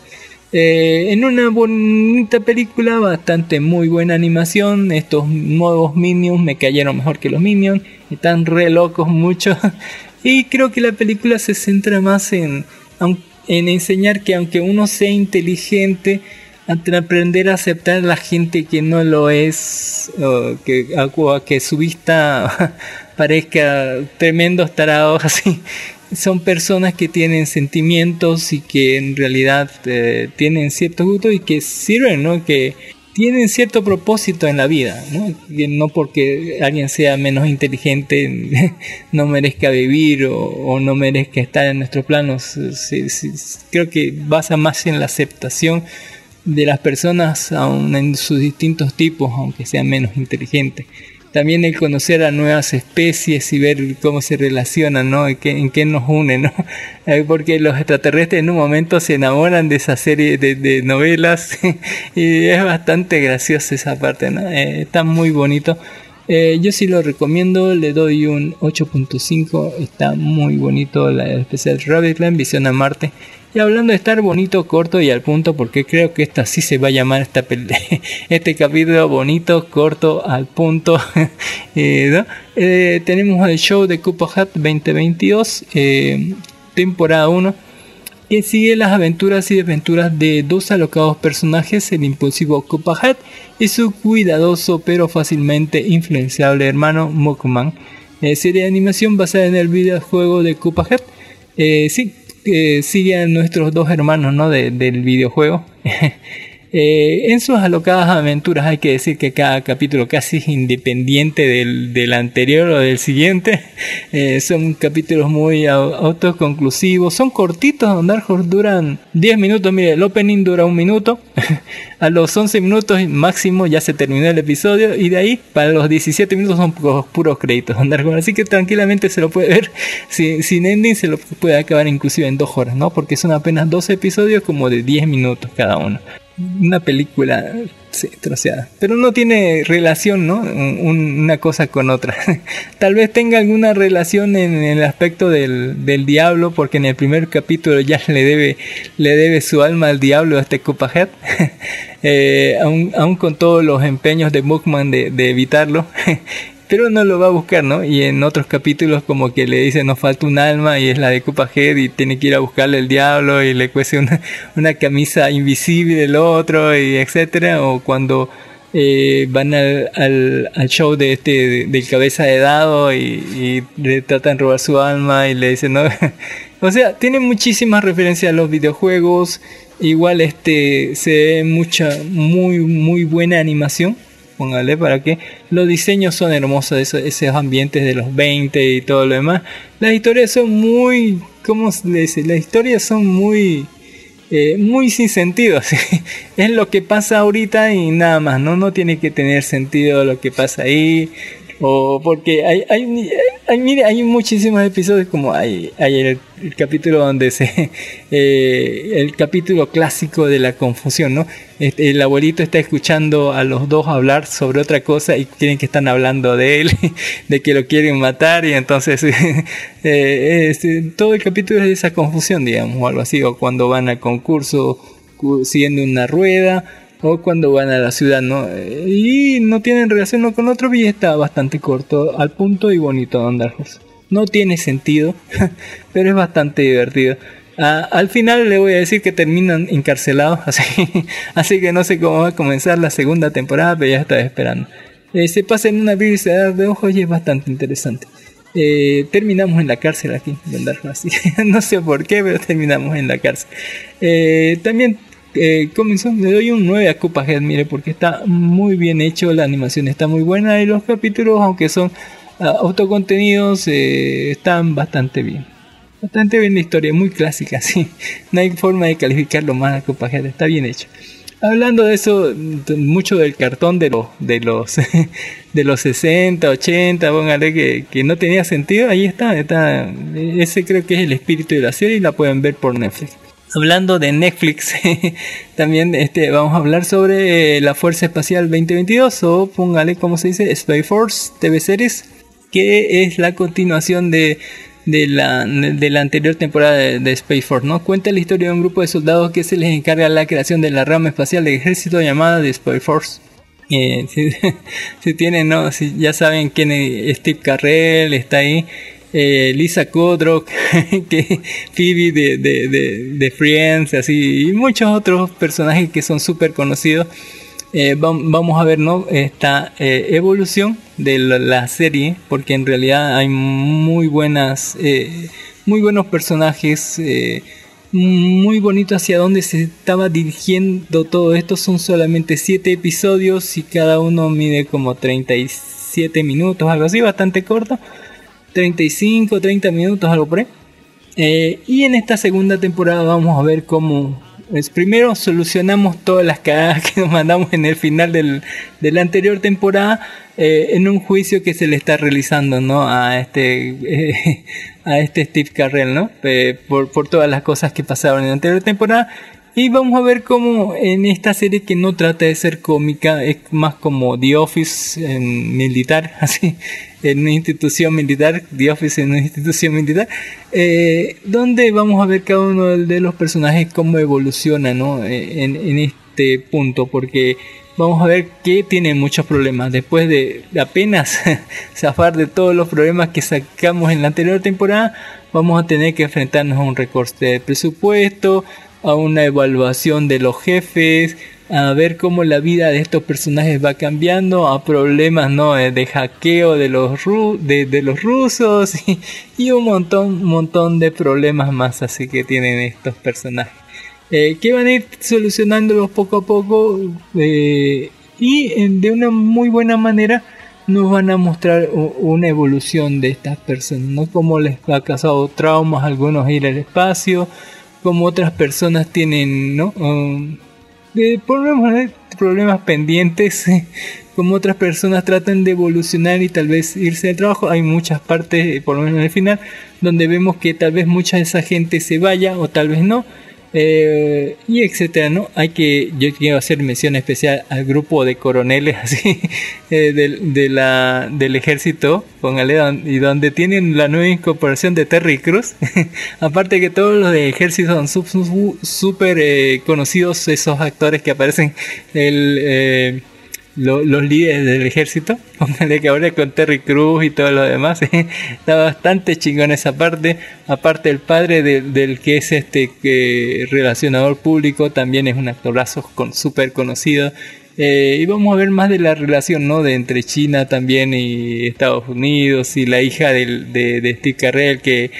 eh, en una bonita película, bastante muy buena animación. Estos nuevos Minions me cayeron mejor que los Minions. Están re locos mucho. y creo que la película se centra más en, en enseñar que aunque uno sea inteligente, aprender a aceptar a la gente que no lo es, o que, su vista parezca tremendos tarados así son personas que tienen sentimientos y que en realidad eh, tienen cierto gusto y que sirven, ¿no? Que tienen cierto propósito en la vida, ¿no? No porque alguien sea menos inteligente no merezca vivir o, no merezca estar en nuestros planos. creo que basa más en la aceptación de las personas aun en sus distintos tipos, aunque sean menos inteligentes también el conocer a nuevas especies y ver cómo se relacionan, ¿no? En qué, nos une, ¿no? Eh, porque los extraterrestres en un momento se enamoran de esa serie de, novelas y es bastante graciosa esa parte, ¿no? Eh, está muy bonito. Eh, yo sí lo recomiendo, le doy un 8.5, está muy bonito la especial Rabbitland, Visión a Marte. Y hablando de estar bonito, corto y al punto, porque creo que esta sí se va a llamar este capítulo bonito, corto, al punto. Eh, eh, tenemos el show de Cupa Hat 2022, eh, temporada 1, que sigue las aventuras y desventuras de dos alocados personajes, el impulsivo Cupa Hat y su cuidadoso pero fácilmente influenciable hermano Mokuman. serie de animación basada en el videojuego de Cupa Hat. sí, que siguen nuestros dos hermanos ¿no? del videojuego. Eh, en sus alocadas aventuras hay que decir que cada capítulo casi es independiente del, anterior o del siguiente. Eh, son capítulos muy autoconclusivos. Son cortitos, Dark Horse duran 10 minutos. Mire, el opening dura un minuto. a los 11 minutos máximo ya se terminó el episodio. Y de ahí, para los 17 minutos son puros, créditos. Así que tranquilamente se lo puede ver. Sin, ending se lo puede acabar inclusive en 2 horas, ¿no? Porque son apenas 12 episodios como de 10 minutos cada uno una película sí, troceada. Pero no tiene relación, ¿no? una cosa con otra. Tal vez tenga alguna relación en, el aspecto del, del, diablo, porque en el primer capítulo ya le debe, le debe su alma al diablo a este Cuphead. eh, aún, con todos los empeños de Bookman de, de evitarlo. pero no lo va a buscar, ¿no? Y en otros capítulos como que le dice nos falta un alma y es la de Head y tiene que ir a buscarle el diablo y le cuece una, una camisa invisible del otro y etcétera, o cuando eh, van al, al, show de este del cabeza de dado y, le tratan de robar su alma y le dicen no o sea tiene muchísimas referencias a los videojuegos. Igual este se ve mucha muy muy buena animación póngale para que los diseños son hermosos, esos, esos ambientes de los 20 y todo lo demás. Las historias son muy, ¿cómo se dice? Las historias son muy, eh, muy sin sentido. es lo que pasa ahorita y nada más, ¿no? No tiene que tener sentido lo que pasa ahí o porque hay, hay, hay, mire, hay muchísimos episodios como hay, hay el, capítulo donde se eh, el capítulo clásico de la confusión no este, el abuelito está escuchando a los dos hablar sobre otra cosa y quieren que están hablando de él de que lo quieren matar y entonces eh, este, todo el capítulo es de esa confusión digamos o algo así o cuando van al concurso siguiendo una rueda o cuando van a la ciudad, ¿no? Y no tienen relación uno con otro y está bastante corto, al punto y bonito andar No tiene sentido, pero es bastante divertido. Ah, al final le voy a decir que terminan encarcelados, así, así que no sé cómo va a comenzar la segunda temporada, pero ya estaba esperando. Eh, se pasa en una vida de ojos y es bastante interesante. Eh, terminamos en la cárcel aquí, no sé por qué, pero terminamos en la cárcel. Eh, también eh, comenzó, le doy un 9 a Cuphead, mire, porque está muy bien hecho, la animación está muy buena y los capítulos, aunque son ah, autocontenidos, eh, están bastante bien. Bastante bien la historia, muy clásica, sí. No hay forma de calificarlo más a Cuphead, está bien hecho. Hablando de eso, mucho del cartón de los de los de los 60, 80, póngale que, que no tenía sentido, ahí está, está, ese creo que es el espíritu de la serie y la pueden ver por Netflix. Hablando de Netflix, también este, vamos a hablar sobre eh, la Fuerza Espacial 2022 o póngale como se dice Space Force TV Series, que es la continuación de, de, la, de la anterior temporada de, Space Force. ¿no? Cuenta la historia de un grupo de soldados que se les encarga la creación de la rama espacial del ejército llamada de Space Force. Eh, si, tienen, ¿no? Si ya saben quién es Steve Carrell, está ahí. Eh, Lisa Kudrow, que Phoebe de, de, de, Friends, así, y muchos otros personajes que son súper conocidos. Eh, vamos a ver ¿no? esta eh, evolución de la, serie, porque en realidad hay muy buenas, muy buenos personajes muy bonito hacia dónde se estaba dirigiendo todo esto. Son solamente 7 episodios y cada uno mide como 37 minutos, algo así, bastante corto. 35, 30 minutos, algo por ahí. Eh, y en esta segunda temporada vamos a ver cómo pues primero solucionamos todas las cagadas que nos mandamos en el final del, de la anterior temporada eh, en un juicio que se le está realizando ¿no? a este eh, a este Steve Carrell ¿no? Por, por todas las cosas que pasaron en la anterior temporada y vamos a ver cómo en esta serie que no trata de ser cómica, es más como The Office en militar, así, en una institución militar, The Office en una institución militar, eh, donde vamos a ver cada uno de los personajes cómo evoluciona ¿no? Eh, en, en este punto, porque vamos a ver que tiene muchos problemas. Después de apenas zafar de todos los problemas que sacamos en la anterior temporada, vamos a tener que enfrentarnos a un recorte de presupuesto, a una evaluación de los jefes, a ver cómo la vida de estos personajes va cambiando, a problemas ¿no? de hackeo de los, de, los rusos y, un montón, montón de problemas más así que tienen estos personajes. Eh, que van a ir solucionándolos poco a poco eh, y de una muy buena manera nos van a mostrar una evolución de estas personas, ¿no? Cómo les ha causado traumas algunos ir al espacio, como otras personas tienen, ¿no? Um, problemas, problemas pendientes, como otras personas tratan de evolucionar y tal vez irse al trabajo. Hay muchas partes, eh, por lo menos en el final, donde vemos que tal vez mucha de esa gente se vaya o tal vez no eh, y etcétera, ¿no? Hay que, yo quiero hacer mención especial al grupo de coroneles así eh, de, la, del ejército, póngale, y donde tienen la nueva incorporación de Terry Cruz. Aparte que todos los de ejército son súper eh, conocidos esos actores que aparecen el los líderes del ejército. Póngale que ahora con Terry Cruz y todo lo demás. Está bastante chingón esa parte. Aparte el padre del que es este que relacionador público también es un actorazo con súper conocido. Eh, y vamos a ver más de la relación ¿no? de entre China también y Estados Unidos y la hija del, de, de Steve Carell que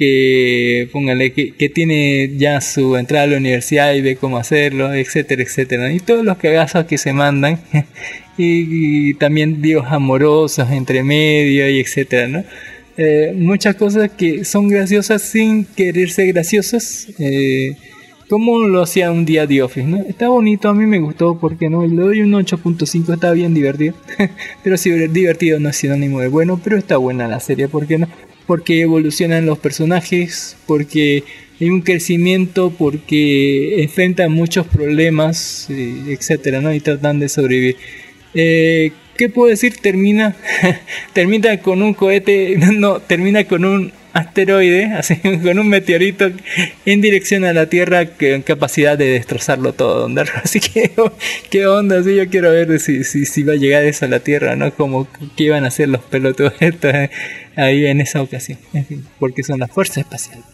que póngale que, que, tiene ya su entrada a la universidad y ve cómo hacerlo, etcétera, etcétera. Y todos los cagazos que se mandan y, también dios amorosos entre medio y etcétera, ¿no? Eh, muchas cosas que son graciosas sin querer ser graciosas. Eh, como lo hacía un día de Office, ¿no? Está bonito, a mí me gustó, porque no? Le doy un 8.5, está bien divertido. pero si divertido no es sinónimo de bueno, pero está buena la serie, ¿por qué no? Porque evolucionan los personajes, porque hay un crecimiento, porque enfrentan muchos problemas, eh, etcétera, ¿no? Y tratan de sobrevivir. Eh, ¿Qué puedo decir? Termina, termina con un cohete, no, termina con un asteroide, así, con un meteorito en dirección a la Tierra con capacidad de destrozarlo todo. Así que, ¿qué onda? Sí, yo quiero ver si, si, si, va a llegar eso a la Tierra, ¿no? Como qué iban a hacer los pelotudos ahí en esa ocasión. En fin, porque son las fuerzas espaciales.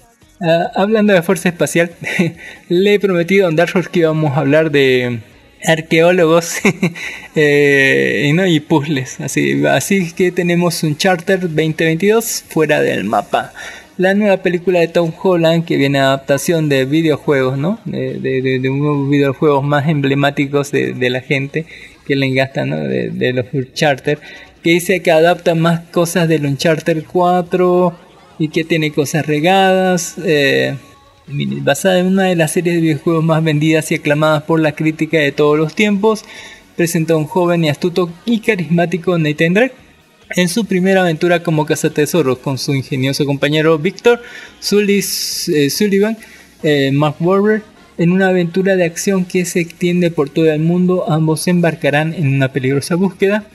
Ah, hablando de fuerza espacial, le he prometido a Dark que íbamos a hablar de arqueólogos eh, ¿no? y puzzles. Así, así que tenemos un Charter 2022 fuera del mapa. La nueva película de Tom Holland que viene a adaptación de videojuegos, ¿no? De, de, de unos videojuegos más emblemáticos de, la gente que le engastan, ¿no? De, los Uncharted. Que dice que adapta más cosas del Uncharted 4 y que tiene cosas regadas. Eh, basada en una de las series de videojuegos más vendidas y aclamadas por la crítica de todos los tiempos, presenta a un joven y astuto y carismático Nathan Drake en su primera aventura como cazatesoros con su ingenioso compañero Victor Sullis, eh, Sullivan, eh, Mark. En una aventura de acción que se extiende por todo el mundo, ambos se embarcarán en una peligrosa búsqueda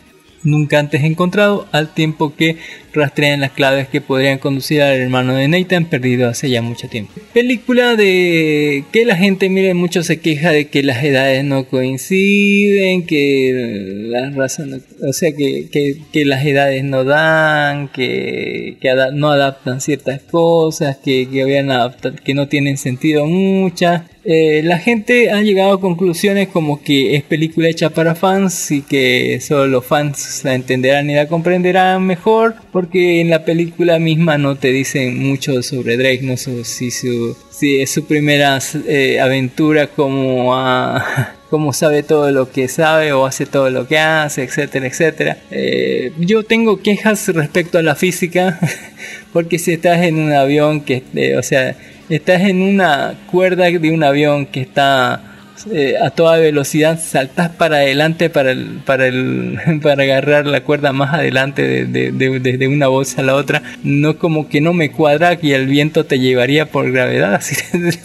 nunca antes encontrado, al tiempo que rastrean las claves que podrían conducir al hermano de Nathan perdido hace ya mucho tiempo. Película de que la gente, mire, mucho se queja de que las edades no coinciden, que las razones, o sea, que, que, las edades no dan, que, que no adaptan ciertas cosas, que, que, que no tienen sentido muchas. Eh, la gente ha llegado a conclusiones como que es película hecha para fans y que solo los fans la entenderán y la comprenderán mejor porque en la película misma no te dicen mucho sobre Drake, no sé si es su primera eh, aventura como cómo sabe todo lo que sabe o hace todo lo que hace, etcétera, etcétera. Eh, yo tengo quejas respecto a la física, porque si estás en un avión que, eh, o sea, estás en una cuerda de un avión que está eh, a toda velocidad, saltas para adelante para el, para el, para agarrar la cuerda más adelante de, de, una bolsa a la otra, no como que no me cuadra y el viento te llevaría por gravedad, así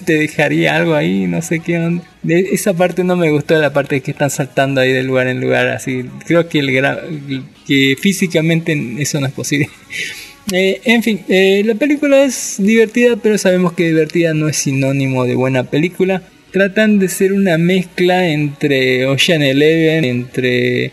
te dejaría algo ahí, no sé qué onda. esa parte no me gustó, la parte de que están saltando ahí de lugar en lugar, así creo que, el, que físicamente eso no es posible. Eh, en fin, eh, la película es divertida, pero sabemos que divertida no es sinónimo de buena película tratan de ser una mezcla entre Ocean Eleven, entre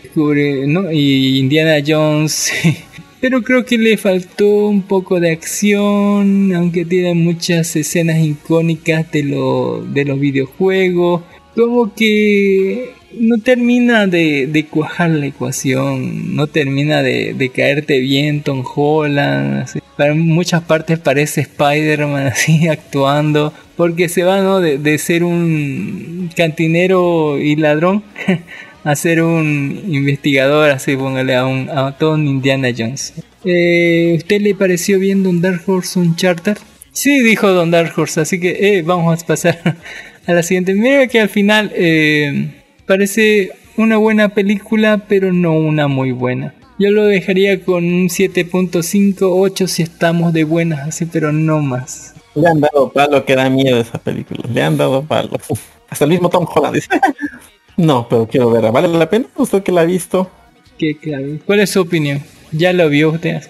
¿no? y Indiana Jones. Pero creo que le faltó un poco de acción, aunque tiene muchas escenas icónicas de, lo, de los videojuegos. Como que no termina de, cuajar la ecuación, no termina de, caerte bien Tom Holland. Para muchas partes parece Spider-Man así actuando, porque se va ¿no? de, ser un cantinero y ladrón a ser un investigador, así póngale a, un, a todo un Indiana Jones. Eh, ¿Usted le pareció bien Don Dark Horse Charter? Sí, dijo Don Dark Horse, así que eh, vamos a pasar a la siguiente. Mira que al final... Eh, Parece una buena película, pero no una muy buena. Yo lo dejaría con un 7.5, 8 si estamos de buenas, así, pero no más. Le han dado palo que da miedo esa película. Le han dado palo. Hasta el mismo Tom Holland dice. no, pero quiero verla. ¿Vale la pena? ¿Usted que la ha visto? ¿Qué, claro. ¿Cuál es su opinión? ¿Ya lo vio usted?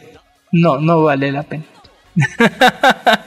No, no vale la pena.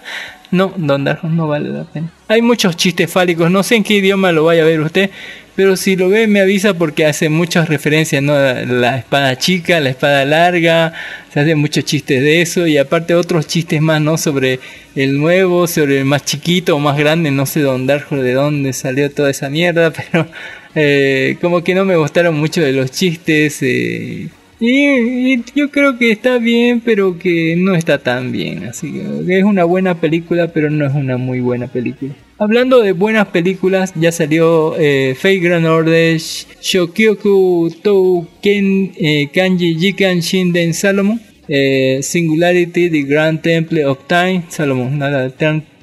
no, Don Darjo, no vale la pena. Hay muchos chistes fálicos. No sé en qué idioma lo vaya a ver usted, pero si lo ve me avisa porque hace muchas referencias, ¿no? La espada chica, la espada larga, se hace muchos chistes de eso y aparte otros chistes más, ¿no? Sobre el nuevo, sobre el más chiquito o más grande, no sé dónde, de dónde salió toda esa mierda, pero eh, como que no me gustaron mucho de los chistes. Eh, y, yo creo que está bien, pero que no está tan bien. Así que es una buena película, pero no es una muy buena película. Hablando de buenas películas, ya salió eh, Fate Grand Order, Shokyoku Tou Ken, eh, Kanji Jikan Shinden Salomon, eh, Singularity, The Grand Temple of Time, Salomon, nada,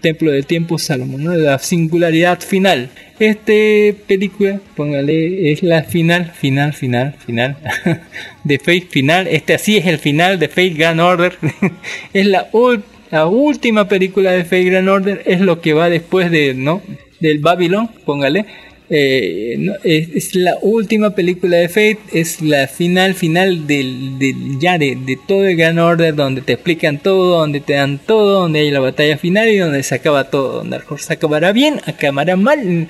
Templo del Tiempo, Salomon, ¿no? la singularidad final. Este película, póngale, es la final, final, final, final de Fate final. Este así es el final de Fate Grand Order. es la, la última película de Fate Grand Order. Es lo que va después de, ¿no? Del Babylon, póngale. Eh, es, la última película de Fate, es la final final del, ya de, todo el Gran Order, donde te explican todo, donde te dan todo, donde hay la batalla final y donde se acaba todo. Donde se acabará bien, acabará mal,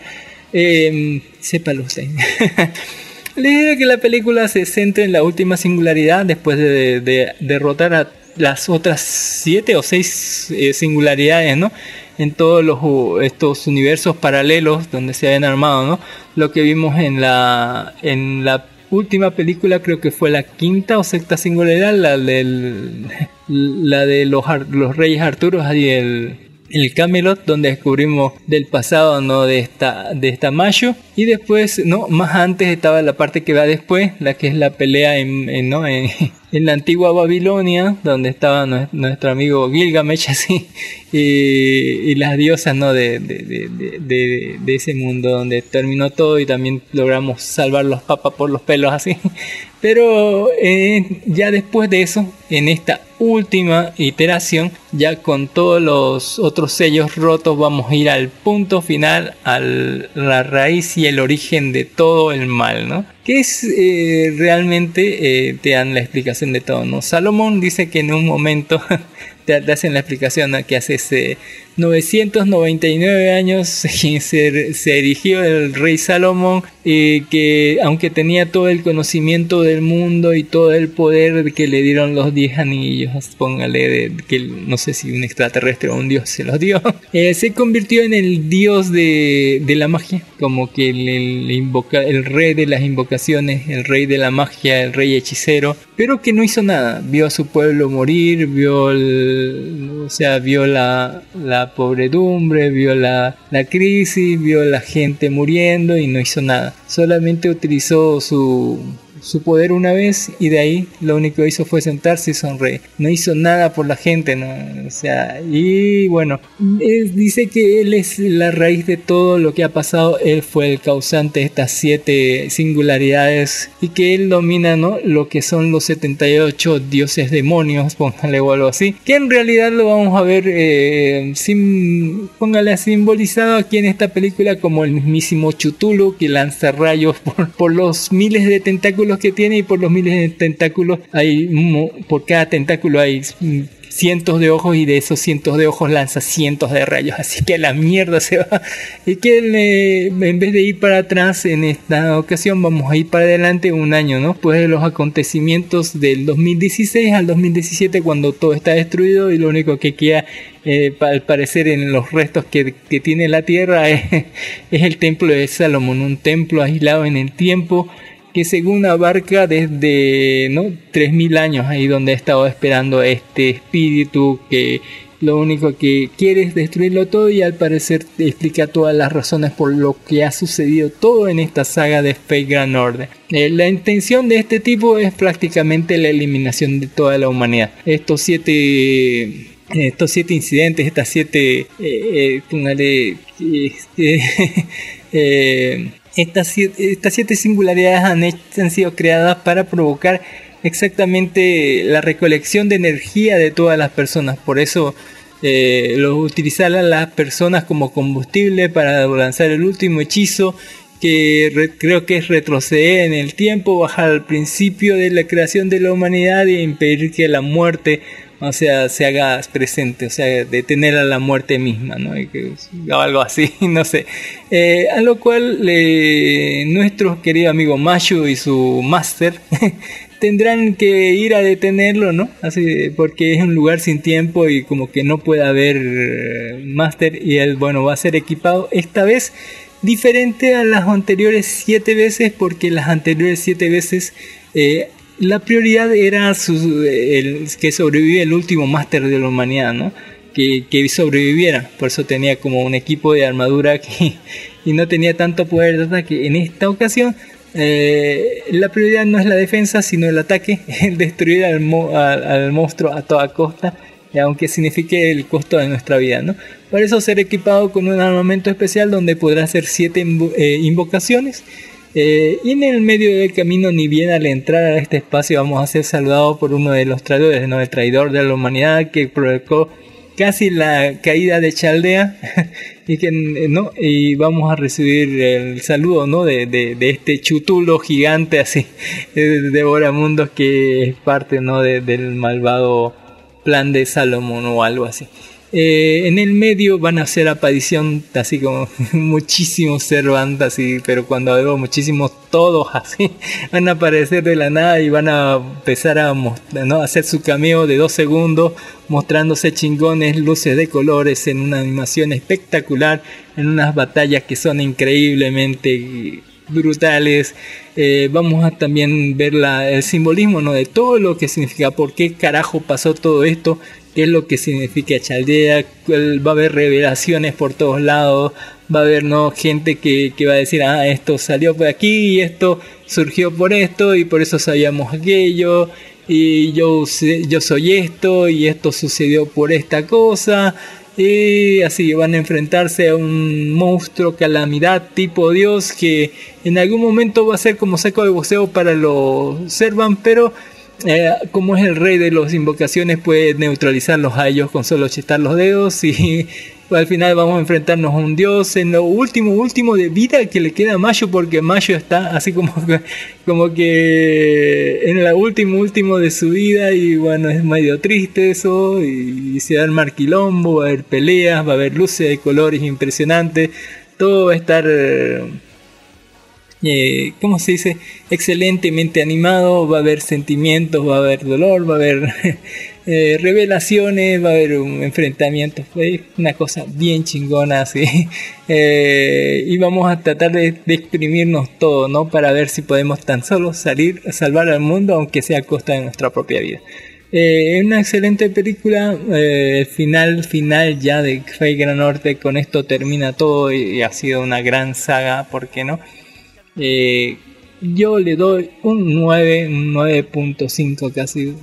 eh, sépalo usted. Le digo que la película se centra en la última singularidad después de, derrotar a las otras siete o seis eh, singularidades, ¿no? en todos los, estos universos paralelos donde se habían armado, ¿no? Lo que vimos en la, en la última película, creo que fue la quinta o sexta singularidad, la, del, la de los, los reyes Arturos y el, el Camelot, donde descubrimos del pasado no de esta de esta Mayo y después no más antes estaba la parte que va después, la que es la pelea en, ¿no? en, en la antigua Babilonia, donde estaba nuestro amigo Gilgamesh así, y, las diosas ¿no? de, ese mundo, donde terminó todo y también logramos salvar los papas por los pelos así. Pero eh, ya después de eso, en esta última iteración, ya con todos los otros sellos rotos, vamos a ir al punto final, a la raíz y el origen de todo el mal, ¿no? Que es eh, realmente, eh, te dan la explicación de todo, ¿no? Salomón dice que en un momento te, hacen la explicación que hace ese 999 años se, se erigió el rey Salomón y que aunque tenía todo el conocimiento del mundo y todo el poder que le dieron los 10 anillos, póngale que no sé si un extraterrestre o un dios se los dio, eh, se convirtió en el dios de, la magia, como que el, invoca, el rey de las invocaciones, el rey de la magia, el rey hechicero, pero que no hizo nada. Vio a su pueblo morir, vio, el- o sea, vio la, la pobredumbre, vio la, la crisis, vio la gente muriendo y no hizo nada. Solamente utilizó su, su poder una vez y de ahí lo único que hizo fue sentarse y sonreír. No hizo nada por la gente, ¿no? O sea, y bueno, él dice que él es la raíz de todo lo que ha pasado, él fue el causante de estas siete singularidades y que él domina, ¿no? Lo que son los 78 dioses demonios, póngale o algo así, que en realidad lo vamos a ver, eh, sim- póngale simbolizado aquí en esta película como el mismísimo Chutulu que lanza rayos por, por los miles de tentáculos que tiene y por los miles de tentáculos hay por cada tentáculo hay cientos de ojos y de esos cientos de ojos lanza cientos de rayos. Así que a la mierda se va. Y que en vez de ir para atrás en esta ocasión vamos a ir para adelante un año no después de los acontecimientos del 2016 al 2017 cuando todo está destruido y lo único que queda eh, al parecer en los restos que, que tiene la tierra es, es el templo de Salomón un templo aislado en el tiempo que según abarca desde ¿no? 3.000 años ahí donde ha estado esperando este espíritu que lo único que quiere es destruirlo todo y al parecer te explica todas las razones por lo que ha sucedido todo en esta saga de Fate Grand Order. Eh, la intención de este tipo es prácticamente la eliminación de toda la humanidad. Estos siete estos siete incidentes, estas siete, eh, eh, eh, estas, siete, estas siete singularidades han, han sido creadas para provocar exactamente la recolección de energía de todas las personas. Por eso eh, lo utilizar a las personas como combustible para lanzar el último hechizo que re- creo que es retroceder en el tiempo, bajar al principio de la creación de la humanidad e impedir que la muerte, o sea, se haga presente, o sea, detener a la muerte misma, ¿no? Y que- algo así, no sé. Eh, a lo cual eh, nuestro querido amigo Mashu y su máster tendrán que ir a detenerlo, ¿no? Así, porque es un lugar sin tiempo y como que no puede haber eh, máster y él, bueno, va a ser equipado esta vez diferente a las anteriores siete veces porque las anteriores siete veces eh, la prioridad era su- el, que sobrevive el último máster de la humanidad, ¿no? Que, que sobreviviera, por eso tenía como un equipo de armadura que, y no tenía tanto poder de ataque. En esta ocasión eh, la prioridad no es la defensa, sino el ataque, destruir al, mo- al- al monstruo a toda costa, aunque signifique el costo de nuestra vida, ¿no? Eso ser equipado con un armamento especial donde podrá hacer siete invo- eh, invocaciones. Eh, y en el medio del camino, ni bien al entrar a este espacio, vamos a ser saludados por uno de los traidores, ¿no? El traidor de la humanidad que provocó casi la caída de Chaldea. Y que no y vamos a recibir el saludo no de, de, este chutulo gigante así de devoramundos que es parte no de- del malvado plan de Salomón o algo así Eh, en el medio van a hacer aparición así como muchísimos Cervantes así pero cuando digo muchísimos todos así van a aparecer de la nada y van a empezar a ¿no? hacer su cameo de dos segundos mostrándose chingones, luces de colores en una animación espectacular, en unas batallas que son increíblemente brutales. Eh, vamos a también ver el simbolismo ¿no? de todo lo que significa, por qué carajo pasó todo esto, qué es lo que significa Chaldea, va a haber revelaciones por todos lados, va a haber ¿no? gente que, que va a decir, ah, esto salió por aquí y esto surgió por esto y por eso sabíamos aquello y yo, yo soy esto y esto sucedió por esta cosa y así van a enfrentarse a un monstruo calamidad tipo dios que en algún momento va a ser como saco de boxeo para los Servan pero eh, como es el rey de las invocaciones puede neutralizarlos a ellos con solo chistar los dedos y al final vamos a enfrentarnos a un dios en lo último último de vida que le queda a Mayo porque Mayo está así como como que en la último último de su vida y bueno es medio triste eso y, se va a armar quilombo va a haber peleas va a haber luces de colores impresionantes todo va a estar eh, eh, ¿cómo se dice? Excelentemente animado, va a haber sentimientos, va a haber dolor, va a haber eh, revelaciones, va a haber un enfrentamiento, una cosa bien chingona así. Eh, y vamos a tratar de, exprimirnos todo, ¿no? Para ver si podemos tan solo salir a salvar al mundo, aunque sea a costa de nuestra propia vida. Es una excelente película. el final, final ya de Fake Gran Norte. Con esto termina todo y, y ha sido una gran saga, ¿por qué no? Eh, yo le doy un 9, un 9.5 casi.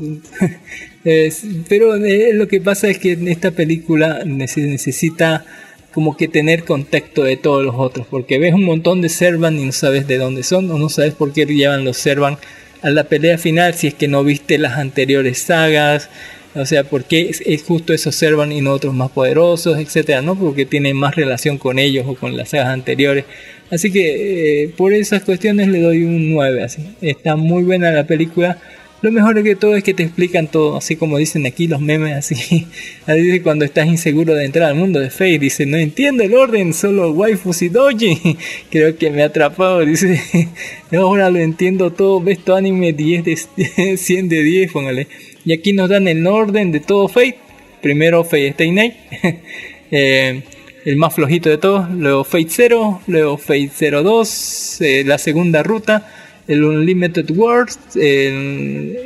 Pero eh, lo que pasa es que esta película nece- necesita como que tener contexto de todos los otros, porque ves un montón de Servan y no sabes de dónde son, o no sabes por qué llevan los Servan a la pelea final si es que no viste las anteriores sagas, o sea, por qué es, es justo esos Servan y no otros más poderosos, etcétera, ¿no? Porque tienen más relación con ellos o con las sagas anteriores. Así que eh, por esas cuestiones le doy un 9, así. Está muy buena la película. Lo mejor de todo es que te explican todo, así como dicen aquí los memes, así. Así dice cuando estás inseguro de entrar al mundo de Fate, dice, no entiendo el orden, solo waifus y doji. Creo que me ha atrapado, dice, ahora lo entiendo todo, ves tu anime 10 de 100 de 10, póngale. Y aquí nos dan el orden de todo Fate. Primero Fate Stay Night, eh, el más flojito de todos, luego Fate 0, luego Fate 02, eh, la segunda ruta, el Unlimited World, eh,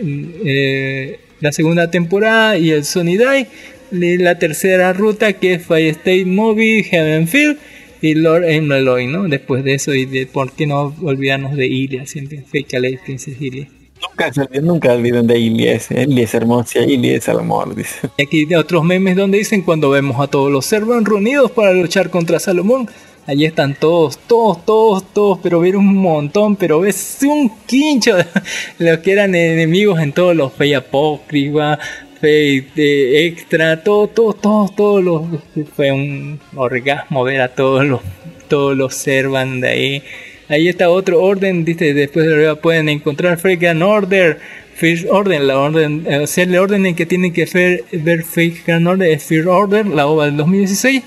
la segunda temporada y el Sony Die, la tercera ruta que es Fire State Movie, Heavenfield y Lord Emeloy, ¿no? Después de eso y de por qué no olvidarnos de Ilia, siempre Fake Lady Princess Ilia. Nunca, nunca olviden de. Ilies es hermosa, es el amor, dice. Y aquí hay otros memes donde dicen cuando vemos a todos los servos reunidos para luchar contra Salomón. Allí están todos, todos, todos, todos, pero ver un montón, pero ves un quincho de los que eran enemigos en todos los Fey Apócrifa, Fey de Extra, todos, todos, todos, todos los. Fue un orgasmo ver a todos los, todos los Servan de ahí. Ahí está otro orden, dice, después de arriba pueden encontrar Freakan Order, First Order, la orden, o sea, el orden en que tienen que ver, ver Freakan Order es First Order, la OVA del 2016.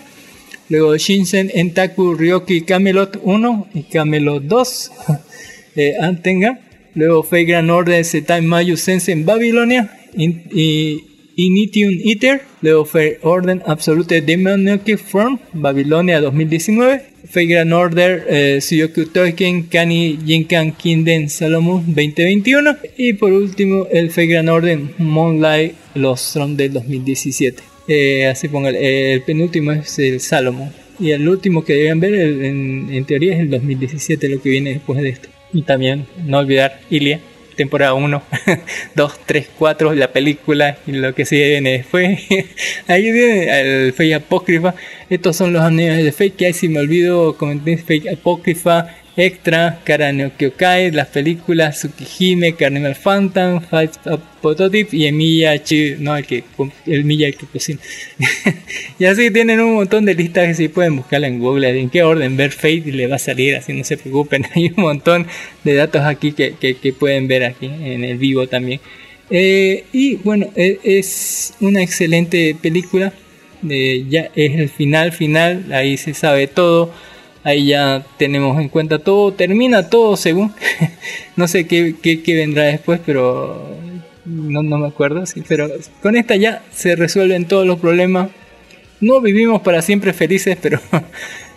Luego Shinsen, Entaku, Ryoki, Camelot 1 y Camelot 2. eh, Antenga. Luego Fate Grand Order, Setai Mayu Sense en Babilonia. Y Initium Eater. Luego Fate Order Absolute Demonoki Form, Babilonia 2019. Fate Grand Order, eh, Suyoku Token, Kani Jinkan Kinden Salomon 2021. Y por último, el Fate Grand Order Moonlight Los Throne del 2017. Eh, así ponga, el penúltimo es el Salomon. Y el último que deben ver, en, en teoría, es el 2017, lo que viene después de esto. Y también, no olvidar, Ilia, temporada 1, 2, 3, 4, la película y lo que sigue viene después. Ahí viene el Fake Apócrifa. Estos son los animes de Fake. Que ahí si me olvido, comenté Fake Apócrifa. Extra, Karaneo Kyokai, las películas Tsukihime, Carnival Phantom, Fight Up Prototype y Emilia Chi, no, el que el que cocina. y así tienen un montón de listas que si pueden buscarla en Google, en qué orden ver Fate y le va a salir, así no se preocupen. Hay un montón de datos aquí que, que, pueden ver aquí en el vivo también. Eh, y bueno, e- es una excelente película. Ya es el final, final, ahí se sabe todo. Ahí ya tenemos en cuenta todo, termina todo según. no sé qué, qué- vendrá después, pero no, no me acuerdo. Pero con esta ya se resuelven todos los problemas. No vivimos para siempre felices, pero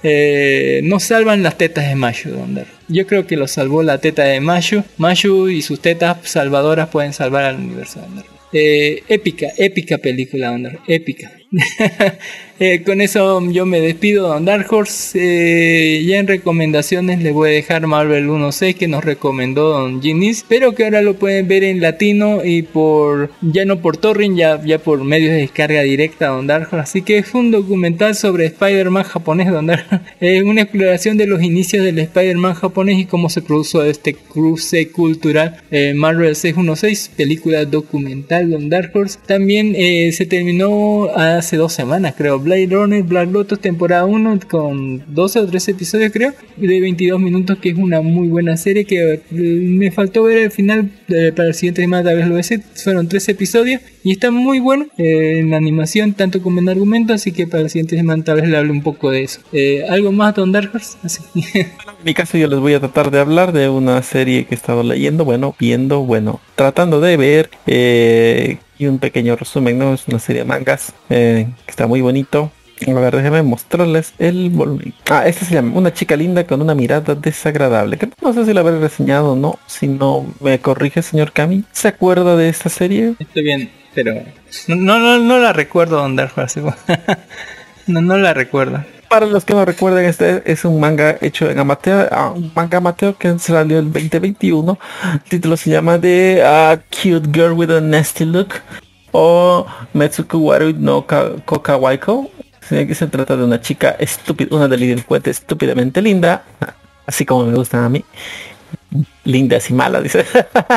eh, nos salvan las tetas de Mayu. Dondar. Yo creo que lo salvó la teta de Mayu. Mayu y sus tetas salvadoras pueden salvar al universo. Dondar. Eh, épica, épica película, Dondar. Épica. Eh, con eso yo me despido, Don Dark Horse. Eh, ya en recomendaciones les voy a dejar Marvel 1.6 que nos recomendó Don Ginis. Pero que ahora lo pueden ver en latino y por ya no por torrent, ya, ya por medios de descarga directa, Don Dark Horse. Así que es un documental sobre Spider-Man japonés, Don Dark Horse. Es una exploración de los inicios del Spider-Man japonés y cómo se produjo este cruce cultural. Eh, Marvel 616, película documental, Don Dark Horse. También eh, se terminó hace dos semanas, creo. Blade Runner Black Lotus temporada 1 con 12 o 13 episodios creo de 22 minutos que es una muy buena serie que eh, me faltó ver el final eh, para el siguiente semana tal vez lo ves fueron 13 episodios y está muy bueno eh, en animación tanto como en argumento así que para la siguiente semana tal vez le hable un poco de eso. Eh, algo más Don Dark Horse así En mi caso yo les voy a tratar de hablar de una serie que he estado leyendo, bueno, viendo, bueno, tratando de ver, eh, y un pequeño resumen, ¿no? Es una serie de mangas eh, que está muy bonito. A ver, déjenme mostrarles el volumen. Ah, este se llama Una chica linda con una mirada desagradable. Que no sé si la habré reseñado o no. Si no me corrige, señor Cami. ¿Se acuerda de esta serie? Estoy bien, pero no, no, no la recuerdo, Don Dark no, no la recuerdo. Para los que no recuerden, este es un manga hecho en amateur, ah, un manga amateur que salió el 2021. El título se llama de ah, Cute Girl with a Nasty Look o Metsuku Waru no Ka- Kokawaiko. Sí, Se trata de una chica estúpida, una delincuente estúpidamente linda, así como me gustan a mí. Lindas y malas, dice.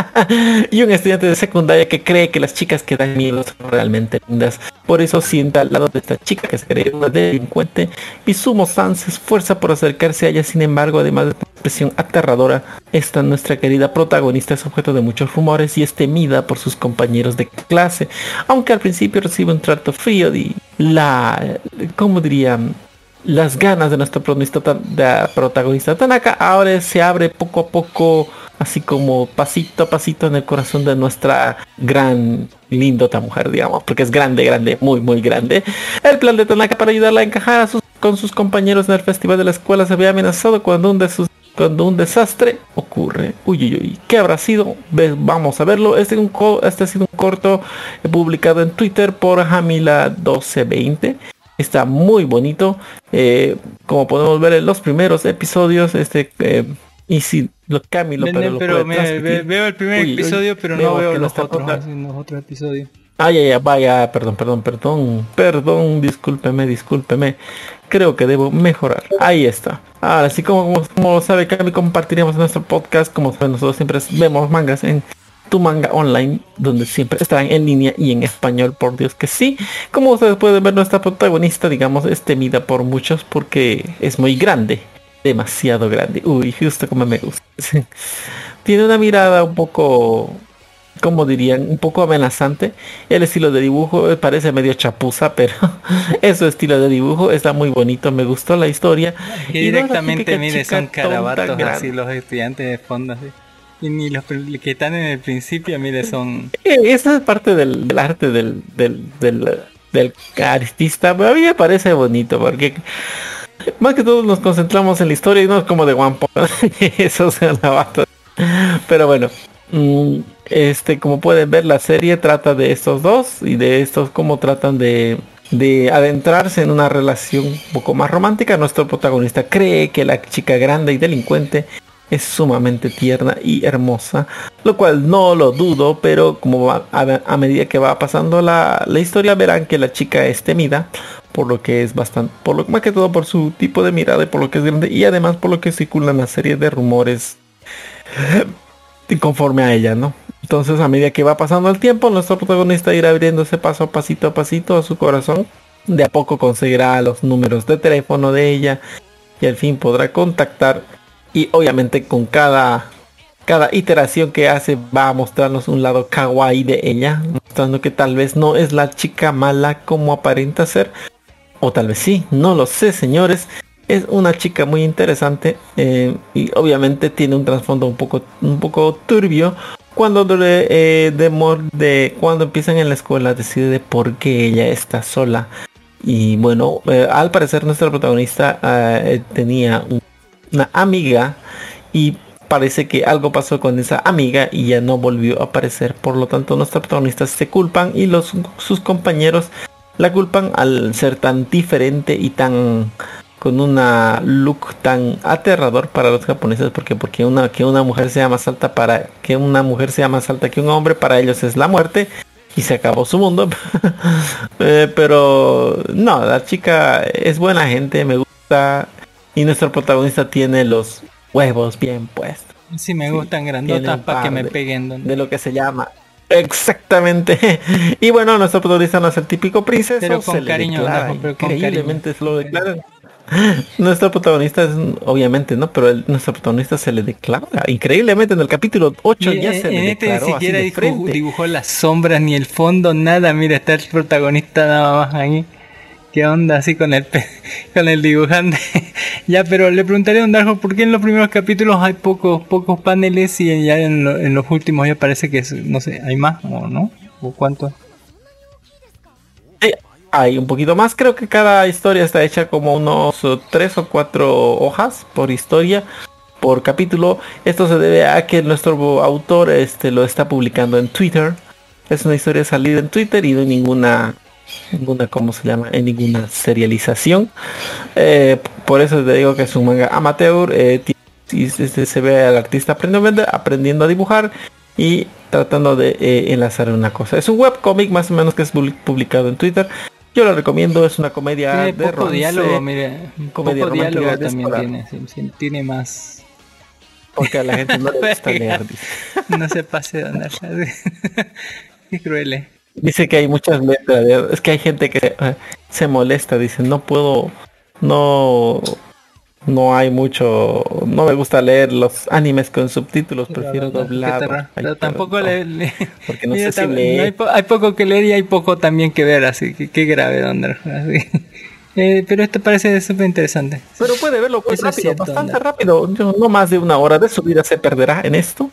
y un estudiante de secundaria que cree que las chicas que dan miedo son realmente lindas. Por eso sienta al lado de esta chica que se cree una delincuente y Sumo San se esfuerza por acercarse a ella. Sin embargo, además de una expresión aterradora, esta nuestra querida protagonista es objeto de muchos rumores y es temida por sus compañeros de clase. Aunque al principio recibe un trato frío de la, ¿cómo diría? Las ganas de nuestro protagonista, de protagonista Tanaka ahora se abre poco a poco, así como pasito a pasito en el corazón de nuestra gran lindota mujer, digamos, porque es grande, grande, muy, muy grande. El plan de Tanaka para ayudarla a encajar a sus- con sus compañeros en el festival de la escuela se había amenazado cuando un de cuando un desastre ocurre. Uy, uy, uy. ¿Qué habrá sido? Vamos a verlo. Este, es un este ha sido un corto publicado en Twitter por Jamila1220. Está muy bonito. Eh, como podemos ver en los primeros episodios, este eh, y si lo Camilo, pero, lo pero mira, veo el primer Uy, uy, episodio, pero no veo los otros, los otros episodios. Ay, ay, ay, vaya, perdón, perdón, perdón, perdón, discúlpeme, discúlpeme. Creo que debo mejorar. Ahí está. Ahora, así como, como, como sabe que compartiremos nuestro podcast, como saben, nosotros siempre vemos mangas en tu manga online, donde siempre estarán en línea y en español, por Dios que sí. Como ustedes pueden ver, nuestra protagonista, digamos, es temida por muchos porque es muy grande. Demasiado grande. Uy, justo como me gusta. Tiene una mirada un poco como dirían, un poco amenazante. El estilo de dibujo eh, parece medio chapuza, pero es su estilo de dibujo, está muy bonito, me gustó la historia. Y no directamente, típica mire, son carabatos así los estudiantes de fondo así. Ni los que están en el principio, mire, son... Esa es parte del, arte del, del, del, artista, a mí me parece bonito porque más que todo nos concentramos en la historia y no es como de One Punch. Eso la bata. Pero bueno, mm, este como pueden ver la serie trata de estos dos y de estos cómo tratan de de adentrarse en una relación un poco más romántica. Nuestro protagonista cree que la chica grande y delincuente es sumamente tierna y hermosa, lo cual no lo dudo, pero como va- a, medida que va pasando la, la historia verán que la chica es temida, por lo que es bastante, por lo más que todo por su tipo de mirada y por lo que es grande y además por lo que circulan una serie de rumores y conforme a ella, ¿no? Entonces a medida que va pasando el tiempo, nuestro protagonista irá abriéndose paso a pasito a pasito a su corazón. De a poco conseguirá los números de teléfono de ella y al fin podrá contactar. Y obviamente con cada, cada iteración que hace va a mostrarnos un lado kawaii de ella. Mostrando que tal vez no es la chica mala como aparenta ser. O tal vez sí, no lo sé señores. Es una chica muy interesante eh, y obviamente tiene un trasfondo un poco, un poco turbio. Cuando de, eh, de, cuando empiezan en la escuela decide de por qué ella está sola. Y bueno, eh, al parecer nuestra protagonista eh, tenía un- una amiga y parece que algo pasó con esa amiga y ya no volvió a aparecer. Por lo tanto, nuestra protagonista se culpan y los sus compañeros la culpan al ser tan diferente y tan con una look tan aterrador para los japoneses porque porque una que una mujer sea más alta para que una mujer sea más alta que un hombre para ellos es la muerte y se acabó su mundo Eh, pero no la chica es buena gente me gusta y nuestro protagonista tiene los huevos bien puestos. Sí, me gustan tiene grandotas para que me peguen. donde- de lo que se llama. Exactamente. Y bueno nuestro protagonista no es el típico princeso Pero con se cariño, Najo, pero con increíblemente se lo declaran. Nuestro protagonista es obviamente no pero el- nuestro protagonista se le declara increíblemente. En el capítulo 8 Y ya en- se le en este declaró ni así siquiera de dibujó, dibujó las sombras ni el fondo, nada. Mira, está el protagonista nada más ahí. ¿Qué onda así con el con el dibujante? ya, pero le preguntaré a Darjo por qué en los primeros capítulos hay pocos pocos paneles y ya en, lo- en los últimos ya parece que no sé, hay más o no o cuánto. hay un poquito más. Creo que cada historia está hecha como unos eh, tres o cuatro hojas por historia, por capítulo. Esto se debe a que nuestro autor este, lo está publicando en Twitter. Es una historia salida en Twitter y no hay ninguna, ninguna, ¿cómo se llama? En ninguna serialización. Eh, por eso te digo que es un manga amateur. eh, y se ve al artista aprendiendo, aprendiendo a dibujar y tratando de eh, enlazar una cosa. Es un webcomic más o menos que es publi- publicado en Twitter. Yo lo recomiendo, es una comedia Tiene de poco romance, diálogo, mire. comedia Poco diálogo también tiene. sí, sí, tiene más. porque a la gente no le gusta leer. No se pase de andar. Qué cruel. Dice que hay muchas letras, es que hay gente que eh, se molesta, dice, no puedo, no, no hay mucho, no me gusta leer los animes con subtítulos, prefiero pero tampoco no, le, le- porque no sé si tam- lee. hay, po- hay poco que leer y hay poco también que ver, así que qué grave Don Dark Horse, así. Eh, pero esto parece súper interesante. Pero puede verlo pues, rápido, cierto, bastante rápido. Yo- no más de una hora de su vida se perderá en esto.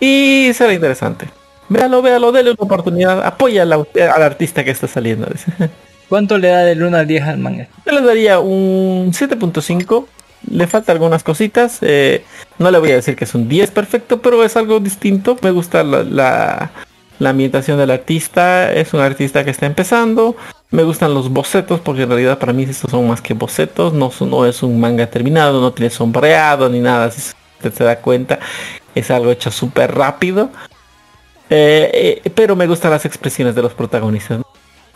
Y será interesante. Véalo, véalo, dele una oportunidad. Apoya al, artista que está saliendo. ¿Cuánto le da del 1 al 10 al manga? Yo le daría un 7.5. Le falta algunas cositas. eh, no le voy a decir que es un 10 perfecto, pero es algo distinto. Me gusta la, la, la ambientación del artista. Es un artista que está empezando. Me gustan los bocetos porque en realidad para mí estos son más que bocetos. No, no es un manga terminado, no tiene sombreado ni nada. Si usted se da cuenta, es algo hecho súper rápido. Eh, eh, pero me gustan las expresiones de los protagonistas.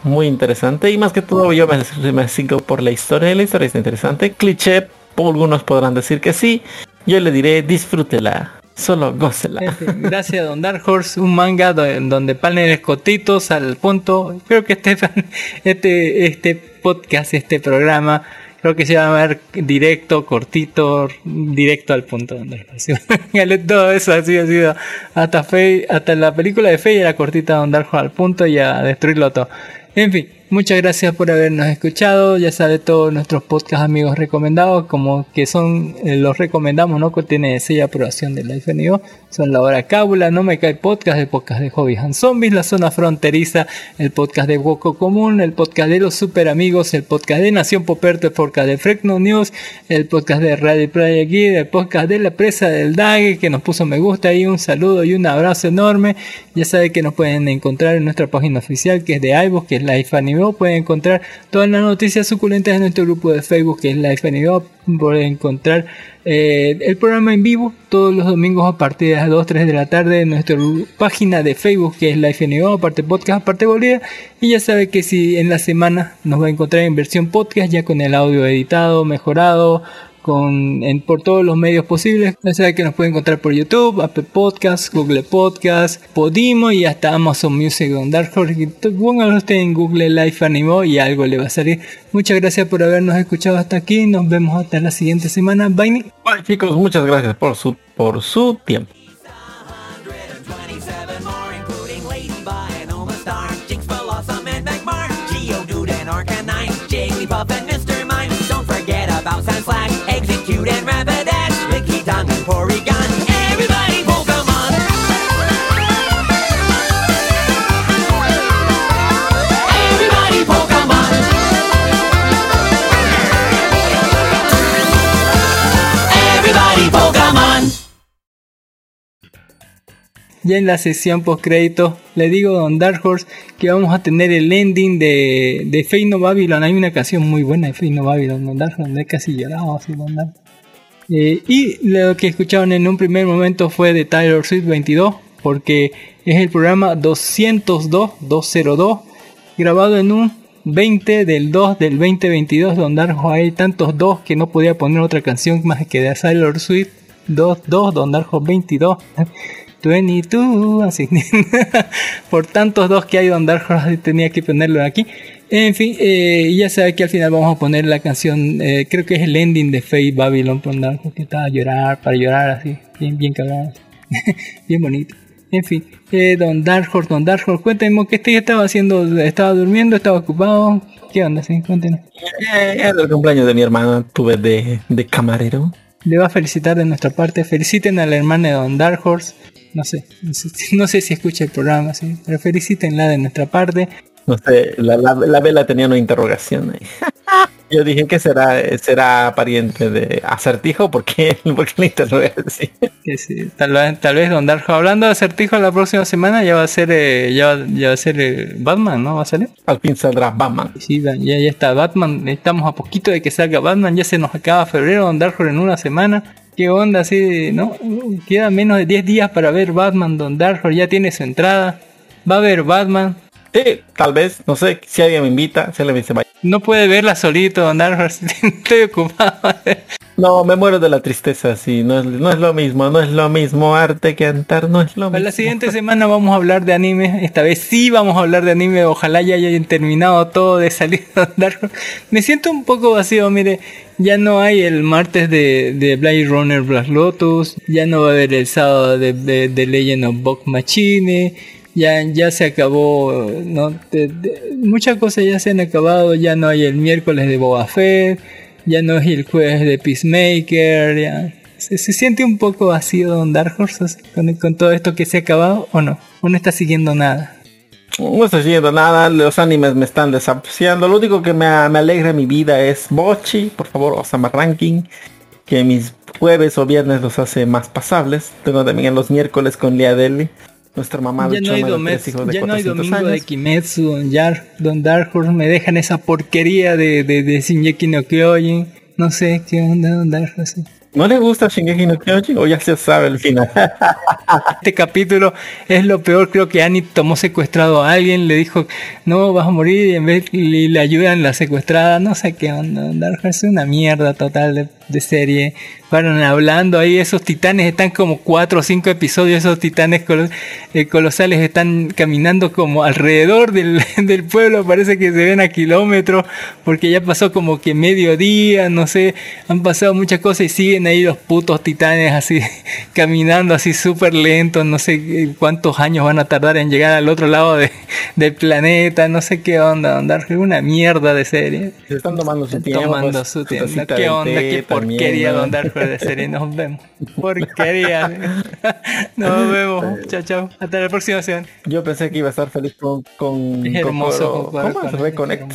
Muy interesante y más que todo yo me, me sigo por la historia. La historia es interesante. Cliché, algunos podrán decir que sí. Yo le diré disfrútela. Solo gócela. Gracias Don Dark Horse, un manga donde paneles cortitos al punto. Creo que este, este, este podcast, este programa, creo que se va a llamar directo, cortito, directo al punto. Todo eso así ha sido. Hasta, Fe, hasta la película de Fe era cortita Dark Horse al punto y a destruirlo todo. En fin, muchas gracias por habernos escuchado. Ya sabe todos nuestros podcast amigos recomendados, como que son, eh, los recomendamos, ¿no? Que tiene sello aprobación de Life NIO. Son La Hora Cábula, No Me Cae Podcast, el podcast de Hobbies and Zombies, La Zona Fronteriza, el podcast de Woco Común, el podcast de Los Super Amigos, el podcast de Nación Poperto, el podcast de Frecno News, el podcast de Radio Playa Guide, el podcast de La Presa del Dague, que nos puso me gusta y un saludo y un abrazo enorme. Ya sabe que nos pueden encontrar en nuestra página oficial que es de iVoox, que es Life Anime. Pueden encontrar todas las noticias suculentas en nuestro grupo de Facebook, que es Life Anime. Pueden encontrar eh, el programa en vivo todos los domingos a partir de las 2, 3 de la tarde en nuestra página de Facebook, que es Life Anime, aparte podcast, aparte Bolivia. Y ya sabe que si en la semana nos va a encontrar en versión podcast, ya con el audio editado, mejorado con en, por todos los medios posibles. Ya saben que nos pueden encontrar por YouTube, Apple Podcasts, Google Podcasts, Podimo y hasta Amazon Music Don Dark Horse. Pónganlo usted en Google Life Animo y algo le va a salir. Muchas gracias por habernos escuchado hasta aquí. Nos vemos hasta la siguiente semana. Bye. Bye, chicos, muchas gracias por su, por su tiempo. Ya en la sesión post crédito le digo a Don Dark Horse que vamos a tener el ending de, de Fate No Babylon. Hay una canción muy buena de Fate No Babylon, Don Dark Horse, casi lloraba así, Don Dark. Eh, y lo que escucharon en un primer momento fue de Tyler Swift 22, porque es el programa 202, 202, grabado en un 20 del 2 del 2022, donde Darjo hay tantos dos que no podía poner otra canción más que de Tyler Swift 22, Don Darjo 22. 22, así. Por tantos dos que hay, Don Dark Horse tenía que ponerlo aquí. En fin, eh, ya sabe que al final vamos a poner la canción, eh, creo que es el ending de Fate Babylon, Dark Horse, que estaba a llorar, para llorar así, bien, bien cabrón, bien bonito. En fin, eh, Don Dark Horse, Don Dark Horse, cuéntenos qué usted estaba haciendo, estaba durmiendo, estaba ocupado, qué onda, sí, cuéntenos. Eh, el cumpleaños de mi hermana, tuve de, de camarero. Le va a felicitar de nuestra parte. Feliciten a la hermana de Don Dark Horse. No sé, no sé, si escucha el programa, ¿sí? pero felicítenla de nuestra parte. No sé, la vela tenía una interrogación ahí. Yo dije que será será pariente de acertijo porque porque le interroga así. Sí, tal vez, tal vez Don Darjo hablando de acertijo la próxima semana ya va a ser eh, ya, va- ya va a ser eh, Batman, ¿no? Va a salir. Al fin saldrá Batman. Sí, ya, ya está Batman, estamos a poquito de que salga Batman, ya se nos acaba febrero, Don Darjo en una semana. ¿Qué onda así, no? Queda menos de 10 días para ver Batman, Don Darjo ya tiene su entrada. Va a ver Batman. Sí, tal vez, no sé, si alguien me invita, alguien me dice vaya. No puede verla solito, Don Darjo, estoy ocupado. No, me muero de la tristeza, sí, no es, no es lo mismo, no es lo mismo arte que cantar, no es lo Para mismo. la siguiente semana vamos a hablar de anime. Esta vez sí vamos a hablar de anime. Ojalá ya hayan terminado todo de salir a andar. Me siento un poco vacío, mire. Ya no hay el martes de, de Blade Runner Black Lotus. Ya no va a haber el sábado de, de, de Legend of Bok Machine. Ya, ya se acabó, muchas cosas ya se han acabado. Ya no hay el miércoles de Boba Fett. Ya no hay el jueves de Peacemaker. Ya. ¿Se, se siente un poco vacío Don Dark Horse con, con todo esto que se ha acabado o no? ¿O no está siguiendo nada? No estoy siguiendo nada, los animes me están desapreciando. Lo único que me, me alegra en mi vida es Bochi, por favor, Osama Ranking, que mis jueves o viernes los hace más pasables. Tengo también los miércoles con Lea Deli, nuestra mamá ya no hay, de domes- ya no hay 400 domingo de. Kimetsu, Don, Yar, Don Dark Horse, me dejan esa porquería de, de, de no Kyojin. No sé qué onda Don Dark Horse. ¿No le gusta Shingeki no Kyojin o ya se sabe el final? Este capítulo es lo peor, creo que Annie tomó secuestrado a alguien, le dijo, no, vas a morir y en vez y le ayudan la secuestrada, no sé qué onda, Don Dark Horse, es una mierda total de, de serie. Fueron hablando ahí, esos titanes están como cuatro o cinco episodios, esos titanes eh, colosales están caminando como alrededor del, del pueblo, parece que se ven a kilómetros, porque ya pasó como que mediodía, no sé, han pasado muchas cosas y siguen ahí los putos titanes así, caminando así súper lentos, no sé eh, cuántos años van a tardar en llegar al otro lado de- del planeta, no sé qué onda, andar una mierda de serie. Se están tomando su tiempo. tomando pues, su tiempo. ¿Qué de onda? ¿Qué porquería también, ¿no? De serie? Nos vemos. Porquería. Nos vemos. Chao, chao. Hasta la próxima semana. Yo pensé que iba a estar feliz con, con Es hermoso. Kokoro. ¿Cómo es? Reconnect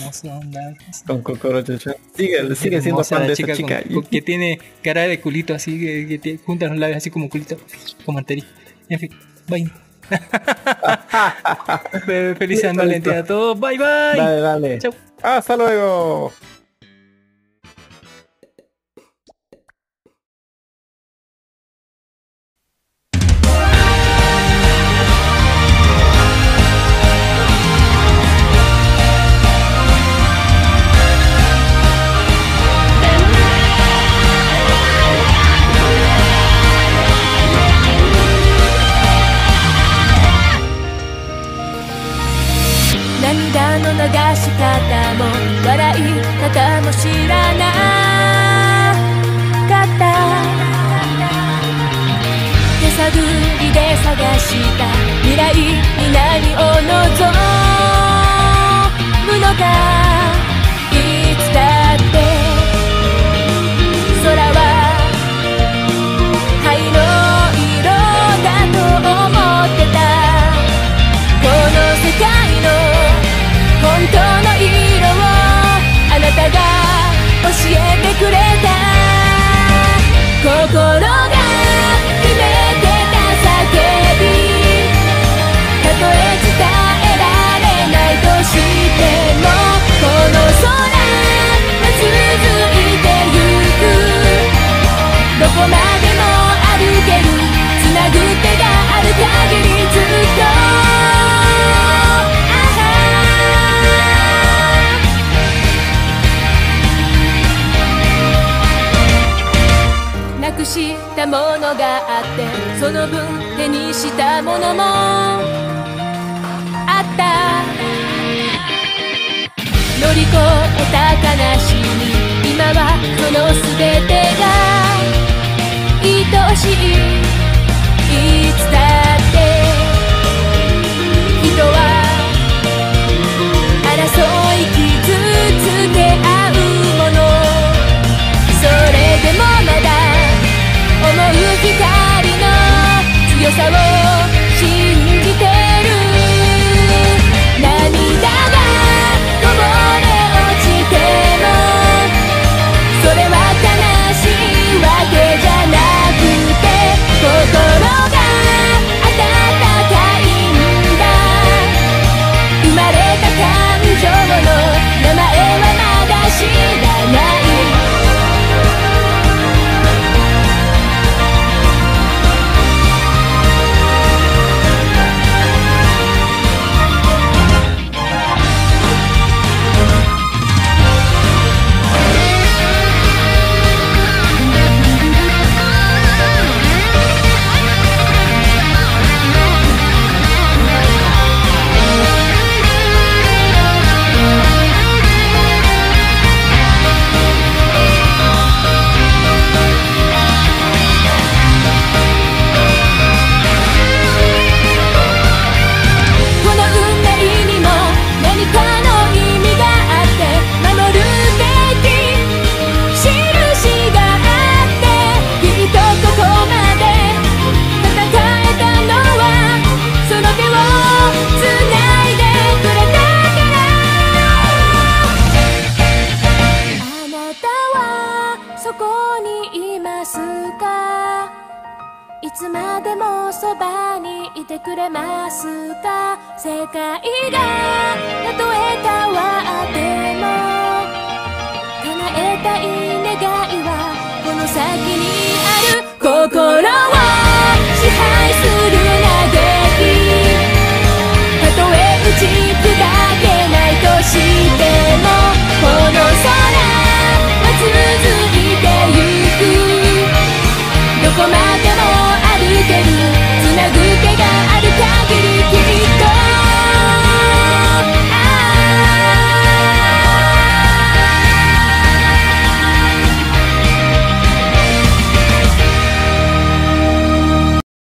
con Kokoro Chacha. Sigue, sigue siendo fan de esa chica. con- con- que tiene cara de culito así, que, que te- junta los labios así como culito, como artería. En fin, bye. Fe- Feliz listo. a todos. Bye bye. Dale, dale. Chau. Hasta luego.